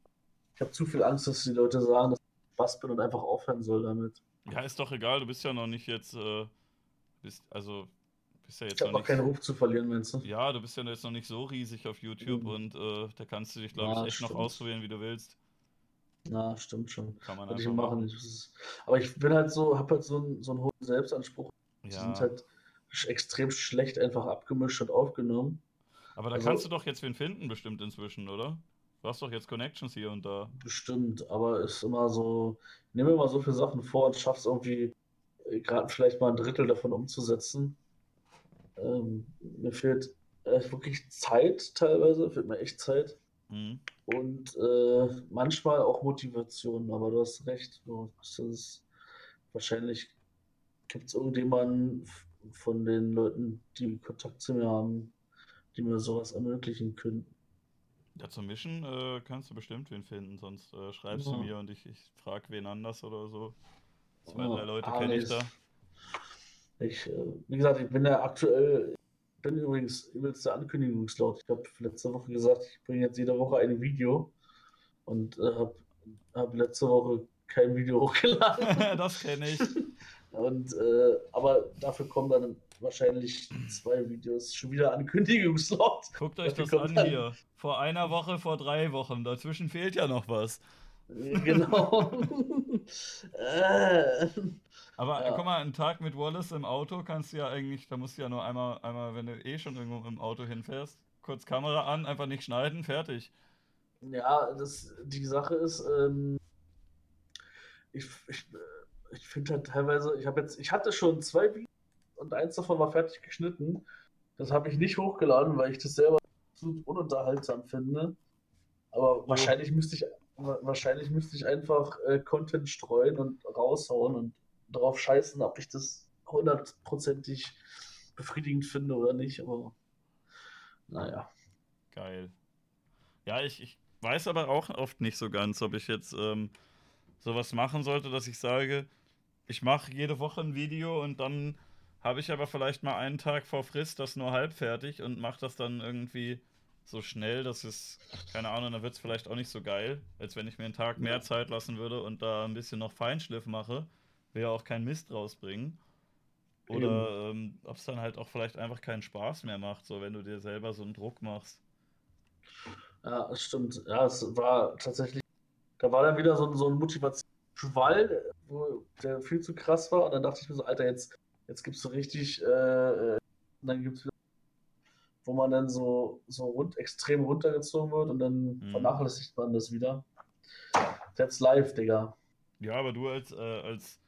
ich habe zu viel Angst, dass die Leute sagen, dass ich Spaß bin und einfach aufhören soll damit. Ja, ist doch egal, du bist ja noch nicht jetzt, äh, bist, also, bist ja jetzt ich habe noch keinen Ruf zu verlieren, meinst du? Ja, du bist ja jetzt noch nicht so riesig auf YouTube mhm. und äh, da kannst du dich, glaube ja, ich, echt stimmt. noch ausprobieren, wie du willst. Na, stimmt schon. Kann man ich machen. machen. aber ich bin halt so, habe halt so einen, so einen hohen Selbstanspruch. Ja. Die sind halt extrem schlecht einfach abgemischt und aufgenommen. Aber da also, kannst du doch jetzt wen finden, bestimmt inzwischen, oder? Du hast doch jetzt Connections hier und da. Bestimmt, aber ist immer so, ich nehme immer so viele Sachen vor und schaff's irgendwie äh, gerade vielleicht mal ein Drittel davon umzusetzen. Ähm, mir fehlt äh, wirklich Zeit teilweise, fehlt mir echt Zeit. Mhm. Und äh, manchmal auch Motivation, aber du hast recht. Das ist, wahrscheinlich gibt es irgendjemanden von den Leuten, die Kontakt zu mir haben, die mir sowas ermöglichen könnten. Ja, zum Mischen äh, kannst du bestimmt wen finden, sonst äh, schreibst ja. du mir und ich, ich frage wen anders oder so. Zwei, ja, drei Leute kenne ich da. Ich, äh, wie gesagt, ich bin ja aktuell, bin übrigens übelste Ankündigungslaut. Ich habe letzte Woche gesagt, ich bringe jetzt jede Woche ein Video und äh, habe habe letzte Woche kein Video [laughs] hochgeladen. [laughs] das kenne ich. [laughs] Und, äh, aber dafür kommen dann wahrscheinlich zwei Videos schon wieder Ankündigungslot. Guckt euch dafür das an hier. Vor einer Woche, vor drei Wochen. Dazwischen fehlt ja noch was. Genau. äh, aber ja. guck mal, einen Tag mit Wallace im Auto kannst du ja eigentlich, da musst du ja nur einmal, einmal, wenn du eh schon irgendwo im Auto hinfährst, kurz Kamera an, einfach nicht schneiden, fertig. Ja, das, die Sache ist, ähm, ich, ich, ich finde halt teilweise, ich habe jetzt, ich hatte schon zwei Videos und eins davon war fertig geschnitten. Das habe ich nicht hochgeladen, weil ich das selber absolut ununterhaltsam finde. Aber wahrscheinlich müsste ich wahrscheinlich müsste ich einfach äh, Content streuen und raushauen und darauf scheißen, ob ich das hundertprozentig befriedigend finde oder nicht. Aber naja. Geil. Ja, ich, ich weiß aber auch oft nicht so ganz, ob ich jetzt ähm, sowas machen sollte, dass ich sage, ich mache jede Woche ein Video und dann habe ich aber vielleicht mal einen Tag vor Frist das nur halb fertig und mache das dann irgendwie so schnell, dass es, keine Ahnung, dann wird es vielleicht auch nicht so geil, als wenn ich mir einen Tag mehr Zeit lassen würde und da ein bisschen noch Feinschliff mache. Will ja auch keinen Mist rausbringen. Oder ähm, ob es dann halt auch vielleicht einfach keinen Spaß mehr macht, so wenn du dir selber so einen Druck machst. Ja, das stimmt. Ja, es war tatsächlich, da war dann wieder so, so ein Motivationsschwall, wo der viel zu krass war. Und dann dachte ich mir so, Alter, jetzt, jetzt gibst du richtig, äh, äh und dann gibt es wieder, wo man dann so, so rund, extrem runtergezogen wird und dann mhm. vernachlässigt man das wieder. That's live, Digga. Ja, aber du als, äh, als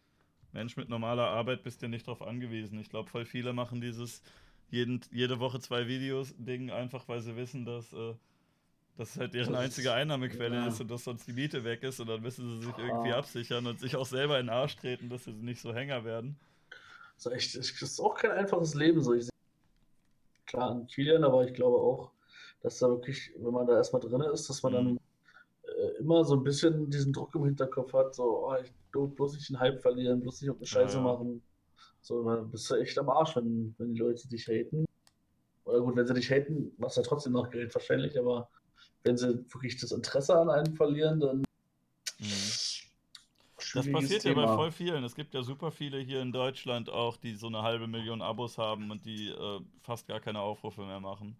Mensch mit normaler Arbeit bist ja nicht darauf angewiesen. Ich glaube, voll viele machen dieses jeden, jede Woche zwei Videos Ding einfach, weil sie wissen, dass äh, das halt deren einzige Einnahmequelle ja. ist und dass sonst die Miete weg ist und dann müssen sie sich irgendwie absichern und sich auch selber in den Arsch treten, dass sie nicht so Hänger werden. So echt, das ist auch kein einfaches Leben. So. Ich sehe klar an Kilian, aber ich glaube auch, dass da wirklich, wenn man da erstmal drin ist, dass man mhm. dann äh, immer so ein bisschen diesen Druck im Hinterkopf hat, so, oh, ich bloß nicht den Hype verlieren, bloß nicht irgendeine Scheiße ja, ja. machen. So, dann bist du echt am Arsch, wenn, wenn die Leute dich haten. Oder gut, wenn sie dich haten, machst du ja trotzdem noch Geld wahrscheinlich, aber wenn sie wirklich das Interesse an einem verlieren, dann. Mhm. Das passiert Thema. ja bei voll vielen. Es gibt ja super viele hier in Deutschland auch, die so eine halbe Million Abos haben und die äh, fast gar keine Aufrufe mehr machen.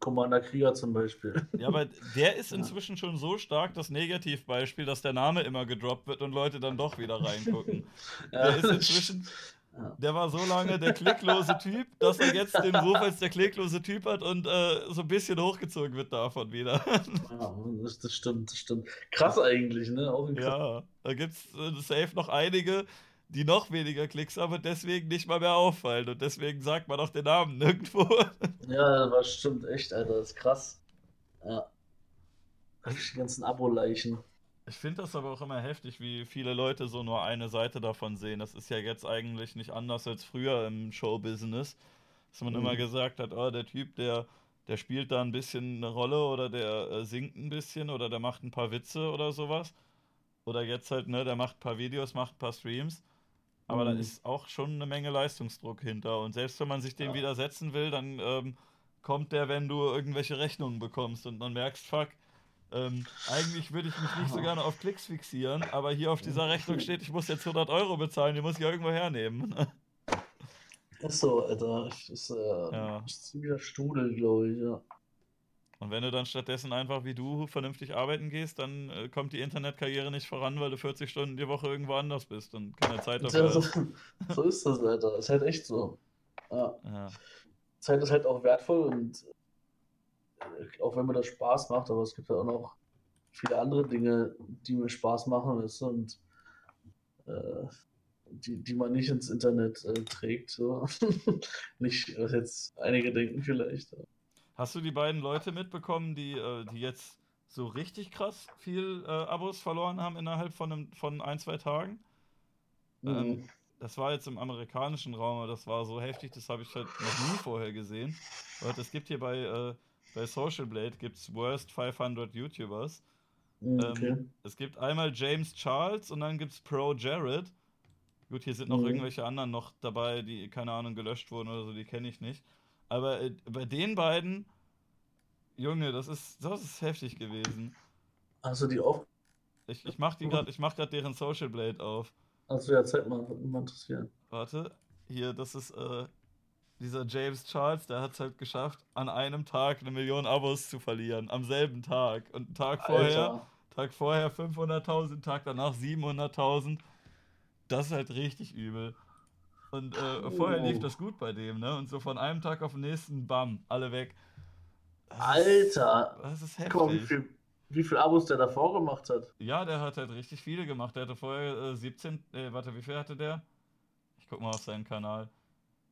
Commander Krieger zum Beispiel. Ja, aber der ist inzwischen schon so stark das Negativbeispiel, dass der Name immer gedroppt wird und Leute dann doch wieder reingucken. [laughs] Der ist inzwischen, der war so lange der klicklose Typ, dass er jetzt den Ruf als der klicklose Typ hat und äh, so ein bisschen hochgezogen wird davon wieder. Ja, das, stimmt, das stimmt. Krass eigentlich, ne? Auch ja, da gibt es äh, safe noch einige, die noch weniger Klicks haben und deswegen nicht mal mehr auffallen. Und deswegen sagt man auch den Namen nirgendwo. [laughs] Ja, das stimmt echt, Alter. Das ist krass. Ja. Die ganzen Abo-Leichen. Ich finde das aber auch immer heftig, wie viele Leute so nur eine Seite davon sehen. Das ist ja jetzt eigentlich nicht anders als früher im Showbusiness. Dass man mhm. immer gesagt hat, oh, der Typ, der, der spielt da ein bisschen eine Rolle oder der äh, singt ein bisschen oder der macht ein paar Witze oder sowas. Oder jetzt halt, ne, der macht ein paar Videos, macht ein paar Streams. Aber mhm. da ist auch schon eine Menge Leistungsdruck hinter. Und selbst wenn man sich dem ja. widersetzen will, dann ähm, kommt der, wenn du irgendwelche Rechnungen bekommst und man merkst, fuck, ähm, eigentlich würde ich mich nicht so gerne auf Klicks fixieren, aber hier auf dieser Rechnung steht, ich muss jetzt 100 Euro bezahlen, die muss ich ja irgendwo hernehmen. ist so, Alter. Das ist, äh, ja. ziemlicher Studel, glaube ich, ja. Und wenn du dann stattdessen einfach wie du vernünftig arbeiten gehst, dann äh, kommt die Internetkarriere nicht voran, weil du 40 Stunden die Woche irgendwo anders bist und keine Zeit dafür ja, so, hast. [laughs] So ist das, Alter. Das ist halt echt so. Ja. ja. Zeit ist halt auch wertvoll und auch wenn mir das Spaß macht, aber es gibt ja auch noch viele andere Dinge, die mir Spaß machen, weißt du, und äh, die, die man nicht ins Internet äh, trägt. So. [laughs] nicht, was jetzt einige denken vielleicht. Hast du die beiden Leute mitbekommen, die, äh, die jetzt so richtig krass viel äh, Abos verloren haben innerhalb von, einem, von ein, zwei Tagen? Mhm. Ähm, das war jetzt im amerikanischen Raum, das war so heftig, das habe ich halt noch nie vorher gesehen. Und es gibt hier bei äh, bei Social Blade gibt es Worst 500 YouTubers. Mm, okay. Ähm, es gibt einmal James Charles und dann gibt es Pro Jared. Gut, hier sind noch mhm. irgendwelche anderen noch dabei, die, keine Ahnung, gelöscht wurden oder so, die kenne ich nicht. Aber äh, bei den beiden, Junge, das ist, das ist heftig gewesen. Also die auf Ich, ich mach die grad, ich mach grad deren Social Blade auf. Also ja, zeig mal, würde mich mal interessieren. Warte, hier, das ist äh, dieser James Charles, der hat es halt geschafft, an einem Tag eine Million Abos zu verlieren. Am selben Tag. Und einen Tag vorher, Alter. Tag vorher 500.000, Tag danach 700.000. Das ist halt richtig übel. Und äh, vorher lief das gut bei dem, ne? Und so von einem Tag auf den nächsten, bam, alle weg. Das ist- Alter! Das ist Guck mal, wie heftig. viel, wie viel Abos der davor gemacht hat. Ja, der hat halt richtig viele gemacht. Der hatte vorher äh, 17, äh, warte, wie viel hatte der? Ich guck mal auf seinen Kanal.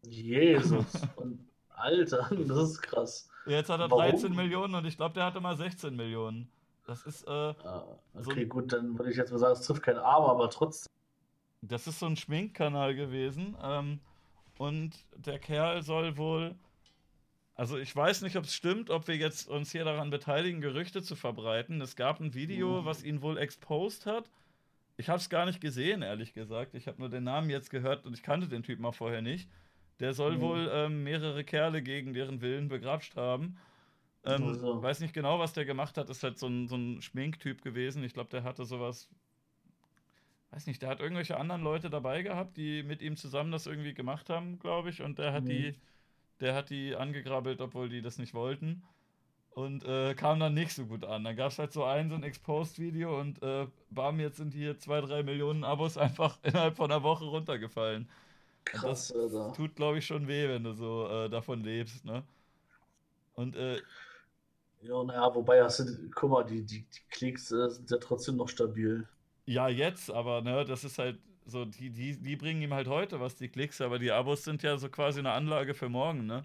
Jesus. [laughs] Und Alter, [laughs] das ist krass. Jetzt hat er Warum? 13 Millionen und ich glaube, der hatte mal 16 Millionen. Das ist, äh, Ah, So Okay, ein- gut, dann würde ich jetzt mal sagen, es trifft keinen Arm, aber trotzdem. Das ist so ein Schminkkanal gewesen. Ähm, und der Kerl soll wohl. Also ich weiß nicht, ob es stimmt, ob wir jetzt uns hier daran beteiligen, Gerüchte zu verbreiten. Es gab ein Video, Mhm. was ihn wohl exposed hat. Ich habe es gar nicht gesehen, ehrlich gesagt. Ich habe nur den Namen jetzt gehört und ich kannte den Typen auch vorher nicht. Der soll Mhm. wohl ähm, mehrere Kerle gegen deren Willen begrapscht haben. Ähm, Also. Weiß nicht genau, was der gemacht hat. Ist halt so ein, so ein Schminktyp gewesen. Ich glaube, der hatte sowas. Weiß nicht, der hat irgendwelche anderen Leute dabei gehabt, die mit ihm zusammen das irgendwie gemacht haben, glaube ich. Und der hat Mhm. die, der hat die angegrabbelt, obwohl die das nicht wollten. Und äh, kam dann nicht so gut an. Dann gab es halt so ein, so ein Exposed-Video und äh, bam, jetzt sind hier zwei, drei Millionen Abos [laughs] einfach innerhalb von einer Woche runtergefallen. Krass, Alter. Tut, glaube ich, schon weh, wenn du so äh, davon lebst, ne? Und äh, Ja, naja, wobei hast du, guck mal, die, die, die Klicks äh, sind ja trotzdem noch stabil. Ja, jetzt, aber ne, das ist halt so, die, die, die bringen ihm halt heute was, die Klicks, aber die Abos sind ja so quasi eine Anlage für morgen, ne?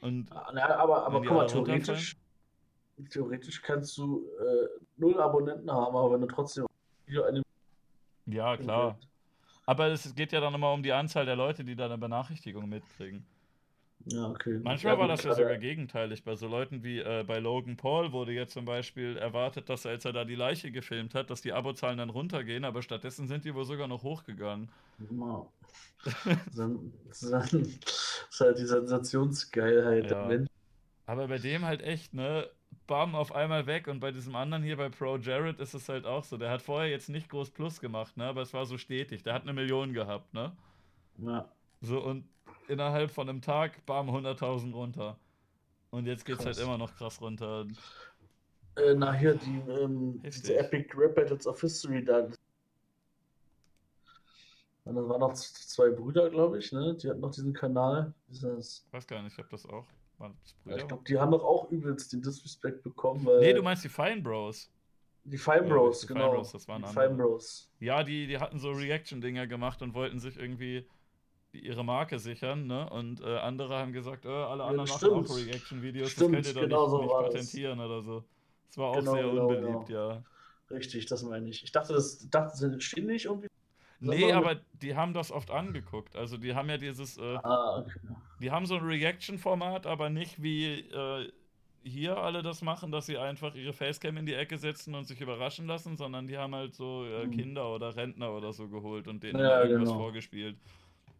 Und Ah, Naja, aber, aber guck mal, theoretisch, theoretisch kannst du äh, null Abonnenten haben, aber wenn du trotzdem eine ja, klar. Aber es geht ja dann immer um die Anzahl der Leute, die da eine Benachrichtigung mitkriegen. Ja, okay. Manchmal Ja, war das ja gerade- sogar gegenteilig. Bei so Leuten wie äh, bei Logan Paul wurde jetzt zum Beispiel erwartet, dass er, als er da die Leiche gefilmt hat, dass die Abozahlen dann runtergehen, aber stattdessen sind die wohl sogar noch hochgegangen. Sen- Das ist halt die Sensationsgeilheit Ja. der Menschen. Aber bei dem halt echt, ne? Bam, auf einmal weg. Und bei diesem anderen hier, bei Pro Jared, ist es halt auch so. Der hat vorher jetzt nicht groß Plus gemacht, ne? Aber es war so stetig. Der hat eine Million gehabt, ne? Ja. So, und innerhalb von einem Tag, bam, 100.000 runter. Und jetzt geht's Krass. halt immer noch krass runter. Äh, na hier, die, ähm, diese Epic Rap Battles of History da. Und dann waren noch zwei Brüder, glaube ich, ne? Die hatten noch diesen Kanal. Dieses, Weiß gar nicht, ob das auch. Ja, ich glaube, die haben doch auch übelst den Disrespect bekommen, weil nee, du meinst die Fine Bros. die Fine Ja, Bros, die Fine genau. Bros, das waren die andere. Fine Bros. Ja, die, die hatten so Reaction-Dinger gemacht und wollten sich irgendwie ihre Marke sichern, ne? Und äh, andere haben gesagt, äh, alle anderen machen stimmt. auch Reaction-Videos, das könnt ihr doch genau nicht, so nicht war das. patentieren oder so. Das war auch Genau, sehr genau, unbeliebt, ja. Richtig, das meine ich. Ich dachte, das dachte, sie stehen nicht irgendwie. Nee, aber die haben das oft angeguckt. Also die haben ja dieses, äh, Ah, okay. die haben so ein Reaction-Format, aber nicht wie äh, hier alle das machen, dass sie einfach ihre Facecam in die Ecke setzen und sich überraschen lassen, sondern die haben halt so äh, Mhm. Kinder oder Rentner oder so geholt und denen Ja, irgendwas genau. vorgespielt.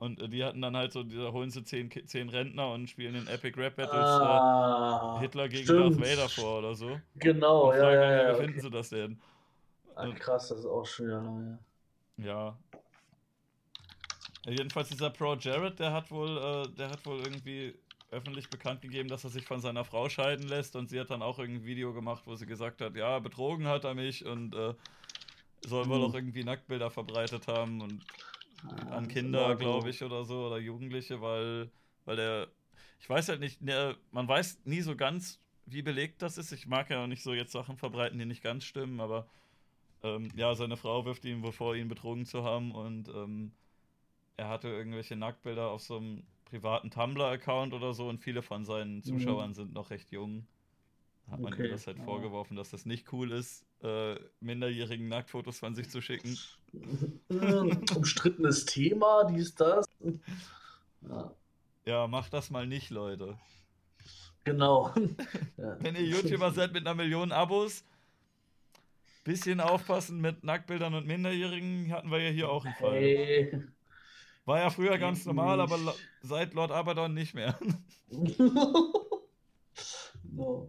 Und äh, die hatten dann halt so, da holen sie zehn, zehn Rentner und spielen in Epic Rap Battles Ah, äh, Hitler gegen stimmt. Darth Vader vor oder so. Genau, und ja, fragen ja, ja, wie finden Okay. sie das denn? Ah, krass, das ist auch schon wieder lange. Ja. Ja, Jedenfalls dieser Pro Jared, der hat wohl, äh, der hat wohl irgendwie öffentlich bekannt gegeben, dass er sich von seiner Frau scheiden lässt und sie hat dann auch irgendein Video gemacht, wo sie gesagt hat, ja, betrogen hat er mich und äh, soll wohl Mhm. auch irgendwie Nacktbilder verbreitet haben und an ist Kinder, so. glaube ich, oder so, oder Jugendliche, weil, weil der, ich weiß halt nicht, der, man weiß nie so ganz, wie belegt das ist. Ich mag ja auch nicht so jetzt Sachen verbreiten, die nicht ganz stimmen, aber ähm, ja, seine Frau wirft ihm wohl vor, ihn betrogen zu haben und ähm, er hatte irgendwelche Nacktbilder auf so einem privaten Tumblr-Account oder so und viele von seinen Zuschauern sind noch recht jung. Hat man Okay, das halt ja. vorgeworfen, dass das nicht cool ist, äh, minderjährigen Nacktfotos von sich zu schicken. Hm, Umstrittenes Thema, dies, das. Ja, Ja, macht das mal nicht, Leute. genau. [laughs] Ja. Wenn ihr YouTuber seid mit einer Million Abos, bisschen aufpassen mit Nacktbildern und Minderjährigen, hatten wir ja hier auch einen Fall. Hey. War ja früher ganz normal, aber seit Lord Abaddon nicht mehr. [laughs] no.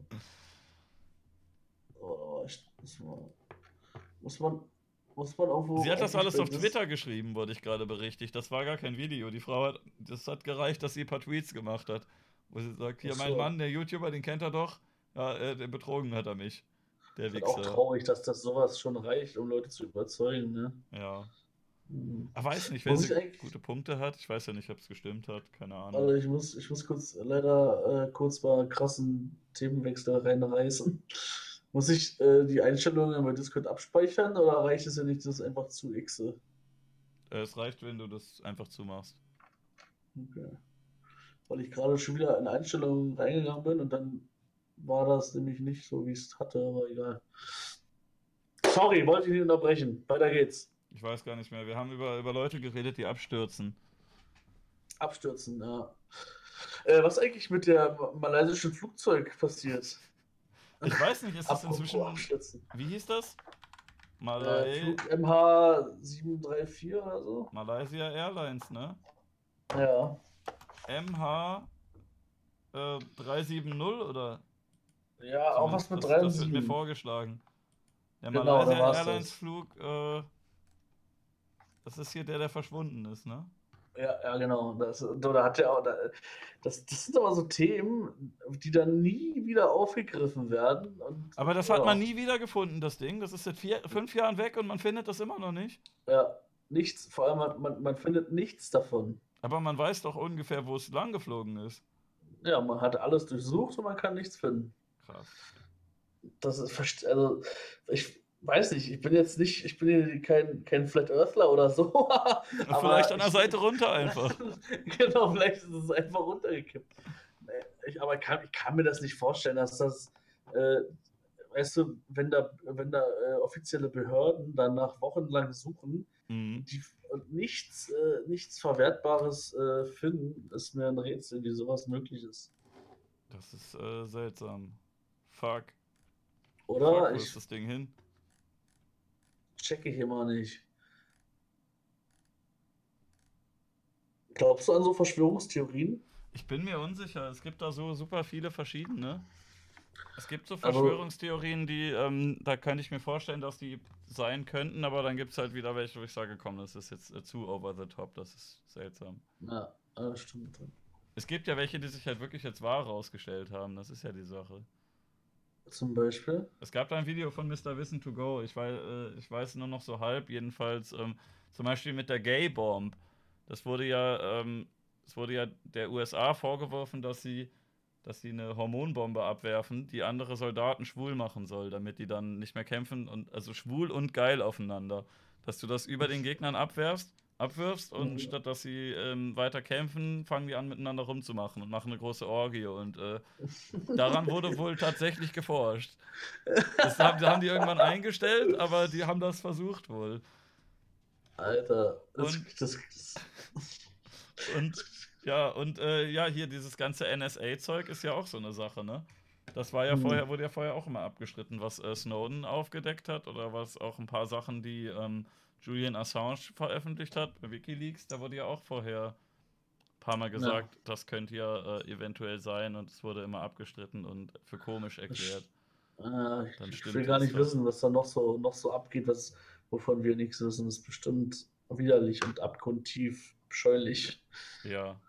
Ich muss mal Muss man. Sie hat das alles auf Twitter geschrieben, wurde ich gerade berichtigt. Das war gar kein Video. Die Frau hat, das hat gereicht, dass sie ein paar Tweets gemacht hat. Wo sie sagt, hier, mein. Mann, der YouTuber, den kennt er doch. Ja, äh, der betrogen hat er mich. Der ist? Auch Wichser. traurig, dass das sowas schon reicht, um Leute zu überzeugen, ne? Ja. Hm. Aber weiß nicht, wenn Muss sie ich gute Punkte hat. Ich weiß ja nicht, ob es gestimmt hat. Keine Ahnung. Also ich muss, ich muss kurz leider äh, kurz mal einen krassen Themenwechsel reinreißen. Muss ich äh, die Einstellungen bei Discord abspeichern oder reicht es ja nicht, das einfach zu Xe? Äh, es reicht, wenn du das einfach zumachst. Okay. Weil ich gerade schon wieder in Einstellungen reingegangen bin und dann war das nämlich nicht so, wie ich es hatte, aber egal. Sorry, wollte ich nicht unterbrechen. Weiter geht's. Ich weiß gar nicht mehr. Wir haben über, über Leute geredet, die abstürzen. Abstürzen, ja. Äh, was eigentlich mit der ma- malaysischen Flugzeug passiert? Ich weiß nicht, ist das inzwischen. Wie hieß das? Äh, Malay Flug MH734 oder so? Malaysia Airlines, ne? Ja. MH äh, 370 oder? Ja, auch was mit das, das wird mir 307. vorgeschlagen. Der Genau, Malaysia Airlines das. Flug, äh, das ist hier der, der verschwunden ist, ne? Ja, ja, genau. Das, da hat ja auch, da, das, das sind aber so Themen, die dann nie wieder aufgegriffen werden. Und, Aber das hat ja, man nie wieder gefunden, das Ding. Das ist seit vier, fünf Jahren weg und man findet das immer noch nicht. Ja, nichts, vor allem man, man, man findet nichts davon. Aber man weiß doch ungefähr, wo es lang geflogen ist. Ja, man hat alles durchsucht und man kann nichts finden. Krass. Das ist, also, ich weiß nicht, ich bin jetzt nicht, ich bin kein, kein Flat Earthler oder so. [laughs] aber Vielleicht an der Seite runter [laughs] einfach. genau, vielleicht ist es einfach runtergekippt. Ich, aber kann, ich kann mir das nicht vorstellen, dass das, äh, weißt du, wenn da, wenn da äh, offizielle Behörden dann nach wochenlang suchen, Mhm. die und nichts, äh, nichts Verwertbares äh, finden, ist mir ein Rätsel, wie sowas möglich ist. Das ist äh, seltsam. Fuck. Oder? Fuck, wo ich ist das Ding hin? Checke hier mal nicht. Glaubst du an so Verschwörungstheorien? Ich bin mir unsicher. Es gibt da so super viele verschiedene. Es gibt so Verschwörungstheorien, die, ähm, da könnte ich mir vorstellen, dass die sein könnten, aber dann gibt es halt wieder welche, wo ich sage, komm, das ist jetzt äh, zu over the top, das ist seltsam. Ja, äh, stimmt. Es gibt ja welche, die sich halt wirklich jetzt wahr rausgestellt haben, das ist ja die Sache. Zum Beispiel. Es gab da ein Video von Mr. Wissen to Go, ich weiß, äh, ich weiß nur noch so halb, jedenfalls ähm, zum Beispiel mit der Gay Bomb. Das wurde ja, ähm, es wurde ja der USA vorgeworfen, dass sie, dass sie eine Hormonbombe abwerfen, die andere Soldaten schwul machen soll, damit die dann nicht mehr kämpfen und also schwul und geil aufeinander. Dass du das über den Gegnern abwerfst, abwirfst und Mhm. statt dass sie ähm, weiter kämpfen, fangen die an miteinander rumzumachen und machen eine große Orgie und äh, Daran wurde wohl [laughs] tatsächlich geforscht. Das haben, haben die irgendwann eingestellt, aber die haben das versucht wohl. Alter, das, Und- das, Und ja, und äh, ja, hier dieses ganze NSA-Zeug ist ja auch so eine Sache, ne? Das war ja Mhm. vorher, wurde ja vorher auch immer abgestritten, was äh, Snowden aufgedeckt hat oder was auch ein paar Sachen, die ähm, Julian Assange veröffentlicht hat bei Wikileaks, da wurde ja auch vorher ein paar Mal gesagt, das könnte ja äh, eventuell sein und es wurde immer abgestritten und für komisch erklärt. äh, Dann ich, ich stimmt will gar nicht doch. wissen, was da noch so, noch so abgeht, was, wovon wir nichts wissen. Das ist bestimmt widerlich und abgrundtief abscheulich. Ja.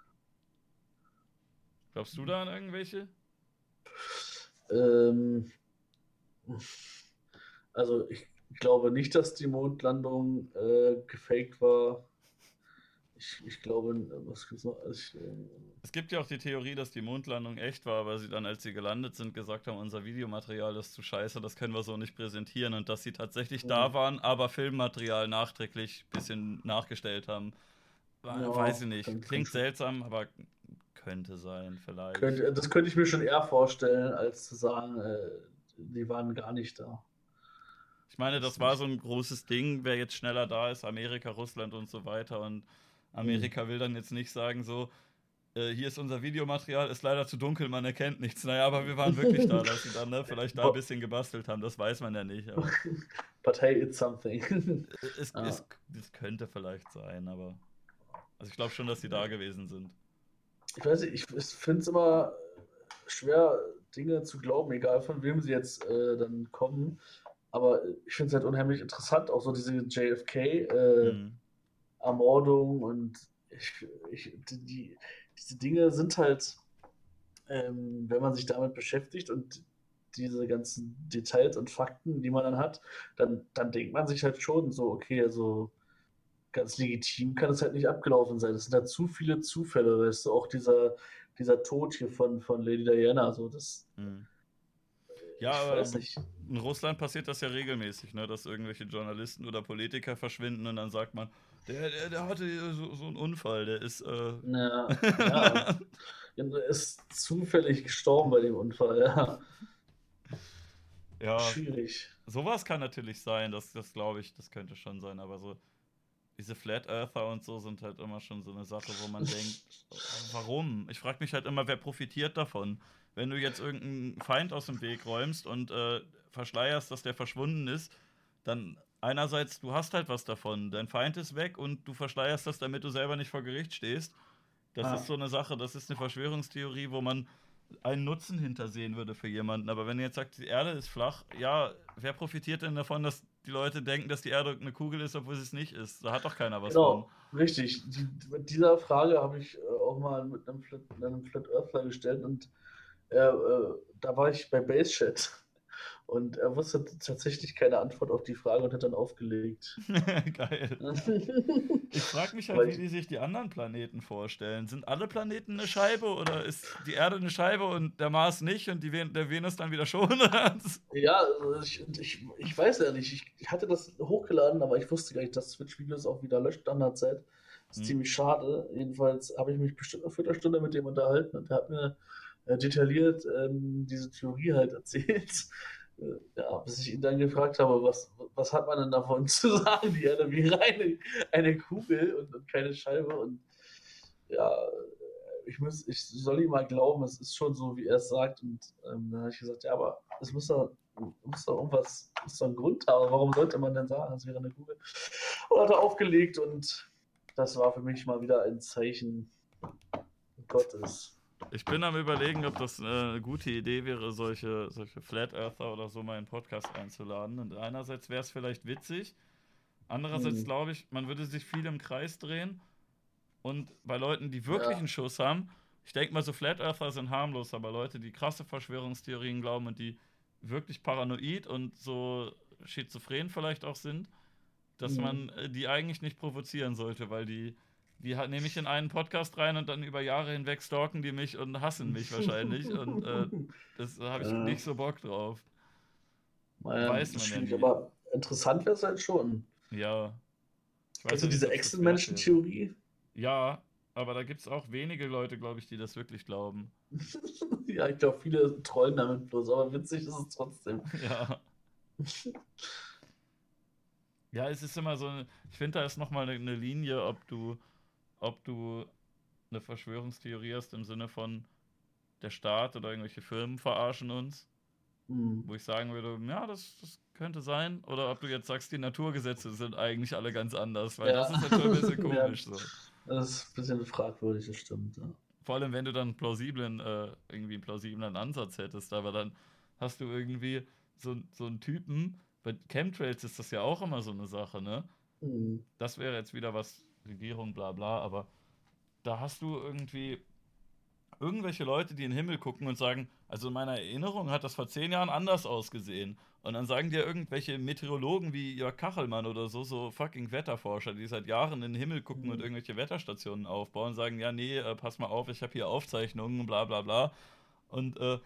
Glaubst du da an irgendwelche? Ähm, also ich glaube nicht, dass die Mondlandung äh, gefaked war. Ich, ich glaube, was gibt's noch? Also ich, äh, Es gibt ja auch die Theorie, dass die Mondlandung echt war, weil sie dann, als sie gelandet sind, gesagt haben, unser Videomaterial ist zu scheiße, das können wir so nicht präsentieren und dass sie tatsächlich da Mhm. waren, aber Filmmaterial nachträglich ein bisschen nachgestellt haben. Ja, Weiß ich nicht. Klingt seltsam, aber könnte sein, vielleicht. könnte, das könnte ich mir schon eher vorstellen, als zu sagen, äh, die waren gar nicht da. Ich meine, das war so ein großes Ding, wer jetzt schneller da ist, Amerika, Russland und so weiter. Und Amerika will dann jetzt nicht sagen, so, äh, hier ist unser Videomaterial, ist leider zu dunkel, man erkennt nichts. Naja, aber wir waren wirklich da, dass sie dann ne, [laughs] vielleicht da ein bisschen gebastelt haben, das weiß man ja nicht. Aber [laughs] Partei it's something. [laughs] es, Ah. es, es könnte vielleicht sein, aber. Also ich glaube schon, dass sie da gewesen sind. ich weiß nicht, ich, ich finde es immer schwer, Dinge zu glauben, egal von wem sie jetzt äh, dann kommen. Aber ich finde es halt unheimlich interessant, auch so diese JFK-Ermordung äh, mhm. und ich, ich, die, diese Dinge sind halt, ähm, wenn man sich damit beschäftigt und diese ganzen Details und Fakten, die man dann hat, dann, dann denkt man sich halt schon so, okay, also ganz legitim kann es halt nicht abgelaufen sein. Es sind halt zu viele Zufälle, weißt du, auch dieser, dieser Tod hier von, von Lady Diana, so das. Mhm. Ja, aber in Russland passiert das ja regelmäßig, ne, dass irgendwelche Journalisten oder Politiker verschwinden und dann sagt man, der, der, der hatte so, so einen Unfall, der ist. Äh ja, [laughs] ja. ist zufällig gestorben bei dem Unfall, ja. Ja. Schwierig. Sowas kann natürlich sein, das, das glaube ich, das könnte schon sein, aber so diese Flat Earther und so sind halt immer schon so eine Sache, wo man [laughs] denkt, warum? Ich frage mich halt immer, wer profitiert davon? Wenn du jetzt irgendeinen Feind aus dem Weg räumst und äh, verschleierst, dass der verschwunden ist, dann einerseits, du hast halt was davon. Dein Feind ist weg und du verschleierst das, damit du selber nicht vor Gericht stehst. Das ah. ist so eine Sache, das ist eine Verschwörungstheorie, wo man einen Nutzen hintersehen würde für jemanden. Aber wenn ihr jetzt sagt, die Erde ist flach, ja, wer profitiert denn davon, dass die Leute denken, dass die Erde eine Kugel ist, obwohl sie es nicht ist? Da hat doch keiner was genau, von. Richtig. Die, mit dieser Frage habe ich äh, auch mal mit einem Flat, einem Flat Earthler gestellt und äh, da war ich bei Base Chat. Und er wusste tatsächlich keine Antwort auf die Frage und hat dann aufgelegt. [laughs] Geil. ich frage mich halt, wie die sich die anderen Planeten vorstellen. Sind alle Planeten eine Scheibe oder ist die Erde eine Scheibe und der Mars nicht und die Ven der Venus dann wieder schon? ja, also ich, ich, ich, weiß ja nicht. Ich, ich, hatte das hochgeladen, aber ich wusste gar nicht, dass Twitch-Videos auch wieder löscht an der Zeit. Das ist hm. ziemlich schade. Jedenfalls habe ich mich bestimmt eine Viertelstunde mit dem unterhalten und er hat mir äh, detailliert ähm, diese Theorie halt erzählt [laughs] ja, bis ich ihn dann gefragt habe, was, was hat man denn davon [laughs] zu sagen? Die Erde wäre eine, eine Kugel und, und keine Scheibe. Und ja, ich, muss, ich soll ihm mal glauben, es ist schon so, wie er es sagt. Und ähm, dann habe ich gesagt, ja, aber es muss doch, muss doch irgendwas, muss doch einen Grund haben. Warum sollte man denn sagen, es wäre eine Kugel? Und hat er aufgelegt und das war für mich mal wieder ein Zeichen Gottes. Ich bin am überlegen, ob das eine gute Idee wäre, solche, solche Flat Earther oder so mal in den Podcast einzuladen. Und einerseits wäre es vielleicht witzig, andererseits mhm. glaube ich, man würde sich viel im Kreis drehen. Und bei Leuten, die wirklich ja. einen Schuss haben, ich denke mal, so Flat Earther sind harmlos, aber Leute, die krasse Verschwörungstheorien glauben und die wirklich paranoid und so schizophren vielleicht auch sind, dass mhm. man äh, die eigentlich nicht provozieren sollte, weil die die nehme ich in einen Podcast rein und dann über Jahre hinweg stalken die mich und hassen mich wahrscheinlich. und äh, [laughs] das habe ich äh, nicht so Bock drauf. Naja, weiß man ja nicht. Aber interessant wäre es halt schon. Ja. Also diese Echsenmenschen-Theorie? Ja, aber da gibt es auch wenige Leute, glaube ich, die das wirklich glauben. [laughs] ja, ich glaube, viele trollen damit bloß, aber witzig ist es trotzdem. [laughs] Ja. ja, es ist immer so, ich finde, da ist nochmal eine Linie, ob du ob du eine Verschwörungstheorie hast im Sinne von der Staat oder irgendwelche Firmen verarschen uns. Mhm. Wo ich sagen würde, ja, das, das, könnte sein. Oder ob du jetzt sagst, die Naturgesetze sind eigentlich alle ganz anders, weil ja. das ist natürlich ein bisschen [laughs] komisch. ja. so. Das ist ein bisschen fragwürdig, das stimmt. Ja. Vor allem, wenn du dann plausiblen, äh, irgendwie einen plausiblen Ansatz hättest, aber dann hast du irgendwie so, so einen Typen, bei Chemtrails ist das ja auch immer so eine Sache, ne? Mhm. Das wäre jetzt wieder was Regierung, bla bla, aber da hast du irgendwie irgendwelche Leute, die in den Himmel gucken und sagen, also in meiner Erinnerung hat das vor zehn Jahren anders ausgesehen. Und dann sagen dir irgendwelche Meteorologen wie Jörg Kachelmann oder so, so fucking Wetterforscher, die seit Jahren in den Himmel gucken mhm. und irgendwelche Wetterstationen aufbauen, sagen, ja, nee, äh, pass mal auf, ich habe hier Aufzeichnungen, bla bla bla. Und äh,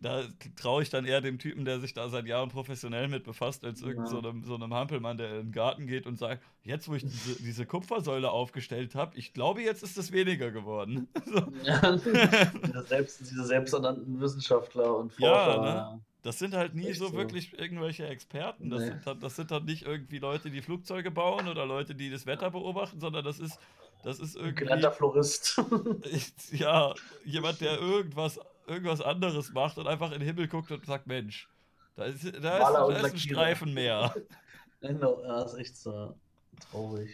da traue ich dann eher dem Typen, der sich da seit Jahren professionell mit befasst, als ja. irgend so einem, so einem Hampelmann, der in den Garten geht und sagt, jetzt wo ich diese, diese Kupfersäule aufgestellt habe, ich glaube, jetzt ist es weniger geworden. [laughs] So. Ja, [laughs] diese, selbst, diese selbsternannten Wissenschaftler und Forscher. Ja, ne? Das sind halt nie so, so, wirklich irgendwelche Experten. Das, nee. sind halt, das sind halt nicht irgendwie Leute, die Flugzeuge bauen oder Leute, die das Wetter beobachten, sondern das ist, das ist irgendwie. Gelernter Florist. [laughs] ja, jemand, der irgendwas irgendwas anderes macht und einfach in den Himmel guckt und sagt, Mensch, da ist, da ist, da ist ein Streifen mehr. [laughs] genau, ja, ist echt so traurig.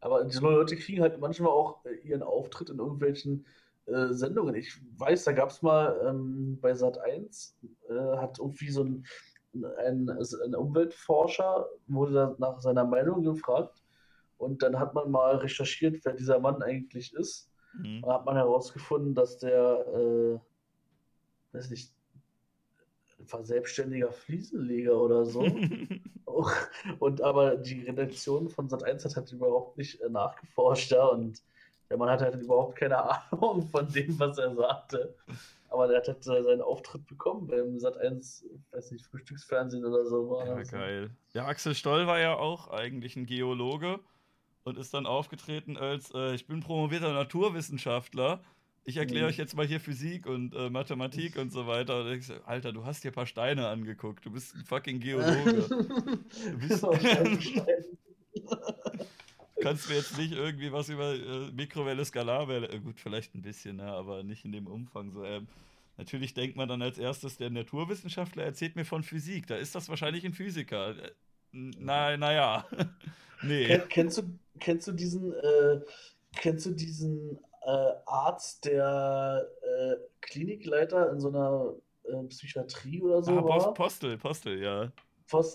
Aber diese Leute kriegen halt manchmal auch äh, ihren Auftritt in irgendwelchen äh, Sendungen. Ich weiß, da gab es mal ähm, bei Sat 1, äh, hat irgendwie so ein ein, ein Umweltforscher wurde nach seiner Meinung gefragt und dann hat man mal recherchiert, wer dieser Mann eigentlich ist. Mhm. Da hat man herausgefunden, dass der, äh, weiß nicht, war selbstständiger Fliesenleger oder so. [laughs] und aber die Redaktion von Sat1 hat halt überhaupt nicht äh, nachgeforscht da und der Mann hat halt überhaupt keine [laughs] Ahnung von dem, was er sagte. Aber der hat halt seinen Auftritt bekommen beim Sat1, weiß nicht, Frühstücksfernsehen oder so. War ja, geil. Ja, Axel Stoll war ja auch eigentlich ein Geologe und ist dann aufgetreten als, äh, ich bin promovierter Naturwissenschaftler. Ich erkläre mhm. euch jetzt mal hier Physik und äh, Mathematik und so weiter. Und ich so, Alter, du hast dir ein paar Steine angeguckt. Du bist ein fucking Geologe. [laughs] du bist [laughs] kannst mir jetzt nicht irgendwie was über äh, Mikrowelle, Skalarwelle, äh, gut, vielleicht ein bisschen, ne, aber nicht in dem Umfang. So, ähm, natürlich denkt man dann als erstes, der Naturwissenschaftler erzählt mir von Physik. Da ist das wahrscheinlich ein Physiker. Äh, na, naja. [laughs] nee. Ken, kennst, du, kennst du diesen, äh, kennst du diesen äh, Arzt, der äh, Klinikleiter in so einer Psychiatrie oder so ah, war? Postel, Postel, ja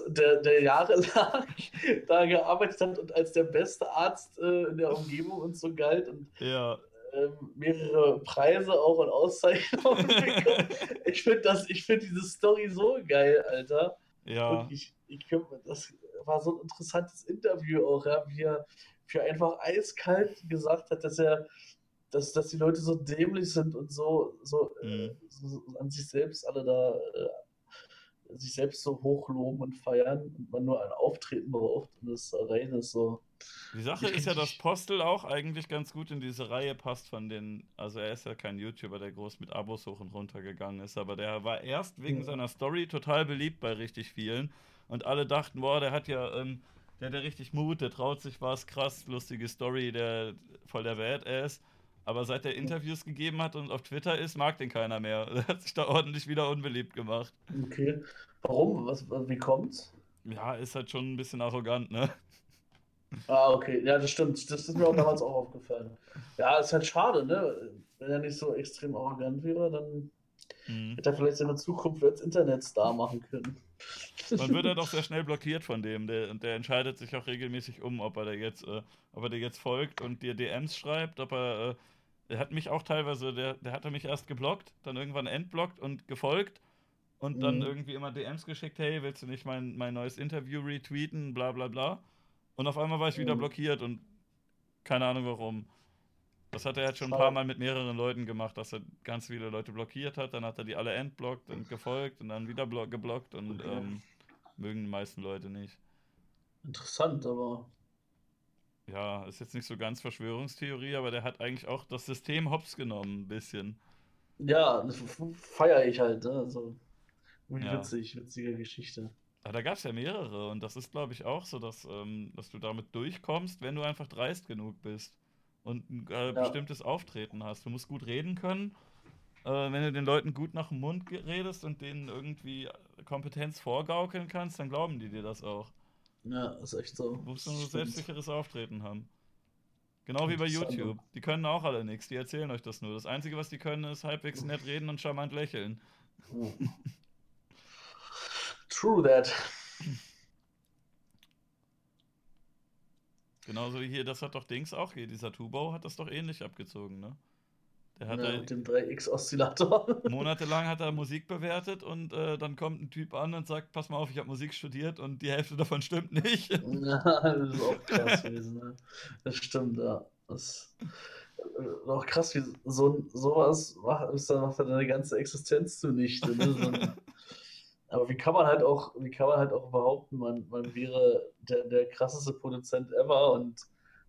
der, der jahrelang [laughs] da gearbeitet hat und als der beste Arzt äh, in der Umgebung und so galt und ja. ähm, mehrere Preise auch und Auszeichnungen [laughs] bekommen. ich finde find diese Story so geil, Alter. Ja. Und ich, ich das war so ein interessantes Interview auch, ja, wie er für einfach eiskalt gesagt hat, dass er dass, dass die Leute so dämlich sind und so, so, äh, mhm. so an sich selbst alle da äh, sich selbst so hochloben und feiern und man nur ein Auftreten braucht und das Reine ist so. Die Sache ist ja, dass Postel auch eigentlich ganz gut in diese Reihe passt von den, also er ist ja kein YouTuber, der groß mit Abos hoch und runter gegangen ist, aber der war erst wegen ja. seiner Story total beliebt bei richtig vielen und alle dachten, boah, der hat ja, ähm, der hat ja richtig Mut, der traut sich was, krass, lustige Story, der voll der Badass. Aber seit er Interviews gegeben hat und auf Twitter ist, mag den keiner mehr. [laughs] Er hat sich da ordentlich wieder unbeliebt gemacht. Okay. Warum? Was, wie kommt's? Ja, ist halt schon ein bisschen arrogant, ne? Ah, okay. Ja, das stimmt. Das ist mir auch damals auch aufgefallen. Ja, ist halt schade, ne? Wenn er nicht so extrem arrogant wäre, dann mhm. hätte er vielleicht seine Zukunft als Internetstar machen können. Dann wird er doch sehr schnell blockiert von dem. Der, der entscheidet sich auch regelmäßig um, ob er dir jetzt, äh, ob er dir jetzt folgt und dir DMs schreibt, ob er. Äh, der hat mich auch teilweise, der, der hatte mich erst geblockt, dann irgendwann entblockt und gefolgt und mhm. dann irgendwie immer DMs geschickt, hey, willst du nicht mein, mein neues Interview retweeten, bla bla bla. Und auf einmal war ich mhm. wieder blockiert und keine Ahnung warum. Das hat er jetzt schon ein paar Mal mit mehreren Leuten gemacht, dass er ganz viele Leute blockiert hat. Dann hat er die alle entblockt und gefolgt und dann wieder geblockt und okay. ähm, mögen die meisten Leute nicht. Interessant, aber. Ja, ist jetzt nicht so ganz Verschwörungstheorie, aber der hat eigentlich auch das System hops genommen, ein bisschen. Ja, feiere ich halt. Ne? Also, ja. witzig, witzige Geschichte. Ja, da gab es ja mehrere und das ist, glaube ich, auch so, dass, ähm, dass du damit durchkommst, wenn du einfach dreist genug bist und ein äh, ja. bestimmtes Auftreten hast. Du musst gut reden können. Äh, wenn du den Leuten gut nach dem Mund redest und denen irgendwie Kompetenz vorgaukeln kannst, dann glauben die dir das auch. Ja, ist echt so. Du musst nur ein selbstsicheres Auftreten haben. Genau wie bei YouTube. Die können auch alle nichts, die erzählen euch das nur. Das Einzige, was die können, ist halbwegs nett reden und charmant lächeln. True that. Genauso wie hier, das hat doch Dings auch hier, dieser Tubau hat das doch ähnlich abgezogen, ne? Der hat ja, mit dem 3X-Oszillator. [laughs] Monatelang hat er Musik bewertet und äh, dann kommt ein Typ an und sagt, pass mal auf, ich habe Musik studiert und die Hälfte davon stimmt nicht. [laughs] Ja, das ist auch krass [laughs] gewesen, ne? Das stimmt, ja. Das ist auch krass, wie so sowas macht, macht er deine ganze Existenz zunichte. Ne? So aber wie kann man halt auch, wie kann man halt auch behaupten, man, man wäre der, der krasseste Produzent ever und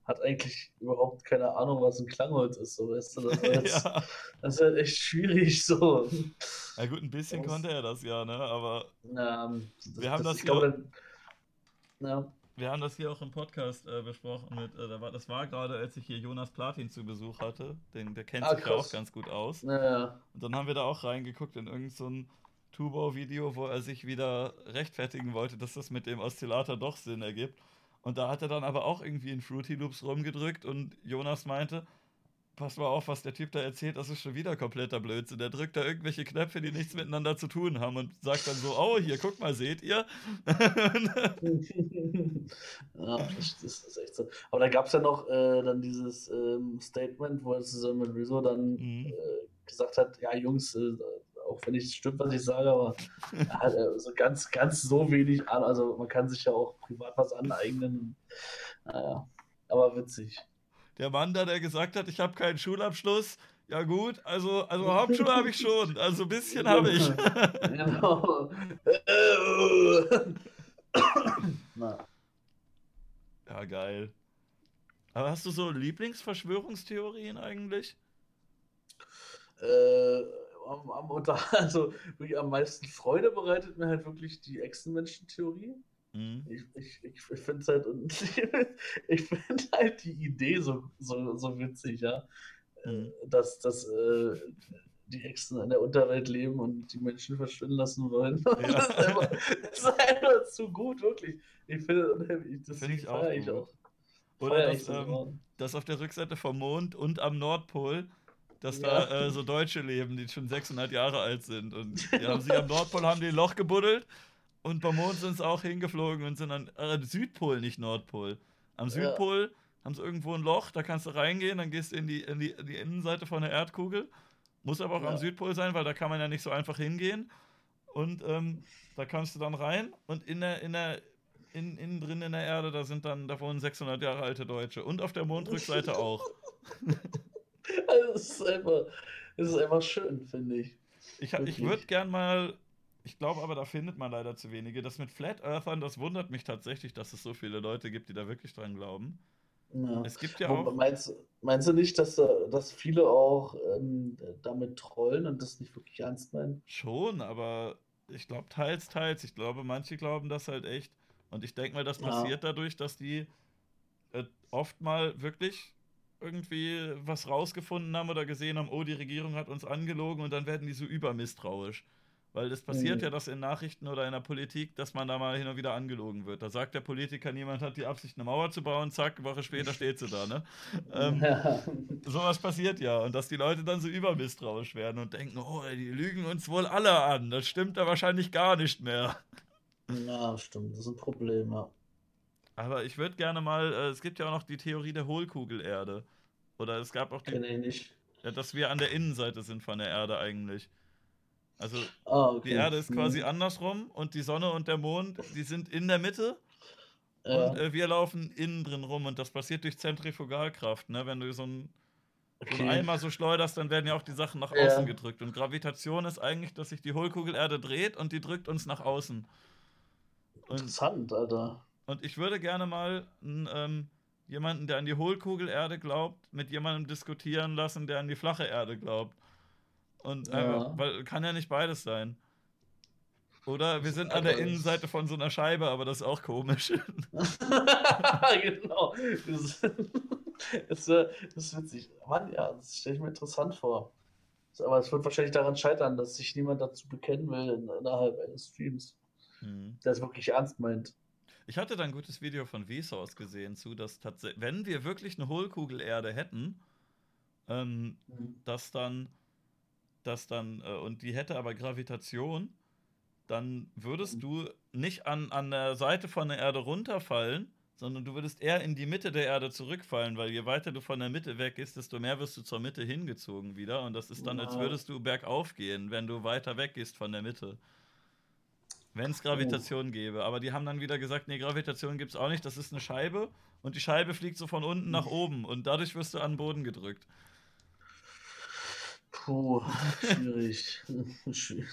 hat eigentlich überhaupt keine Ahnung, was ein Klangholz ist, so weißt du, das, ist, [laughs] ja. das ist halt echt schwierig so. Ja gut, ein bisschen das, konnte er das ja, ne, aber ja, das, wir haben das, hier, ja. wir haben das hier auch im Podcast äh, besprochen mit, äh, da war, das war gerade, als ich hier Jonas Platin zu Besuch hatte, den, der kennt ah, sich ja auch ganz gut aus. Ja, Und dann haben wir da auch reingeguckt in irgendein so Tubo-Video, wo er sich wieder rechtfertigen wollte, dass das mit dem Oszillator doch Sinn ergibt. Und da hat er dann aber auch irgendwie in Fruity Loops rumgedrückt und Jonas meinte, pass mal auf, was der Typ da erzählt, das ist schon wieder kompletter Blödsinn. Der drückt da irgendwelche Knöpfe, die nichts miteinander zu tun haben und sagt dann so, oh, hier, guck mal, seht ihr? [laughs] ja, das ist echt so. Aber da gab es ja noch äh, dann dieses ähm, Statement, wo er zusammen mit Rizzo dann mhm. äh, gesagt hat, ja, Jungs, äh, auch wenn nicht stimmt, was ich sage, aber er hat äh, so ganz, ganz so wenig an. Also man kann sich ja auch privat was aneignen. Naja, aber witzig der Mann da, der gesagt hat, ich habe keinen Schulabschluss. Ja gut, also, also [laughs] Hauptschule habe ich schon, also ein bisschen habe ich. [laughs] genau. [laughs] ja, geil. Aber hast du so Lieblingsverschwörungstheorien eigentlich? Äh, am, am, [laughs] also wirklich am meisten Freude bereitet mir halt wirklich die Echsenmenschen-Theorie. Mhm. Ich, ich, ich, finde es halt, [laughs] ich finde halt die Idee so, so, so witzig, ja. Mhm. Dass, dass äh, die Hexen in der Unterwelt leben und die Menschen verschwinden lassen wollen. [laughs] Ja. das, ist einfach, das, ist einfach, zu gut, wirklich. Ich finde das find ich auch, ich auch. Oder dass, ähm, dass auf der Rückseite vom Mond und am Nordpol dass ja. da äh, so Deutsche leben, die schon 600 Jahre alt sind. Und die haben sie am Nordpol haben die ein Loch gebuddelt und beim Mond sind sie auch hingeflogen und sind an äh, Südpol, nicht Nordpol. Am Südpol ja. haben sie irgendwo ein Loch, da kannst du reingehen, dann gehst du in die, in die, in die Innenseite von der Erdkugel. Muss aber auch ja. am Südpol sein, weil da kann man ja nicht so einfach hingehen. Und ähm, da kannst du dann rein und in der, in der, in, innen drin in der Erde, da sind dann, da wohnen 600 Jahre alte Deutsche. Und auf der Mondrückseite [laughs] auch. Also es ist einfach, es ist einfach schön, finde ich. Ich, ich würde gern mal ich glaube aber, da findet man leider zu wenige. Das mit Flat Earthern, das wundert mich tatsächlich, dass es so viele Leute gibt, die da wirklich dran glauben. Ja. Es gibt ja auch. Meinst, meinst du nicht, dass, dass viele auch ähm, damit trollen und das nicht wirklich ernst meinen? Schon, aber ich glaube teils, teils. Ich glaube, manche glauben das halt echt. Und ich denke mal, das passiert ja. dadurch, dass die äh, oft mal wirklich irgendwie was rausgefunden haben oder gesehen haben, oh, die Regierung hat uns angelogen und dann werden die so übermisstrauisch. Weil es passiert mhm. ja, dass in Nachrichten oder in der Politik, dass man da mal hin und wieder angelogen wird. Da sagt der Politiker, niemand hat die Absicht, eine Mauer zu bauen, zack, eine Woche später steht sie da, ne? Ähm, [laughs] ja. Sowas passiert ja. Und dass die Leute dann so übermisstrauisch werden und denken, oh, die lügen uns wohl alle an. Das stimmt da wahrscheinlich gar nicht mehr. Ja, stimmt. Das ist ein Problem, ja. Aber ich würde gerne mal, äh, es gibt ja auch noch die Theorie der Hohlkugelerde. Oder es gab auch die. Kenn ich nicht. Ja, dass wir an der Innenseite sind von der Erde eigentlich. Also ah, okay. die Erde ist quasi mhm. andersrum und die Sonne und der Mond, die sind in der Mitte. Ja. Und äh, wir laufen innen drin rum und das passiert durch Zentrifugalkraft. Ne? Wenn du so ein, okay. Eimer so schleuderst, dann werden ja auch die Sachen nach ja. außen gedrückt. Und Gravitation ist eigentlich, dass sich die Hohlkugelerde dreht und die drückt uns nach außen. Und, Interessant, Alter. Und ich würde gerne mal ähm, jemanden, der an die Hohlkugelerde glaubt, mit jemandem diskutieren lassen, der an die flache Erde glaubt. Und ja. einfach, weil kann ja nicht beides sein. Oder wir sind an der Innenseite von so einer Scheibe, aber das ist auch komisch. [laughs] genau. Das, das, das, ist witzig. Mann, ja, das stelle ich mir interessant vor. Aber es wird wahrscheinlich daran scheitern, dass sich niemand dazu bekennen will in, innerhalb eines Streams, hm. der es wirklich ernst meint. Ich hatte da ein gutes Video von Vsauce gesehen zu, dass tatsächlich, wenn wir wirklich eine Hohlkugelerde hätten, ähm, hm. dass dann dass dann, äh, und die hätte aber Gravitation, dann würdest mhm. du nicht an, an der Seite von der Erde runterfallen, sondern du würdest eher in die Mitte der Erde zurückfallen, weil je weiter du von der Mitte weg ist, desto mehr wirst du zur Mitte hingezogen wieder. Und das ist dann, als würdest du bergauf gehen, wenn du weiter weg gehst von der Mitte. Wenn es Gravitation oh. gäbe. Aber die haben dann wieder gesagt, nee, Gravitation gibt es auch nicht, das ist eine Scheibe und die Scheibe fliegt so von unten nach oben und dadurch wirst du an den Boden gedrückt. Puh, schwierig. [laughs]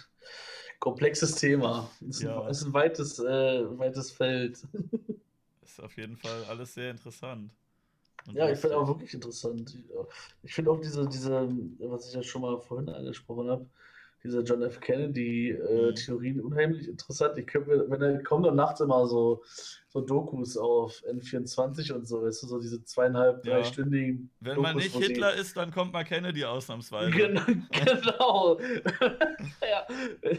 Komplexes Thema. Ist, ja. ein, ist ein weites, äh, weites Feld. [laughs] Ist auf jeden Fall alles sehr interessant. Und ja, ich finde auch wirklich interessant. Ich finde auch diese, diese, was ich ja schon mal vorhin angesprochen habe, dieser John F. Kennedy-Theorien äh, mhm. unheimlich interessant. Ich könnte, wenn er kommt dann nachts immer so, so Dokus auf N24 und so, weißt du, so diese zweieinhalb, ja. dreistündigen. Wenn Dokus, man nicht Hitler ist, dann kommt mal Kennedy ausnahmsweise. [laughs] Genau. genau. [laughs] ja,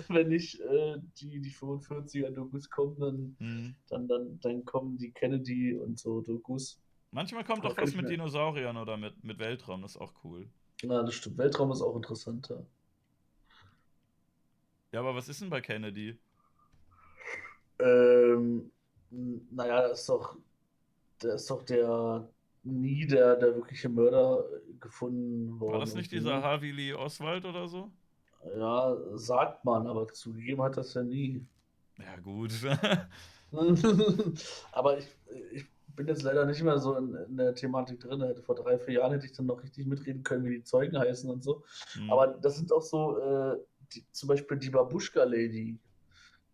wenn nicht äh, die, die 45er Dokus kommen, dann, mhm. dann, dann, dann kommen die Kennedy und so Dokus. Manchmal kommt auch was mit Dinosauriern oder mit, mit Weltraum, das ist auch cool. Na, das stimmt. Weltraum ist auch interessanter. Ja, aber was ist denn bei Kennedy? Ähm, naja, das ist doch, der ist doch der nie der, der wirkliche Mörder gefunden worden. War das nicht dieser? Harvey Lee Oswald oder so? Ja, sagt man, aber zugegeben hat das ja nie. Ja, gut. [laughs] Aber ich, ich bin jetzt leider nicht mehr so in, in der Thematik drin. Vor drei, vier Jahren hätte ich dann noch richtig mitreden können, wie die Zeugen heißen und so. Hm, Aber das sind auch so, äh, die, zum Beispiel die Babuschka-Lady.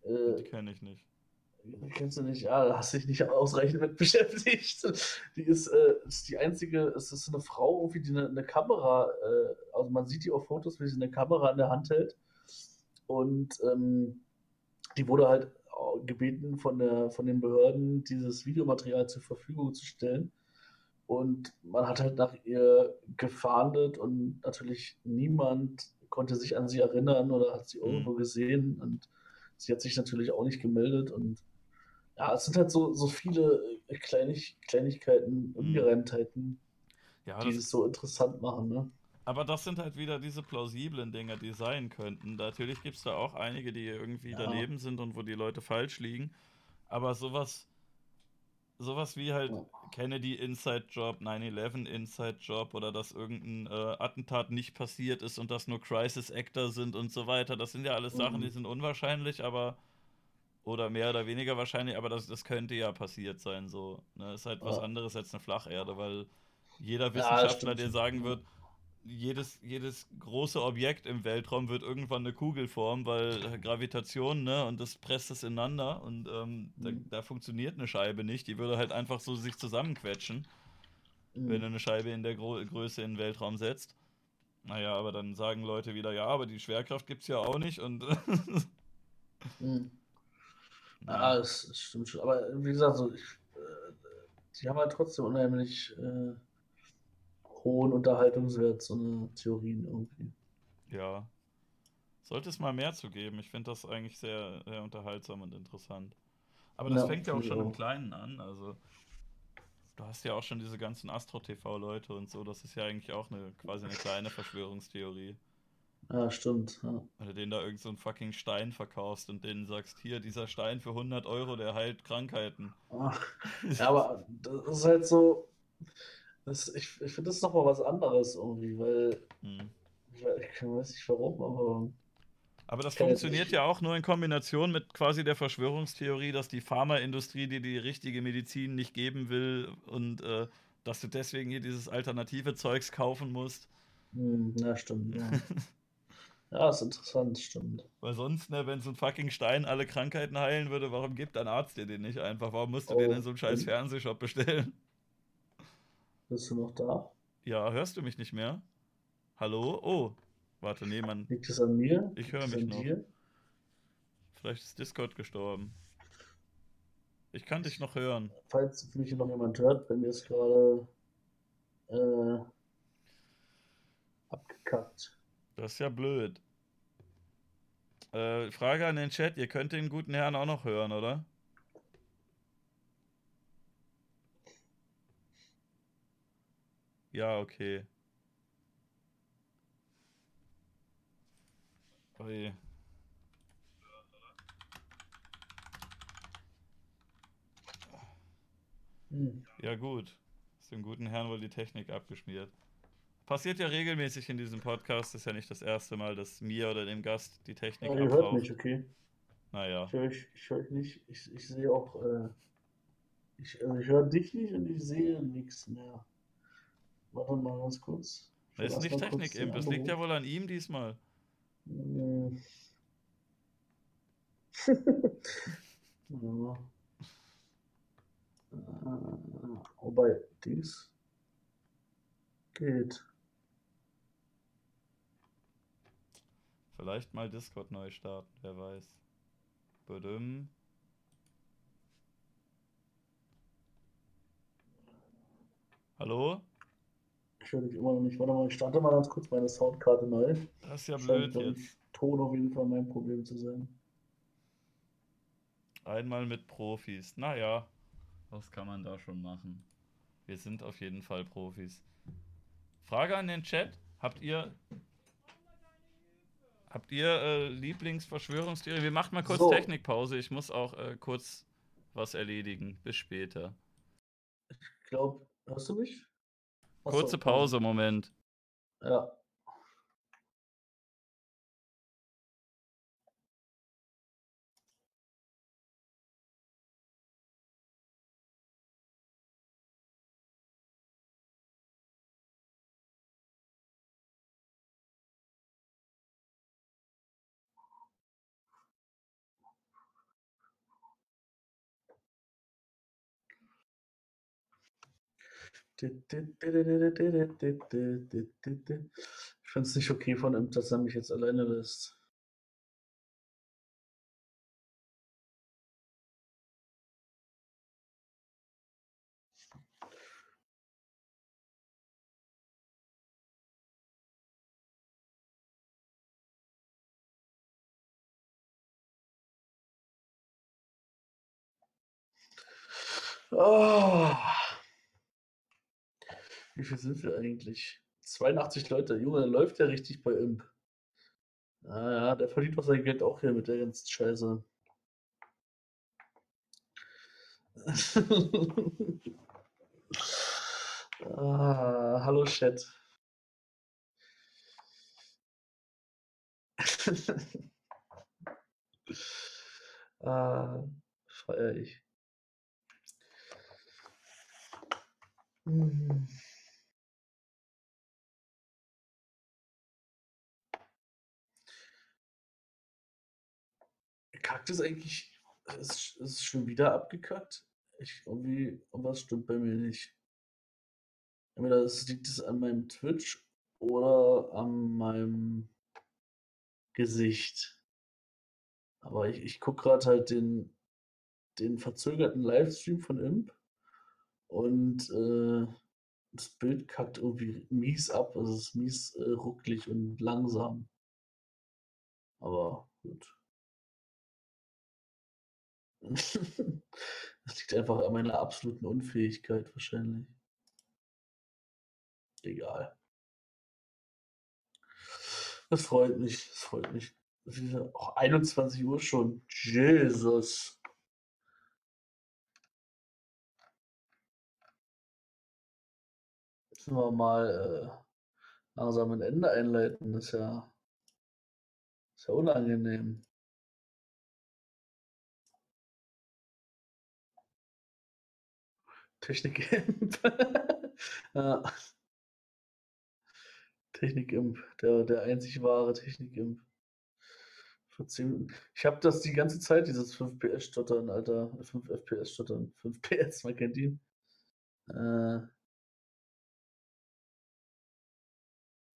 die Äh, kenne ich nicht. die kennst du nicht? Ja, da hast du dich nicht ausreichend mit [laughs] beschäftigt. Die ist, äh, ist die einzige, es ist eine Frau, irgendwie, die eine, eine Kamera, äh, also man sieht die auf Fotos, wie sie eine Kamera in der Hand hält. Und ähm, die wurde halt gebeten von der, von den Behörden, dieses Videomaterial zur Verfügung zu stellen. Und man hat halt nach ihr gefahndet und natürlich niemand konnte sich an sie erinnern oder hat sie Mhm. irgendwo gesehen. Und sie hat sich natürlich auch nicht gemeldet. Und ja, es sind halt so, so viele äh, Kleinig Kleinigkeiten, Ungereimtheiten, Ja, die es so interessant machen. Ne? aber das sind halt wieder diese plausiblen Dinge, die sein könnten. Natürlich gibt es da auch einige, die irgendwie Ja. daneben sind und wo die Leute falsch liegen. Aber sowas, sowas wie halt. Kennedy Inside Job, 9-11 Inside Job oder dass irgendein äh, Attentat nicht passiert ist und das nur Crisis Actor sind und so weiter, das sind ja alles Sachen, Mhm. die sind unwahrscheinlich, aber oder mehr oder weniger wahrscheinlich, aber das, das könnte ja passiert sein. So, ne? Ist halt was Ja. anderes als eine Flacherde, weil jeder Ja, Wissenschaftler stimmt. dir sagen wird, jedes, jedes große Objekt im Weltraum wird irgendwann eine Kugel formen, weil Gravitation, ne, und das presst es ineinander und ähm, da, Mhm. da funktioniert eine Scheibe nicht. Die würde halt einfach so sich zusammenquetschen, Mhm. wenn du eine Scheibe in der Gro Größe in den Weltraum setzt. Naja, aber dann sagen Leute wieder, ja, aber die Schwerkraft gibt's ja auch nicht und [laughs] Mhm. Ja, das, das stimmt schon. Aber wie gesagt, so, ich, äh, die haben halt trotzdem unheimlich äh, hohen Unterhaltungswert, so eine Theorien irgendwie. Ja. Sollte es mal mehr zu geben. Ich finde das eigentlich sehr, sehr unterhaltsam und interessant. Aber das Ja, fängt ja auch schon im auch. Kleinen an. Also, du hast ja auch schon diese ganzen Astro-TV-Leute und so. Das ist ja eigentlich auch eine quasi eine kleine Verschwörungstheorie. Ja, stimmt. Ja. Wenn du denen da irgend so einen fucking Stein verkaufst und denen sagst, hier, dieser Stein für 100 Euro, der heilt Krankheiten. Ach, [laughs] ja, aber das ist halt so. Das, ich ich finde das nochmal was anderes irgendwie, weil Hm. ich weiß ich weiß nicht warum, aber Aber das funktioniert ja auch nur in Kombination mit quasi der Verschwörungstheorie, dass die Pharmaindustrie dir die richtige Medizin nicht geben will und äh, dass du deswegen hier dieses alternative Zeugs kaufen musst. hm, ja, stimmt. Ja. [laughs] ja, ist interessant, stimmt. Weil sonst, ne, wenn so ein fucking Stein alle Krankheiten heilen würde, warum gibt ein Arzt dir den nicht einfach? Warum musst du Oh, den in so einem scheiß? Fernsehshop bestellen? Bist du noch da? Ja, hörst du mich nicht mehr? Hallo? Oh, warte, nee, man, Liegt es an mir? Ich höre mich an noch. dir? vielleicht ist Discord gestorben. Ich kann dich noch hören. Falls mich noch jemand hört, wenn mir ist gerade äh, abgekackt. Das ist ja blöd. Äh, Frage an den Chat, ihr könnt den guten Herrn auch noch hören, oder? Ja, okay. Ui. Hm. Ja, gut. Ist dem guten Herrn wohl die Technik abgeschmiert. Passiert ja regelmäßig in diesem Podcast. Ist ja nicht das erste Mal, dass mir oder dem Gast die Technik Ja, ihr hört mich, okay? Naja. Ich höre euch, ich höre euch nicht. Ich, ich sehe auch. Äh, ich, also ich höre dich nicht und ich sehe nichts mehr. Warte mal ganz kurz. Das ist nicht Technik-Imp. den Das liegt ja wohl an ihm diesmal. Hm. Warte mal. Äh, Wobei, dies geht. Vielleicht mal Discord neu starten, wer weiß. Badum. Hallo? Ich höre dich immer noch nicht. Warte mal, ich starte mal ganz kurz meine Soundkarte neu. Das ist ja Scheint, blöd ich, jetzt. Ton auf jeden Fall mein Problem zu sein. Einmal mit Profis. Naja, was kann man da schon machen? Wir sind auf jeden Fall Profis. Frage an den Chat. Habt ihr Habt ihr äh, Lieblingsverschwörungstheorie? Wir machen mal kurz so. Technikpause. Ich muss auch äh, kurz was erledigen. Bis später. Ich glaube, hörst du mich? Kurze Pause, Moment. Ja. Ich finde es nicht okay von ihm, dass er mich jetzt alleine lässt. Oh. Wie viel sind wir eigentlich? 82 Leute. Junge, läuft ja richtig bei Imp. Ah ja, der verdient doch sein Geld auch hier mit der ganzen Scheiße. [laughs] ah, hallo Chat. [laughs] ah, feier ich. Mhm. Kackt es eigentlich, ist, ist schon wieder abgekackt? Ich, irgendwie, was stimmt bei mir nicht. Entweder es liegt es an meinem Twitch oder an meinem Gesicht. Aber ich, ich gucke gerade halt den, den verzögerten Livestream von Imp und äh, das Bild kackt irgendwie mies ab. Also es ist mies äh, rucklig und langsam. Aber gut. Das liegt einfach an meiner absoluten Unfähigkeit wahrscheinlich. Egal. Das freut mich, das freut mich. Auch 21 Uhr schon. Jesus. Müssen wir mal äh, langsam ein Ende einleiten. Das ist ja, das ist ja unangenehm. Technik-Imp. [laughs] ja. Technik-Imp, der, der einzig wahre Technik-Imp. Ich habe das die ganze Zeit, dieses 5 PS stottern, Alter. 5 FPS stottern. 5 PS, man kennt ihn. Äh,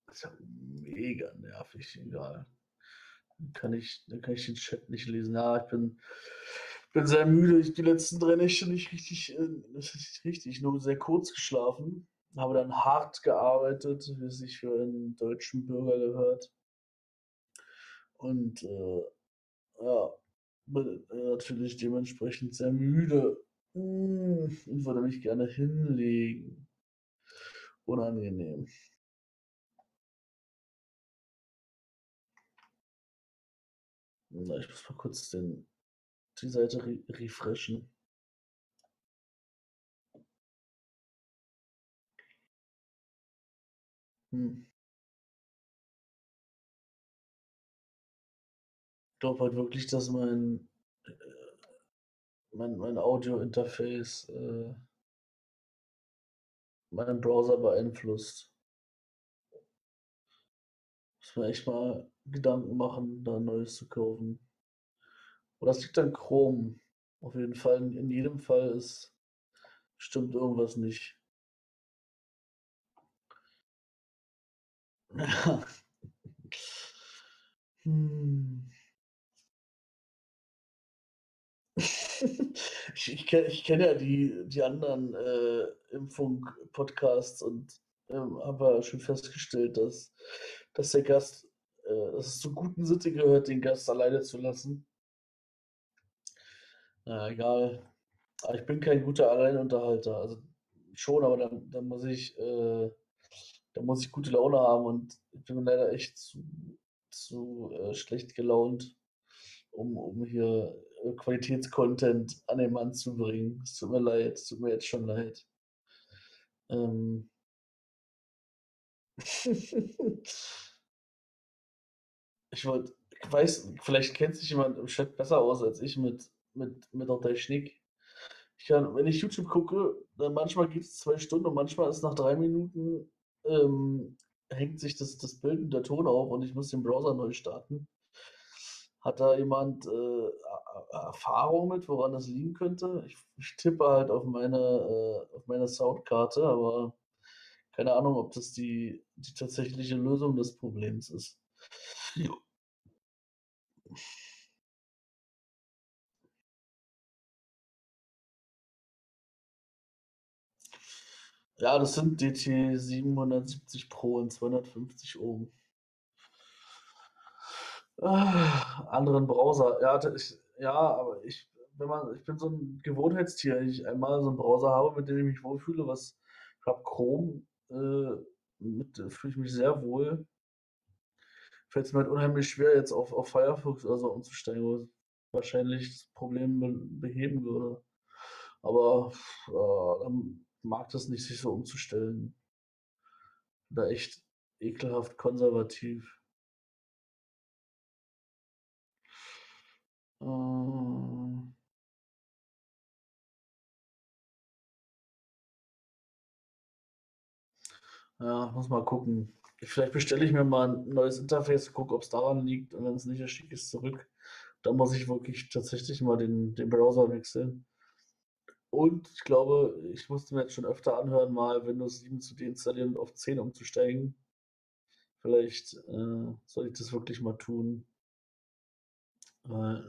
das ist ja mega nervig, egal. Dann kann ich, dann kann ich den Chat nicht lesen. Ja, ich bin bin sehr müde. Ich die letzten drei Nächte nicht richtig, äh, nicht richtig, nur sehr kurz geschlafen. Habe dann hart gearbeitet, wie es sich für einen deutschen Bürger gehört. Und äh, ja, bin äh, natürlich dementsprechend sehr müde hm, und würde mich gerne hinlegen. Unangenehm. Na, ich muss mal kurz den die Seite re refreshen. Hm. Ich glaube halt wirklich, dass mein, äh, mein, mein Audio-Interface äh, meinen Browser beeinflusst. Muss man echt mal Gedanken machen, da ein neues zu kaufen. Oder es liegt an Chrom. Auf jeden Fall, in jedem Fall ist stimmt irgendwas nicht. hm. [laughs] ich, ich kenne kenn ja die, die anderen äh, Impfung-Podcasts und ähm, habe schon festgestellt, dass, dass der Gast, äh, dass es zur guten Sitte gehört, den Gast alleine zu lassen. Na, egal. Aber ich bin kein guter Alleinunterhalter. Also schon, aber dann, dann muss ich, äh, da muss ich gute Laune haben und ich bin leider echt zu, zu äh, schlecht gelaunt, um, um hier äh, Qualitätscontent an den Mann zu bringen. Es tut mir leid, es tut mir jetzt schon leid. Ähm. [laughs] ich wollte, ich weiß, vielleicht kennt sich jemand im Chat besser aus als ich mit, mit, mit der Technik. Ich kann, wenn ich YouTube gucke, dann manchmal geht es zwei Stunden und manchmal ist nach drei Minuten ähm, hängt sich das, das Bild und der Ton auf und ich muss den Browser neu starten. Hat da jemand äh, Erfahrung mit, woran das liegen könnte? Ich, ich tippe halt auf meine, äh, auf meine Soundkarte, aber keine Ahnung, ob das die, die tatsächliche Lösung des Problems ist. Ja, das sind DT 770 Pro und 250 Ohm. Ah, anderen Browser. Ja, ich, ja, aber ich, wenn man, ich bin so ein Gewohnheitstier. Wenn ich einmal so einen Browser habe, mit dem ich mich wohlfühle, was ich habe Chrome, äh, mit fühle ich mich sehr wohl. Fällt es mir halt unheimlich schwer, jetzt auf, auf Firefox oder so umzusteigen, wo wahrscheinlich das Problem be beheben würde. Aber äh, mag das nicht, sich so umzustellen. Da echt ekelhaft konservativ. Äh, ja, muss mal gucken. Vielleicht bestelle ich mir mal ein neues Interface, gucke, ob es daran liegt und wenn es nicht ist, schicke ich es zurück. Da muss ich wirklich tatsächlich mal den, den Browser wechseln. Und ich glaube, ich musste mir jetzt schon öfter anhören, mal Windows 7 zu deinstallieren und auf 10 umzusteigen. Vielleicht äh, soll ich das wirklich mal tun. Äh,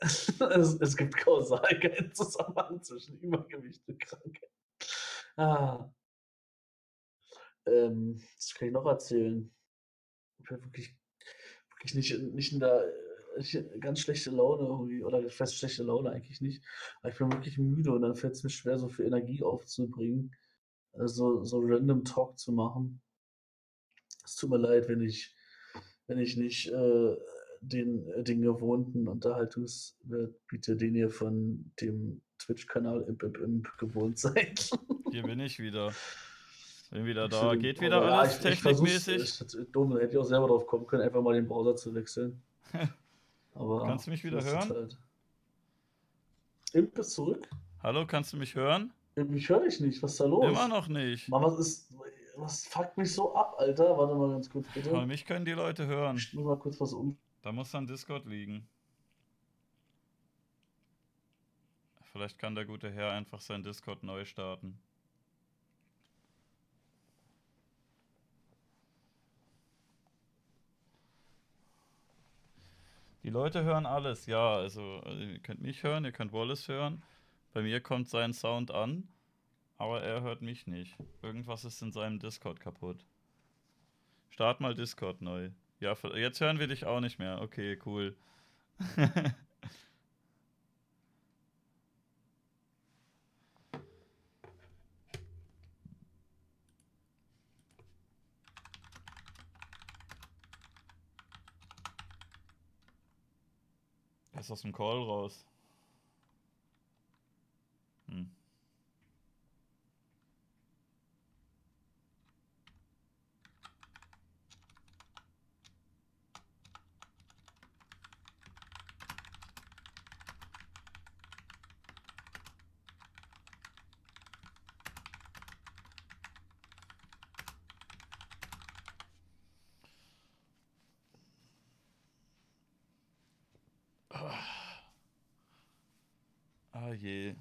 [laughs] es, es, gibt kausal keinen Zusammenhang zwischen Übergewicht und Krankheit. Ah. Ähm, das kann ich noch erzählen. Ich bin wirklich, wirklich nicht, nicht in der ich, ganz schlechte Laune irgendwie, oder fast schlechte Laune eigentlich nicht. Aber ich bin wirklich müde und dann fällt es mir schwer, so viel Energie aufzubringen, also so random Talk zu machen. Es tut mir leid, wenn ich, wenn ich nicht äh, den, den gewohnten Unterhaltungswert biete, den ihr von dem Twitch-Kanal Imp, Imp, Imp gewohnt seid. [laughs] Hier bin ich wieder. Bin wieder da. Geht wieder ja, alles ich, technikmäßig? Ich, ich, dumm, hätte ich auch selber drauf kommen können, einfach mal den Browser zu wechseln. [laughs] Aber kannst du mich wieder hören? Halt. Imp ist zurück. Hallo, kannst du mich hören? Ich höre dich nicht. Was ist da los? Immer noch nicht. Mann, was ist. Was fuckt mich so ab, Alter? Warte mal ganz kurz, bitte. Weil mich können die Leute hören. Ich muss mal kurz was um. Da muss dann Discord liegen. Vielleicht kann der gute Herr einfach sein Discord neu starten. Die Leute hören alles, ja. Also, ihr könnt mich hören, ihr könnt Wallace hören. Bei mir kommt sein Sound an, aber er hört mich nicht. Irgendwas ist in seinem Discord kaputt. Start mal Discord neu. Ja, jetzt hören wir dich auch nicht mehr. Okay, cool. [laughs] ist aus dem Call raus. Hm. je.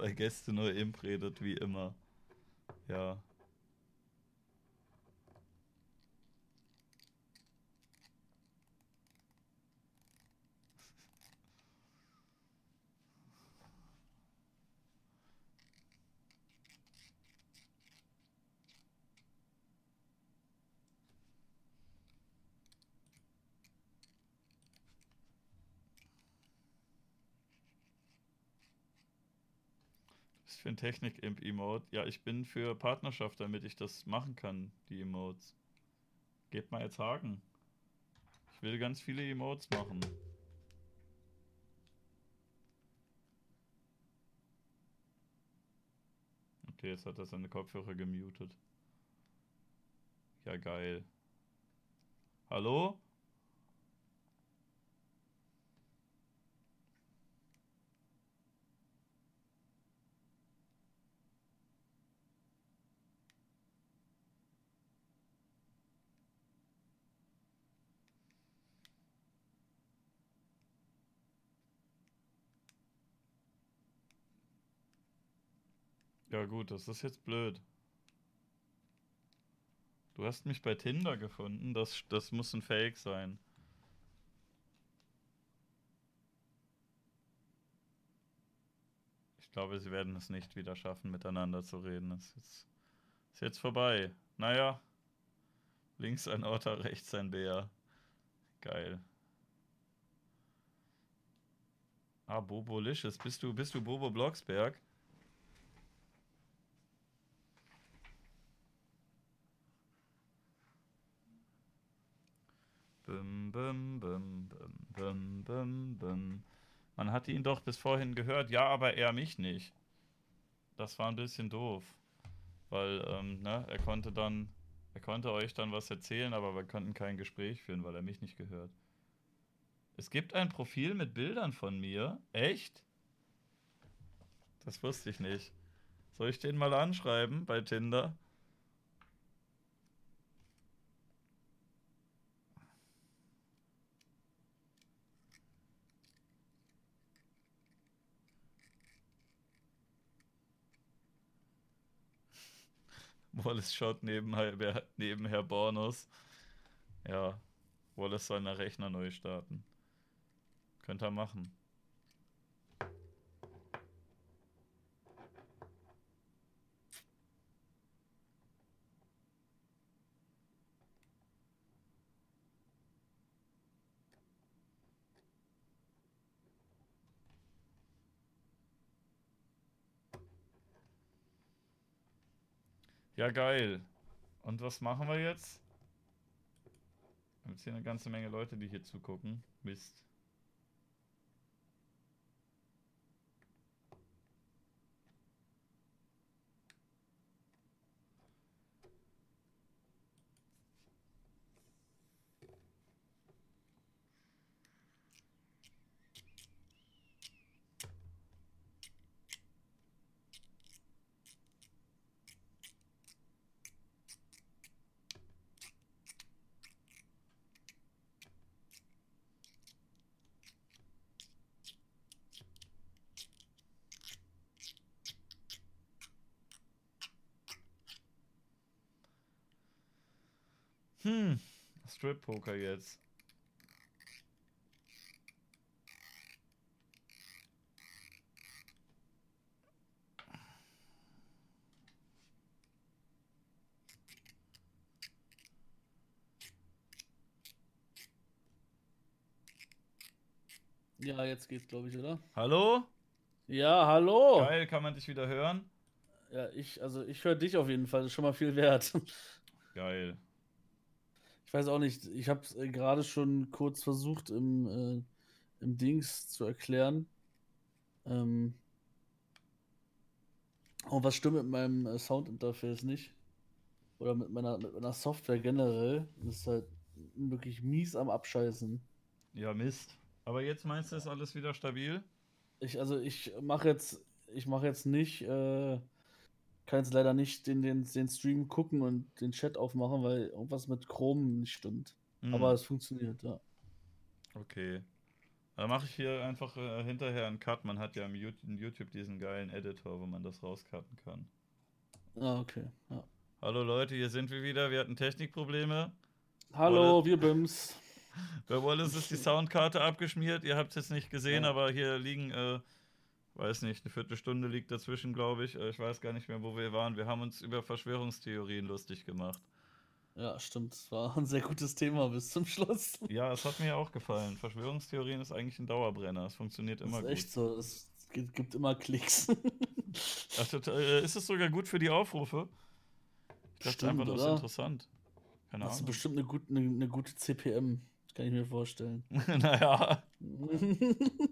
Zwei Gäste nur Imp redet wie immer. Ja. Für ein Technik-Imp-Emote? Ja, ich bin für Partnerschaft, damit ich das machen kann, die Emotes. Gebt mal jetzt Haken. Ich will ganz viele Emotes machen. Okay, jetzt hat er seine Kopfhörer gemutet. Ja, geil. Hallo? Gut, das ist jetzt blöd. Du hast mich bei Tinder gefunden, das, das muss ein Fake sein. Ich glaube, sie werden es nicht wieder schaffen, miteinander zu reden. Es ist, ist jetzt vorbei. Naja, links ein Otter, [laughs] rechts ein Bär. Geil. Ah, Bobo Licious. Bist du, bist du Bobo Blocksberg? Bum, bum, bum, bum, bum, bum. Man hatte ihn doch bis vorhin gehört, ja, aber er mich nicht. Das war ein bisschen doof. Weil, ähm, ne, er konnte dann, er konnte euch dann was erzählen, aber wir konnten kein Gespräch führen, weil er mich nicht gehört. Es gibt ein Profil mit Bildern von mir. Echt? Das wusste ich nicht. Soll ich den mal anschreiben bei Tinder? Wallace schaut neben, neben Herr Bornos. Ja, Wallace soll nach Rechner neu starten. Könnte er machen. Ja, geil. Und was machen wir jetzt? Wir haben jetzt hier eine ganze Menge Leute, die hier zugucken. Mist. Hm, Strip Poker jetzt. Ja, jetzt geht's, glaube ich, oder? Hallo? Ja, hallo. Geil, kann man dich wieder hören? Ja, ich, also ich höre dich auf jeden Fall, das ist schon mal viel wert. Geil. Ich weiß auch nicht, ich habe es äh, gerade schon kurz versucht im, äh, im Dings zu erklären. Ähm, oh, was stimmt mit meinem äh, Soundinterface nicht? Oder mit meiner, mit meiner Software generell. Das ist halt wirklich mies am Abscheißen. Ja, Mist. Aber jetzt meinst du, ist alles wieder stabil? Ich, also ich mache jetzt, ich mache jetzt nicht, äh, kann jetzt leider nicht den, den, den Stream gucken und den Chat aufmachen, weil irgendwas mit Chrome nicht stimmt. Mhm. Aber es funktioniert, ja. Okay. Dann mache ich hier einfach äh, hinterher einen Cut. Man hat ja im YouTube diesen geilen Editor, wo man das rauscutten kann. Ah, okay. Ja. Hallo Leute, hier sind wir wieder. Wir hatten Technikprobleme. Hallo, Wallace, wir Bims. [laughs] Bei Wallace ist die Soundkarte abgeschmiert. Ihr habt es jetzt nicht gesehen, ja. aber hier liegen äh, weiß nicht, eine Viertelstunde liegt dazwischen, glaube ich. Äh, ich weiß gar nicht mehr, wo wir waren. Wir haben uns über Verschwörungstheorien lustig gemacht. Ja, stimmt. Es war ein sehr gutes Thema bis zum Schluss. Ja, es hat mir auch gefallen. Verschwörungstheorien ist eigentlich ein Dauerbrenner. Es funktioniert immer gut. Das ist echt so. Es gibt immer Klicks. [laughs] Ach, das, äh, ist es sogar gut für die Aufrufe? Ich dachte Stimmt, einfach, das ist interessant. Keine Hast du Ahnung. bestimmt eine, gut, eine, eine gute CPM. Das kann ich mir vorstellen. [laughs] naja. [laughs]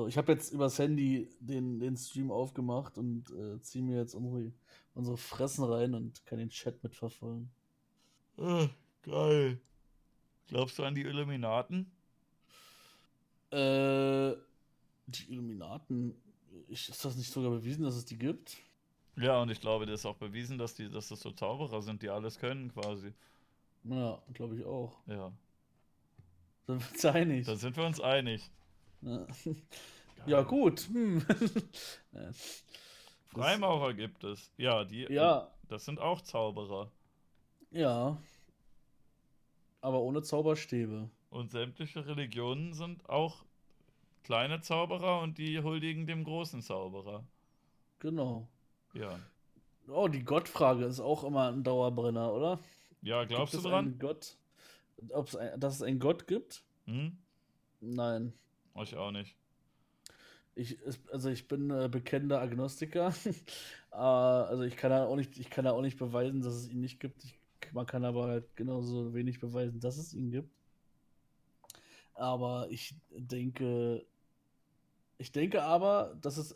so, ich habe jetzt übers Handy den, den Stream aufgemacht und äh, ziehe mir jetzt unsere, unsere Fressen rein und kann den Chat mitverfolgen. Äh, geil. Glaubst du an die Illuminaten? Äh, die Illuminaten, ich, ist das nicht sogar bewiesen, dass es die gibt? Ja, und ich glaube, das ist auch bewiesen, dass, die, dass das so Zauberer sind, die alles können quasi. Ja, glaube ich auch. Ja. Sind wir uns einig? Da sind wir uns einig. [laughs] Ja. ja, gut. Hm. [laughs] Freimaurer gibt es. Ja, die. Ja, Das sind auch Zauberer. ja. Aber ohne Zauberstäbe. Und sämtliche Religionen sind auch kleine Zauberer und die huldigen dem großen Zauberer. Genau. Ja. Oh, die Gottfrage ist auch immer ein Dauerbrenner, oder? Ja, glaubst gibt du es dran? Gott? Ob's ein, dass es einen Gott gibt? Hm? Nein. Ich auch nicht. Ich, also ich bin äh, bekennender Agnostiker. [laughs] Äh, also ich kann ja auch nicht, ich kann auch nicht beweisen, dass es ihn nicht gibt. Ich, man kann aber halt genauso wenig beweisen, dass es ihn gibt. Aber ich denke, ich denke aber, dass es,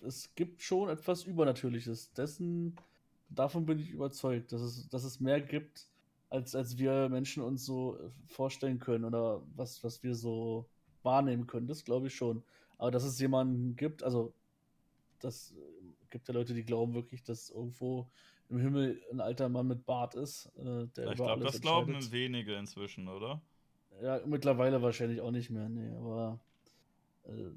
es gibt schon etwas Übernatürliches. Dessen, davon bin ich überzeugt, dass es, dass es mehr gibt, als, als wir Menschen uns so äh, vorstellen können oder was, was wir so wahrnehmen können. Das glaube ich schon. Aber dass es jemanden gibt, also das äh, gibt ja Leute, die glauben wirklich, dass irgendwo im Himmel ein alter Mann mit Bart ist, äh, der Ich glaube, das glauben wenige inzwischen, oder? Ja, mittlerweile wahrscheinlich auch nicht mehr, nee, aber äh,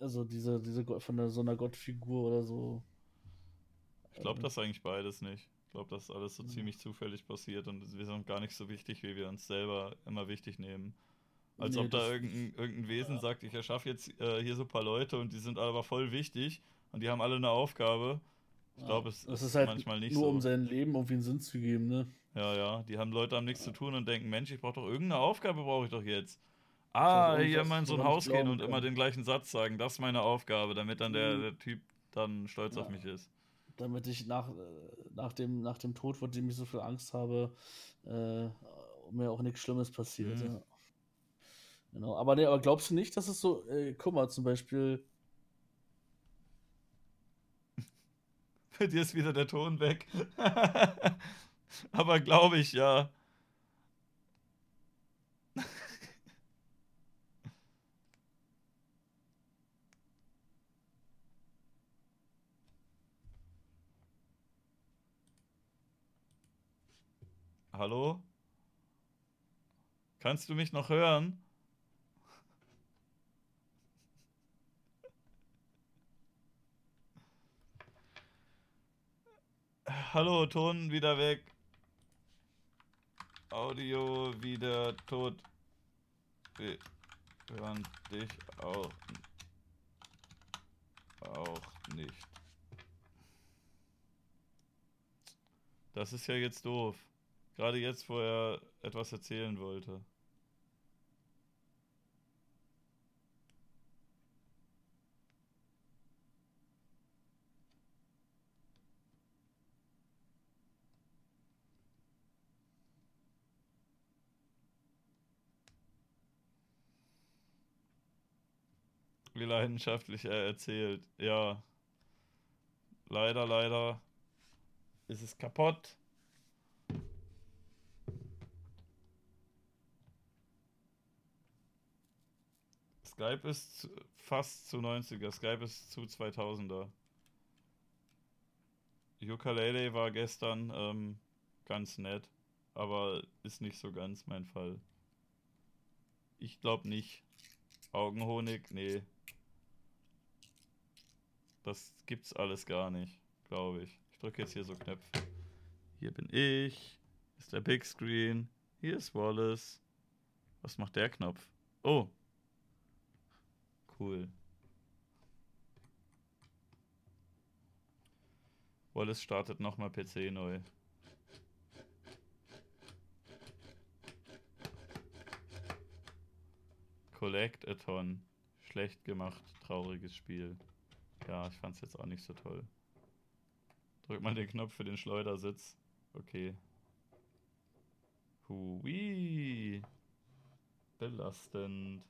also diese, diese von der, so einer Gottfigur oder so. Ich glaube äh, das eigentlich beides nicht. Ich glaube, das ist alles so Ja. ziemlich zufällig passiert und wir sind gar nicht so wichtig, wie wir uns selber immer wichtig nehmen. Als nee, ob da irgendein, irgendein Wesen sagt, ich erschaffe jetzt äh, hier so ein paar Leute und die sind aber voll wichtig und die haben alle eine Aufgabe. Ich ja, glaube, es das ist halt manchmal nicht nur so. um sein Leben irgendwie einen Sinn zu geben, ne? Ja, ja, die haben Leute haben nichts zu tun und denken, Mensch, ich brauche doch irgendeine Aufgabe, brauche ich doch jetzt. Ah, hier mal in so ein Haus gehen und immer den gleichen Satz sagen, das ist meine Aufgabe, damit dann der, Mhm. der Typ dann stolz auf Ja. mich ist. Damit ich nach, äh, nach, dem, nach dem Tod, vor dem ich so viel Angst habe, äh, mir auch nichts Schlimmes passiert. Mhm. Ja. Genau. Aber, nee, aber glaubst du nicht, dass es so, äh, guck mal, zum Beispiel, [laughs] Bei dir ist wieder der Ton weg. [laughs] Aber glaube ich, ja. [laughs] Hallo? Kannst du mich noch hören? Hallo, Ton wieder weg. Audio wieder tot. Wir hören dich auch, auch nicht. Das ist ja jetzt doof. Gerade jetzt, wo er etwas erzählen wollte. Wie leidenschaftlich er erzählt. Ja. Leider, leider ist es kaputt. Skype ist fast zu 90er. Skype ist zu 2000er. Ukulele war gestern ähm, ganz nett, aber ist nicht so ganz mein Fall. Ich glaube nicht. Augenhonig, nee. Das gibt's alles gar nicht, glaube ich. Ich drücke jetzt hier so Knöpfe. Hier bin ich. Ist der Big Screen. Hier ist Wallace. Was macht der Knopf? Oh. Cool. Wallace startet nochmal PC neu. Collect a ton. schlecht gemacht, trauriges Spiel. Ja, ich fand's jetzt auch nicht so toll. Drück mal den Knopf für den Schleudersitz. Okay. Hui. Belastend.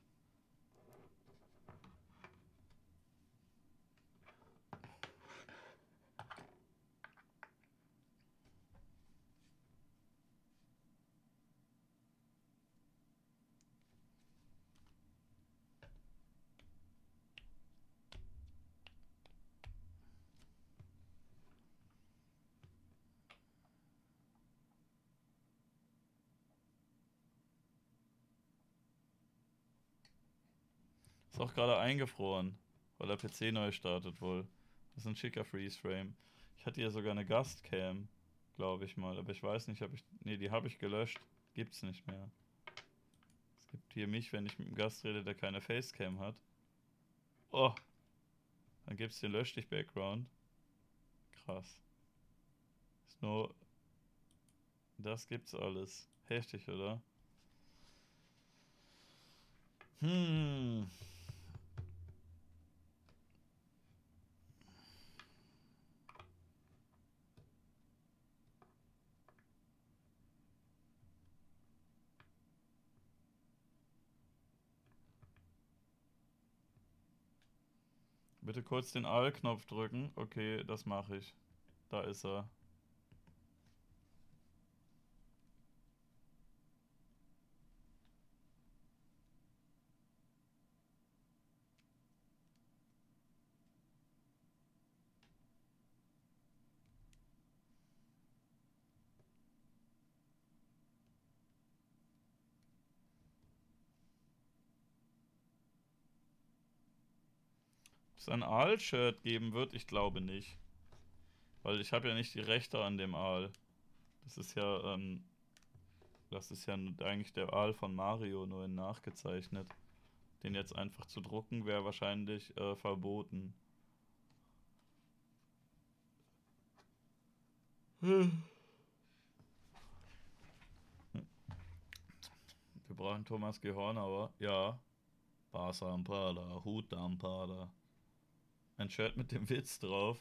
Auch gerade eingefroren, weil der PC neu startet wohl. Das ist ein schicker Freeze-Frame. Ich hatte hier sogar eine Gastcam, glaube ich mal, aber ich weiß nicht, ob ich. Nee, die habe ich gelöscht. Gibt's nicht mehr. Es gibt hier mich, wenn ich mit einem Gast rede, der keine Facecam hat. Oh! Dann gibt's den Lösch dich Background. Krass. Ist nur. Das gibt's alles. Heftig, oder? Hm. Bitte kurz den Alt-Knopf drücken. Okay, das mache ich. Da ist er. Es ein Aal-Shirt geben wird? Ich glaube nicht. Weil ich habe ja nicht die Rechte an dem Aal. Das ist ja, ähm, das ist ja eigentlich der Aal von Mario, nur in nachgezeichnet. Den jetzt einfach zu drucken, wäre wahrscheinlich äh, verboten. Wir brauchen Thomas Gehornauer. Ja. Basa Ampada, Hut Ampada ein Shirt mit dem Witz drauf.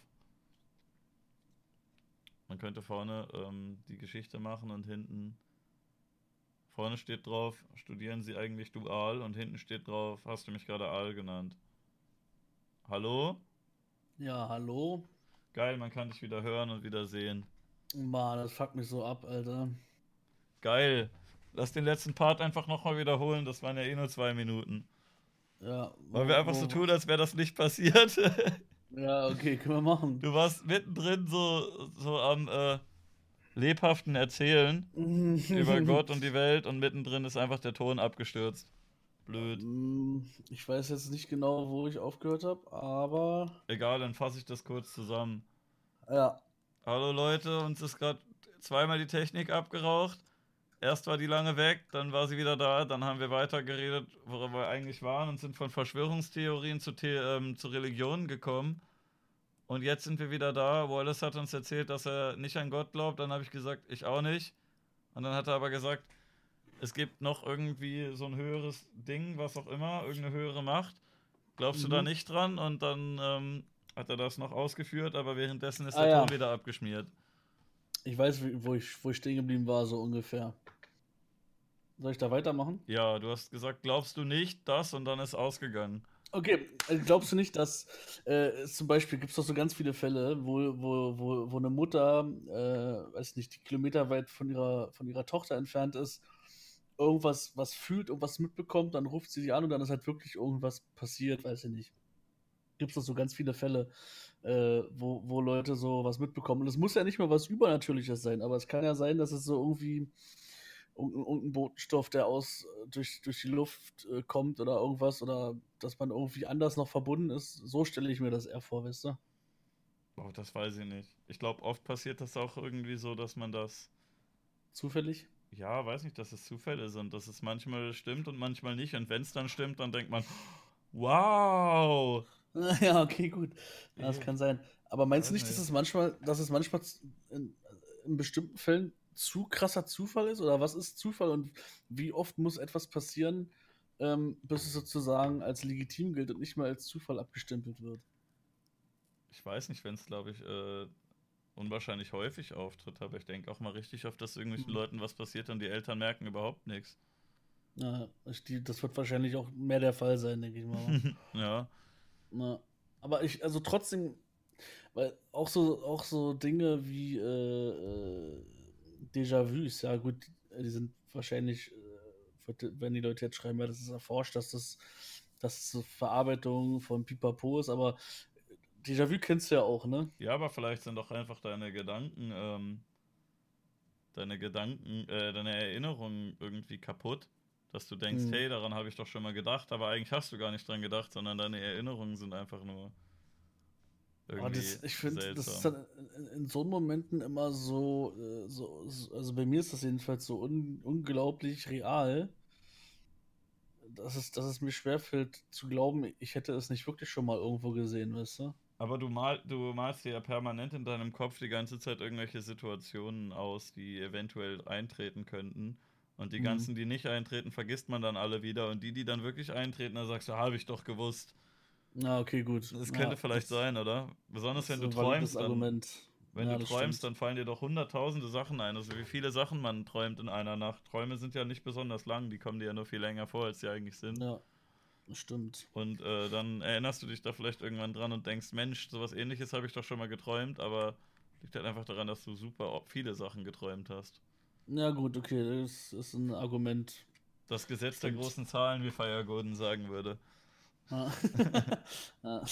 Man könnte vorne ähm, die Geschichte machen und hinten vorne steht drauf, studieren Sie eigentlich dual und hinten steht drauf, hast du mich gerade Aal genannt. Hallo? Ja, hallo. Geil, man kann dich wieder hören und wieder sehen. Mann, das fuckt mich so ab, Alter. Geil. Lass den letzten Part einfach nochmal wiederholen, das waren ja eh nur zwei Minuten. Ja. Weil wir einfach so tun, als wäre das nicht passiert. [laughs] ja, okay, können wir machen. Du warst mittendrin so, so am äh, lebhaften Erzählen [laughs] über Gott und die Welt und mittendrin ist einfach der Ton abgestürzt. Blöd. Mm, ich weiß jetzt nicht genau, wo ich aufgehört habe, aber. Egal, dann fasse ich das kurz zusammen. Ja. Hallo Leute, uns ist gerade zweimal die Technik abgeraucht. Erst war die lange weg, dann war sie wieder da, dann haben wir weiter geredet, worüber wir eigentlich waren und sind von Verschwörungstheorien zu, The ähm, zu Religionen gekommen. Und jetzt sind wir wieder da. Wallace hat uns erzählt, dass er nicht an Gott glaubt. Dann habe ich gesagt, ich auch nicht. Und dann hat er aber gesagt, es gibt noch irgendwie so ein höheres Ding, was auch immer, irgendeine höhere Macht. Glaubst mhm. du da mhm. nicht dran? Und dann ähm, hat er das noch ausgeführt, aber währenddessen ist ah, der ja. Ton wieder abgeschmiert. Ich weiß, wo ich, wo ich stehen geblieben war, so ungefähr. Soll ich da weitermachen? Ja, du hast gesagt, glaubst du nicht das und dann ist ausgegangen. Okay, äh, glaubst du nicht, dass äh, zum Beispiel gibt es doch so ganz viele Fälle, wo, wo, wo, wo eine Mutter, äh, weiß nicht, die kilometerweit von ihrer, von ihrer Tochter entfernt ist, irgendwas was fühlt, irgendwas mitbekommt, dann ruft sie sie an und dann ist halt wirklich irgendwas passiert, weiß ich nicht. Gibt es doch so ganz viele Fälle, äh, wo, wo Leute so was mitbekommen. Und es muss ja nicht mal was Übernatürliches sein, aber es kann ja sein, dass es so irgendwie irgendein Botenstoff, der aus durch, durch die Luft äh, kommt oder irgendwas oder dass man irgendwie anders noch verbunden ist. So stelle ich mir das eher vor, weißt du? Oh, das weiß ich nicht. Ich glaube, oft passiert das auch irgendwie so, dass man das. Zufällig? Ja, weiß nicht, dass es Zufälle sind, dass es manchmal stimmt und manchmal nicht. Und wenn es dann stimmt, dann denkt man, wow! [laughs] Ja, okay, gut. Das kann sein. Aber meinst du nicht, dass es manchmal, dass es manchmal in, in bestimmten Fällen zu krasser Zufall ist? Oder was ist Zufall und wie oft muss etwas passieren, ähm, bis es sozusagen als legitim gilt und nicht mehr als Zufall abgestempelt wird. Ich weiß nicht, wenn es, glaube ich, äh, unwahrscheinlich häufig auftritt, aber ich denke auch mal richtig oft, dass irgendwelchen mhm. Leuten was passiert und die Eltern merken überhaupt nichts. Ja, das wird wahrscheinlich auch mehr der Fall sein, denke ich mal. [laughs] ja. Na, aber ich, also trotzdem, weil auch so, auch so Dinge wie äh, äh, Déjà-vus, ja gut, die sind wahrscheinlich, äh, wenn die Leute jetzt schreiben, ja, das ist erforscht, dass das, dass so Verarbeitung von Pipapo ist, aber Déjà-vu kennst du ja auch, ne? Ja, aber vielleicht sind doch einfach deine Gedanken, ähm, deine Gedanken, äh, deine Erinnerungen irgendwie kaputt. Dass du denkst, mhm. hey, daran habe ich doch schon mal gedacht, aber eigentlich hast du gar nicht dran gedacht, sondern deine Erinnerungen sind einfach nur. Irgendwie das, ich finde, das ist dann in, in, so Momenten immer so, äh, so, also bei mir ist das jedenfalls so un, unglaublich real, dass es, dass es mir schwerfällt zu glauben, ich hätte es nicht wirklich schon mal irgendwo gesehen, weißt du? Aber du, mal, du malst dir ja permanent in deinem Kopf die ganze Zeit irgendwelche Situationen aus, die eventuell eintreten könnten. Und die mhm. ganzen, die nicht eintreten, vergisst man dann alle wieder. Und die, die dann wirklich eintreten, da sagst du, habe ich doch gewusst. Na, okay, gut. Das könnte ja, vielleicht das sein, oder? Besonders wenn du träumst. Dann, wenn ja, du träumst, stimmt. dann fallen dir doch hunderttausende Sachen ein. Also wie viele Sachen man träumt in einer Nacht. Träume sind ja nicht besonders lang, die kommen dir ja nur viel länger vor, als sie eigentlich sind. Ja. Stimmt. Und äh, dann erinnerst du dich da vielleicht irgendwann dran und denkst, Mensch, sowas ähnliches habe ich doch schon mal geträumt, aber liegt halt einfach daran, dass du super viele Sachen geträumt hast. Ja, gut, okay, das ist ein Argument. Das Gesetz Stimmt. der großen Zahlen, wie Fire Gordon sagen würde. Ah. [laughs] [laughs] ah.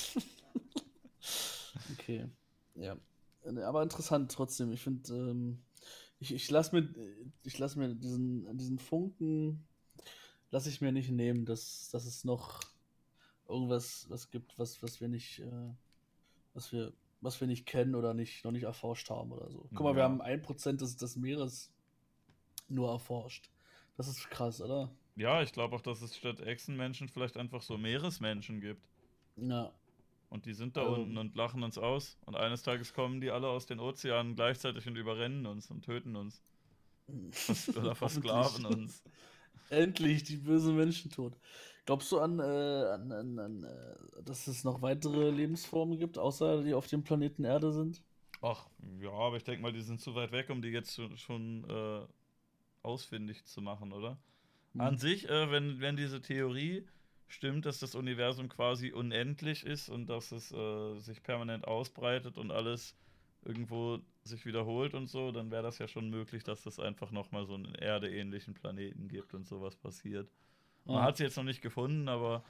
okay. Ja. Aber interessant trotzdem. Ich finde, ähm, ich, ich lasse mir, lass mir diesen, diesen Funken lasse ich mir nicht nehmen, dass, dass es noch irgendwas was gibt, was, was wir nicht, äh, was wir, was wir nicht kennen oder nicht, noch nicht erforscht haben oder so. Guck mal, ja. wir haben ein Prozent des, des Meeres nur erforscht. Das ist krass, oder? Ja, ich glaube auch, dass es statt Echsenmenschen vielleicht einfach so Meeresmenschen gibt. Ja. Und die sind da also, unten und lachen uns aus. Und eines Tages kommen die alle aus den Ozeanen gleichzeitig und überrennen uns und töten uns. [laughs] oder versklaven uns. Endlich die bösen Menschen tot. Glaubst du an, äh, an, an, an äh, dass es noch weitere Lebensformen gibt, außer die auf dem Planeten Erde sind? Ach, ja, aber ich denke mal, die sind zu weit weg, um die jetzt schon äh, ausfindig zu machen, oder? Mhm. An sich, äh, wenn, wenn diese Theorie stimmt, dass das Universum quasi unendlich ist und dass es äh, sich permanent ausbreitet und alles irgendwo sich wiederholt und so, dann wäre das ja schon möglich, dass es einfach nochmal so einen erdeähnlichen Planeten gibt und sowas passiert. Man ja. hat sie jetzt noch nicht gefunden, aber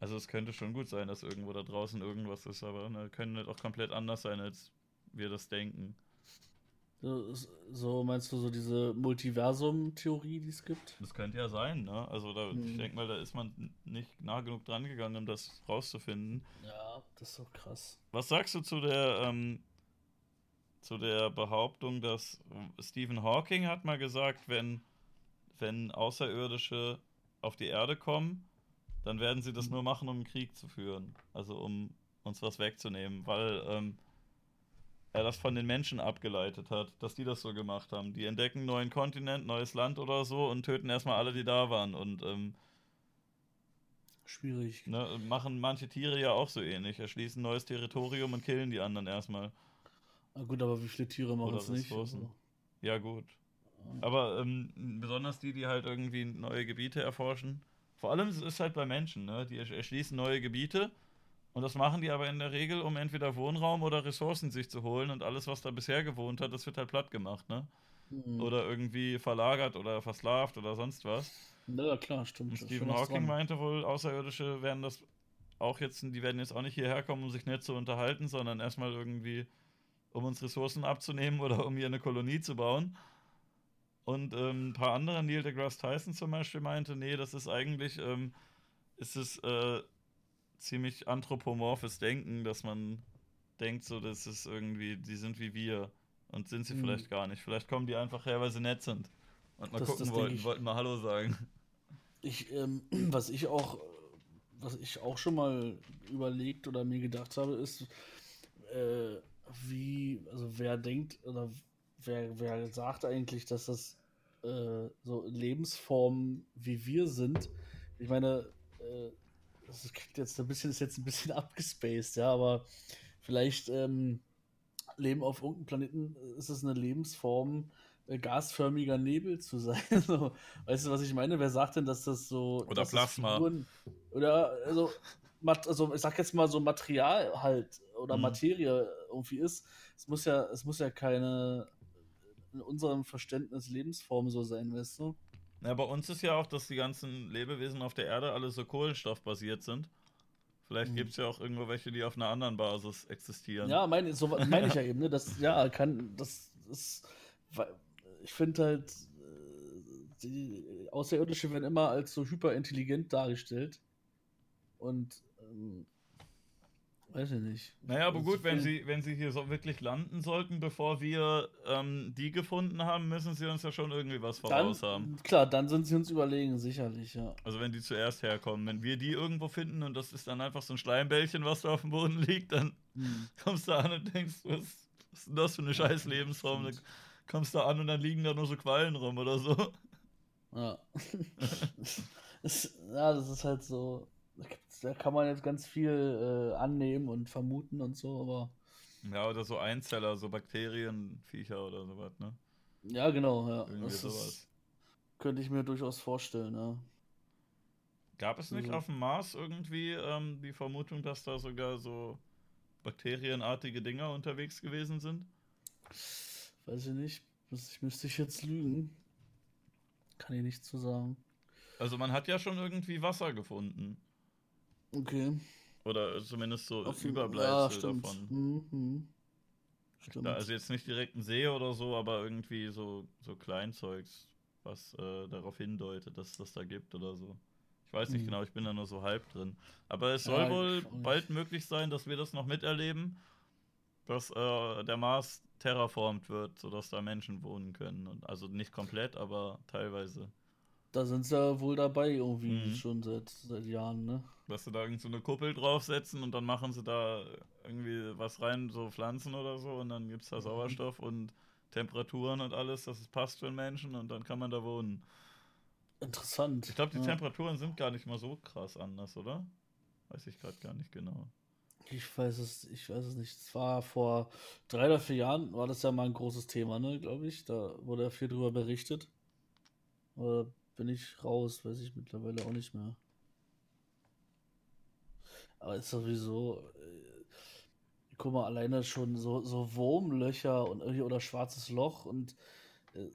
also es könnte schon gut sein, dass irgendwo da draußen irgendwas ist, aber ne, können halt auch komplett anders sein, als wir das denken. So, so meinst du so diese Multiversum-Theorie, die es gibt? Das könnte ja sein, ne? Also da, hm. ich denke mal, da ist man nicht nah genug dran gegangen, um das rauszufinden. Ja, das ist so krass. Was sagst du zu der ähm, zu der Behauptung, dass Stephen Hawking hat mal gesagt, wenn, wenn Außerirdische auf die Erde kommen, dann werden sie das mhm. nur machen, um einen Krieg zu führen. Also um uns was wegzunehmen, weil ähm, er das von den Menschen abgeleitet hat, dass die das so gemacht haben. Die entdecken einen neuen Kontinent, neues Land oder so und töten erstmal alle, die da waren. Und ähm, schwierig. Ne, machen manche Tiere ja auch so ähnlich. Erschließen neues Territorium und killen die anderen erstmal. Na gut, aber wie viele Tiere machen es nicht? Also. Ja, gut. Aber ähm, besonders die, die halt irgendwie neue Gebiete erforschen. Vor allem ist es halt bei Menschen, ne? Die erschließen neue Gebiete und das machen die aber in der Regel, um entweder Wohnraum oder Ressourcen sich zu holen und alles, was da bisher gewohnt hat, das wird halt platt gemacht, ne? Mhm. Oder irgendwie verlagert oder versklavt oder sonst was. Ja, klar, stimmt. Und Stephen Hawking meinte wohl, Außerirdische werden das auch jetzt, die werden jetzt auch nicht hierher kommen, um sich nett zu unterhalten, sondern erstmal irgendwie um uns Ressourcen abzunehmen oder um hier eine Kolonie zu bauen. Und ähm, ein paar andere, Neil deGrasse Tyson zum Beispiel, meinte, nee, das ist eigentlich, ähm, ist es äh, ziemlich anthropomorphes Denken, dass man denkt, so, das ist irgendwie, die sind wie wir und sind sie mhm. vielleicht gar nicht. Vielleicht kommen die einfach her, weil sie nett sind und mal das, gucken das wollten, wollten mal Hallo sagen. Ich, ähm, [clears throat] was ich auch, was ich auch schon mal überlegt oder mir gedacht habe, ist, äh, wie, also wer denkt oder wer, wer sagt eigentlich, dass das äh, so Lebensformen wie wir sind, ich meine, äh, das jetzt ein bisschen, ist jetzt ein bisschen [laughs] abgespaced, ja, aber vielleicht ähm, leben auf irgendeinem Planeten, ist es eine Lebensform, äh, gasförmiger Nebel zu sein. [laughs] so, weißt du, was ich meine? Wer sagt denn, dass das so. Oder Plasma. Figuren, oder, also, also, ich sag jetzt mal so Material halt oder mhm. Materie irgendwie ist. Es muss ja, es muss ja keine in unserem Verständnis Lebensform so sein, weißt du? Ja, bei uns ist ja auch, dass die ganzen Lebewesen auf der Erde alle so kohlenstoffbasiert sind. Vielleicht mhm. gibt es ja auch irgendwo welche, die auf einer anderen Basis existieren. Ja, meine so mein ich ja [laughs] eben, ne? Das, ja, kann, das ist, ich finde halt, äh, die Außerirdische werden immer als so hyperintelligent dargestellt. Und ähm, Weiß ich nicht. Naja, aber gut, wenn sie, wenn sie hier so wirklich landen sollten, bevor wir ähm, die gefunden haben, müssen sie uns ja schon irgendwie was voraus dann, haben. Klar, dann sind sie uns überlegen, sicherlich, ja. Also wenn die zuerst herkommen. Wenn wir die irgendwo finden und das ist dann einfach so ein Schleimbällchen, was da auf dem Boden liegt, dann hm. kommst du an und denkst, was, was ist denn das für eine scheiß Lebensform? Dann kommst du an und dann liegen da nur so Quallen rum oder so. Ja. [laughs] ja, das ist halt so da kann man jetzt ganz viel äh, annehmen und vermuten und so, aber. Ja, oder so Einzeller, so Bakterien, Viecher oder sowas, ne? Ja, genau, ja. Irgendwie das sowas. Ist, könnte ich mir durchaus vorstellen, ja. Gab es nicht also. auf dem Mars irgendwie ähm, die Vermutung, dass da sogar so bakterienartige Dinger unterwegs gewesen sind? Weiß ich nicht. Ich müsste ich jetzt lügen. Kann ich nicht zu sagen. Also man hat ja schon irgendwie Wasser gefunden. Okay. Oder zumindest so Auf Überbleibsel ja, davon. Mhm. Stimmt. also jetzt nicht direkt ein See oder so, aber irgendwie so, so Kleinzeugs, was äh, darauf hindeutet, dass es das da gibt oder so. Ich weiß nicht mhm. genau, ich bin da nur so halb drin. Aber es soll ja, wohl bald möglich sein, dass wir das noch miterleben, dass äh, der Mars terraformt wird, sodass da Menschen wohnen können. Und also nicht komplett, aber teilweise. Da sind sie ja wohl dabei irgendwie mhm. schon seit, seit Jahren, ne? Dass sie da irgend so eine Kuppel draufsetzen und dann machen sie da irgendwie was rein, so Pflanzen oder so und dann gibt es da mhm. Sauerstoff und Temperaturen und alles, dass es passt für einen Menschen und dann kann man da wohnen. Interessant. Ich glaube, die ja. Temperaturen sind gar nicht mal so krass anders, oder? Weiß ich gerade gar nicht genau. Ich weiß es, ich weiß es nicht. Es war vor drei oder vier Jahren, war das ja mal ein großes Thema, ne, glaube ich. Da wurde ja viel drüber berichtet. Oder bin ich raus, weiß ich mittlerweile auch nicht mehr. Aber ist sowieso, äh, guck mal, alleine schon so, so Wurmlöcher und oder schwarzes Loch und äh,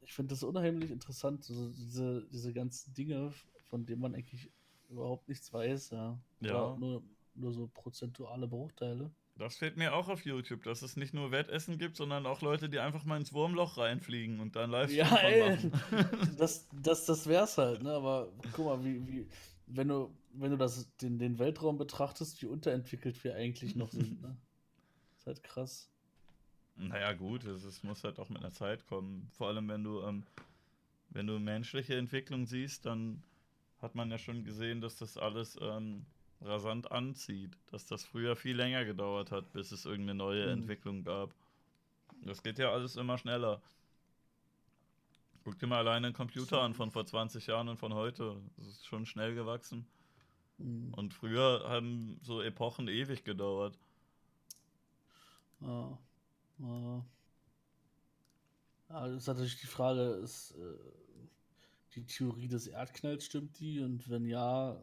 ich finde das unheimlich interessant, so, diese, diese ganzen Dinge, von denen man eigentlich überhaupt nichts weiß, ja. Ja. Nur, nur so prozentuale Bruchteile. Das fehlt mir auch auf YouTube, dass es nicht nur Wettessen gibt, sondern auch Leute, die einfach mal ins Wurmloch reinfliegen und dann live Ja, ey, [laughs] das, das, das wär's halt, ne? Aber guck mal, wie, wie, wenn du, wenn du das, den, den Weltraum betrachtest, wie unterentwickelt wir eigentlich noch sind, ne? [laughs] Ist halt krass. Naja, gut, es, es muss halt auch mit einer Zeit kommen. Vor allem, wenn du, ähm, wenn du menschliche Entwicklung siehst, dann hat man ja schon gesehen, dass das alles ähm, rasant anzieht. Dass das früher viel länger gedauert hat, bis es irgendeine neue mhm. Entwicklung gab. Das geht ja alles immer schneller. Guck dir mal alleine einen Computer an von vor 20 Jahren und von heute. Das ist schon schnell gewachsen. Mhm. Und früher haben so Epochen ewig gedauert. Ja. ja. das ist natürlich die Frage, ist äh, die Theorie des Erdknalls, stimmt die? Und wenn ja,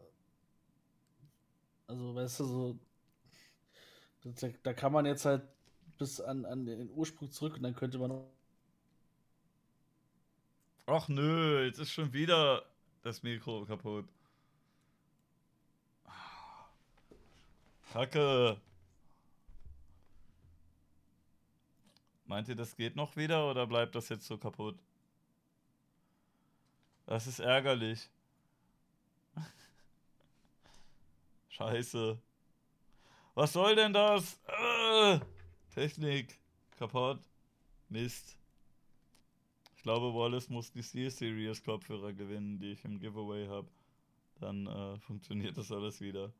also, weißt du, so. Da, da kann man jetzt halt bis an, an den Ursprung zurück und dann könnte man. Ach nö, jetzt ist schon wieder das Mikro kaputt. Kacke. Meint ihr, das geht noch wieder oder bleibt das jetzt so kaputt? Das ist ärgerlich. Scheiße. Was soll denn das? Äh, Technik. Kaputt. Mist. Ich glaube, Wallace muss die C-Series Kopfhörer gewinnen, die ich im Giveaway habe. Dann äh, funktioniert das alles wieder.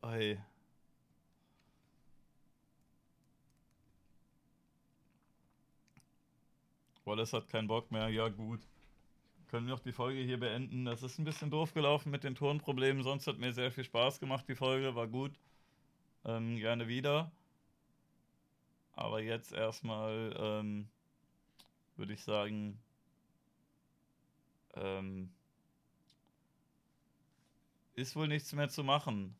Ei. Wallace hat keinen Bock mehr. Ja, gut. Können wir auch die Folge hier beenden. Das ist ein bisschen doof gelaufen mit den Tonproblemen. Sonst hat mir sehr viel Spaß gemacht. Die Folge war gut. Ähm, gerne wieder. Aber jetzt erstmal ähm, würde ich sagen, ähm, ist wohl nichts mehr zu machen.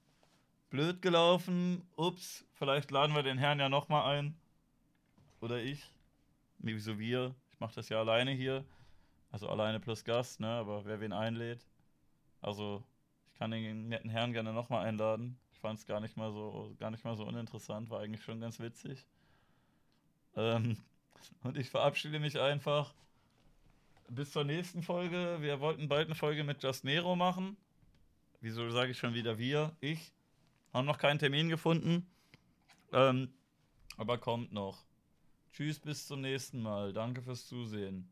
Blöd gelaufen. Ups, vielleicht laden wir den Herrn ja nochmal ein. Oder ich. Wieso wir? Ich mache das ja alleine hier. Also alleine plus Gast, ne? Aber wer wen einlädt. Also, ich kann den netten Herrn gerne nochmal einladen. Ich fand es gar nicht mal so, gar nicht mal so uninteressant, war eigentlich schon ganz witzig. Ähm, [laughs] und ich verabschiede mich einfach. Bis zur nächsten Folge. Wir wollten bald eine Folge mit Just Nero machen. Wieso sage ich schon wieder wir? Ich. Haben noch keinen Termin gefunden. Ähm, aber kommt noch. Tschüss, bis zum nächsten Mal. Danke fürs Zusehen.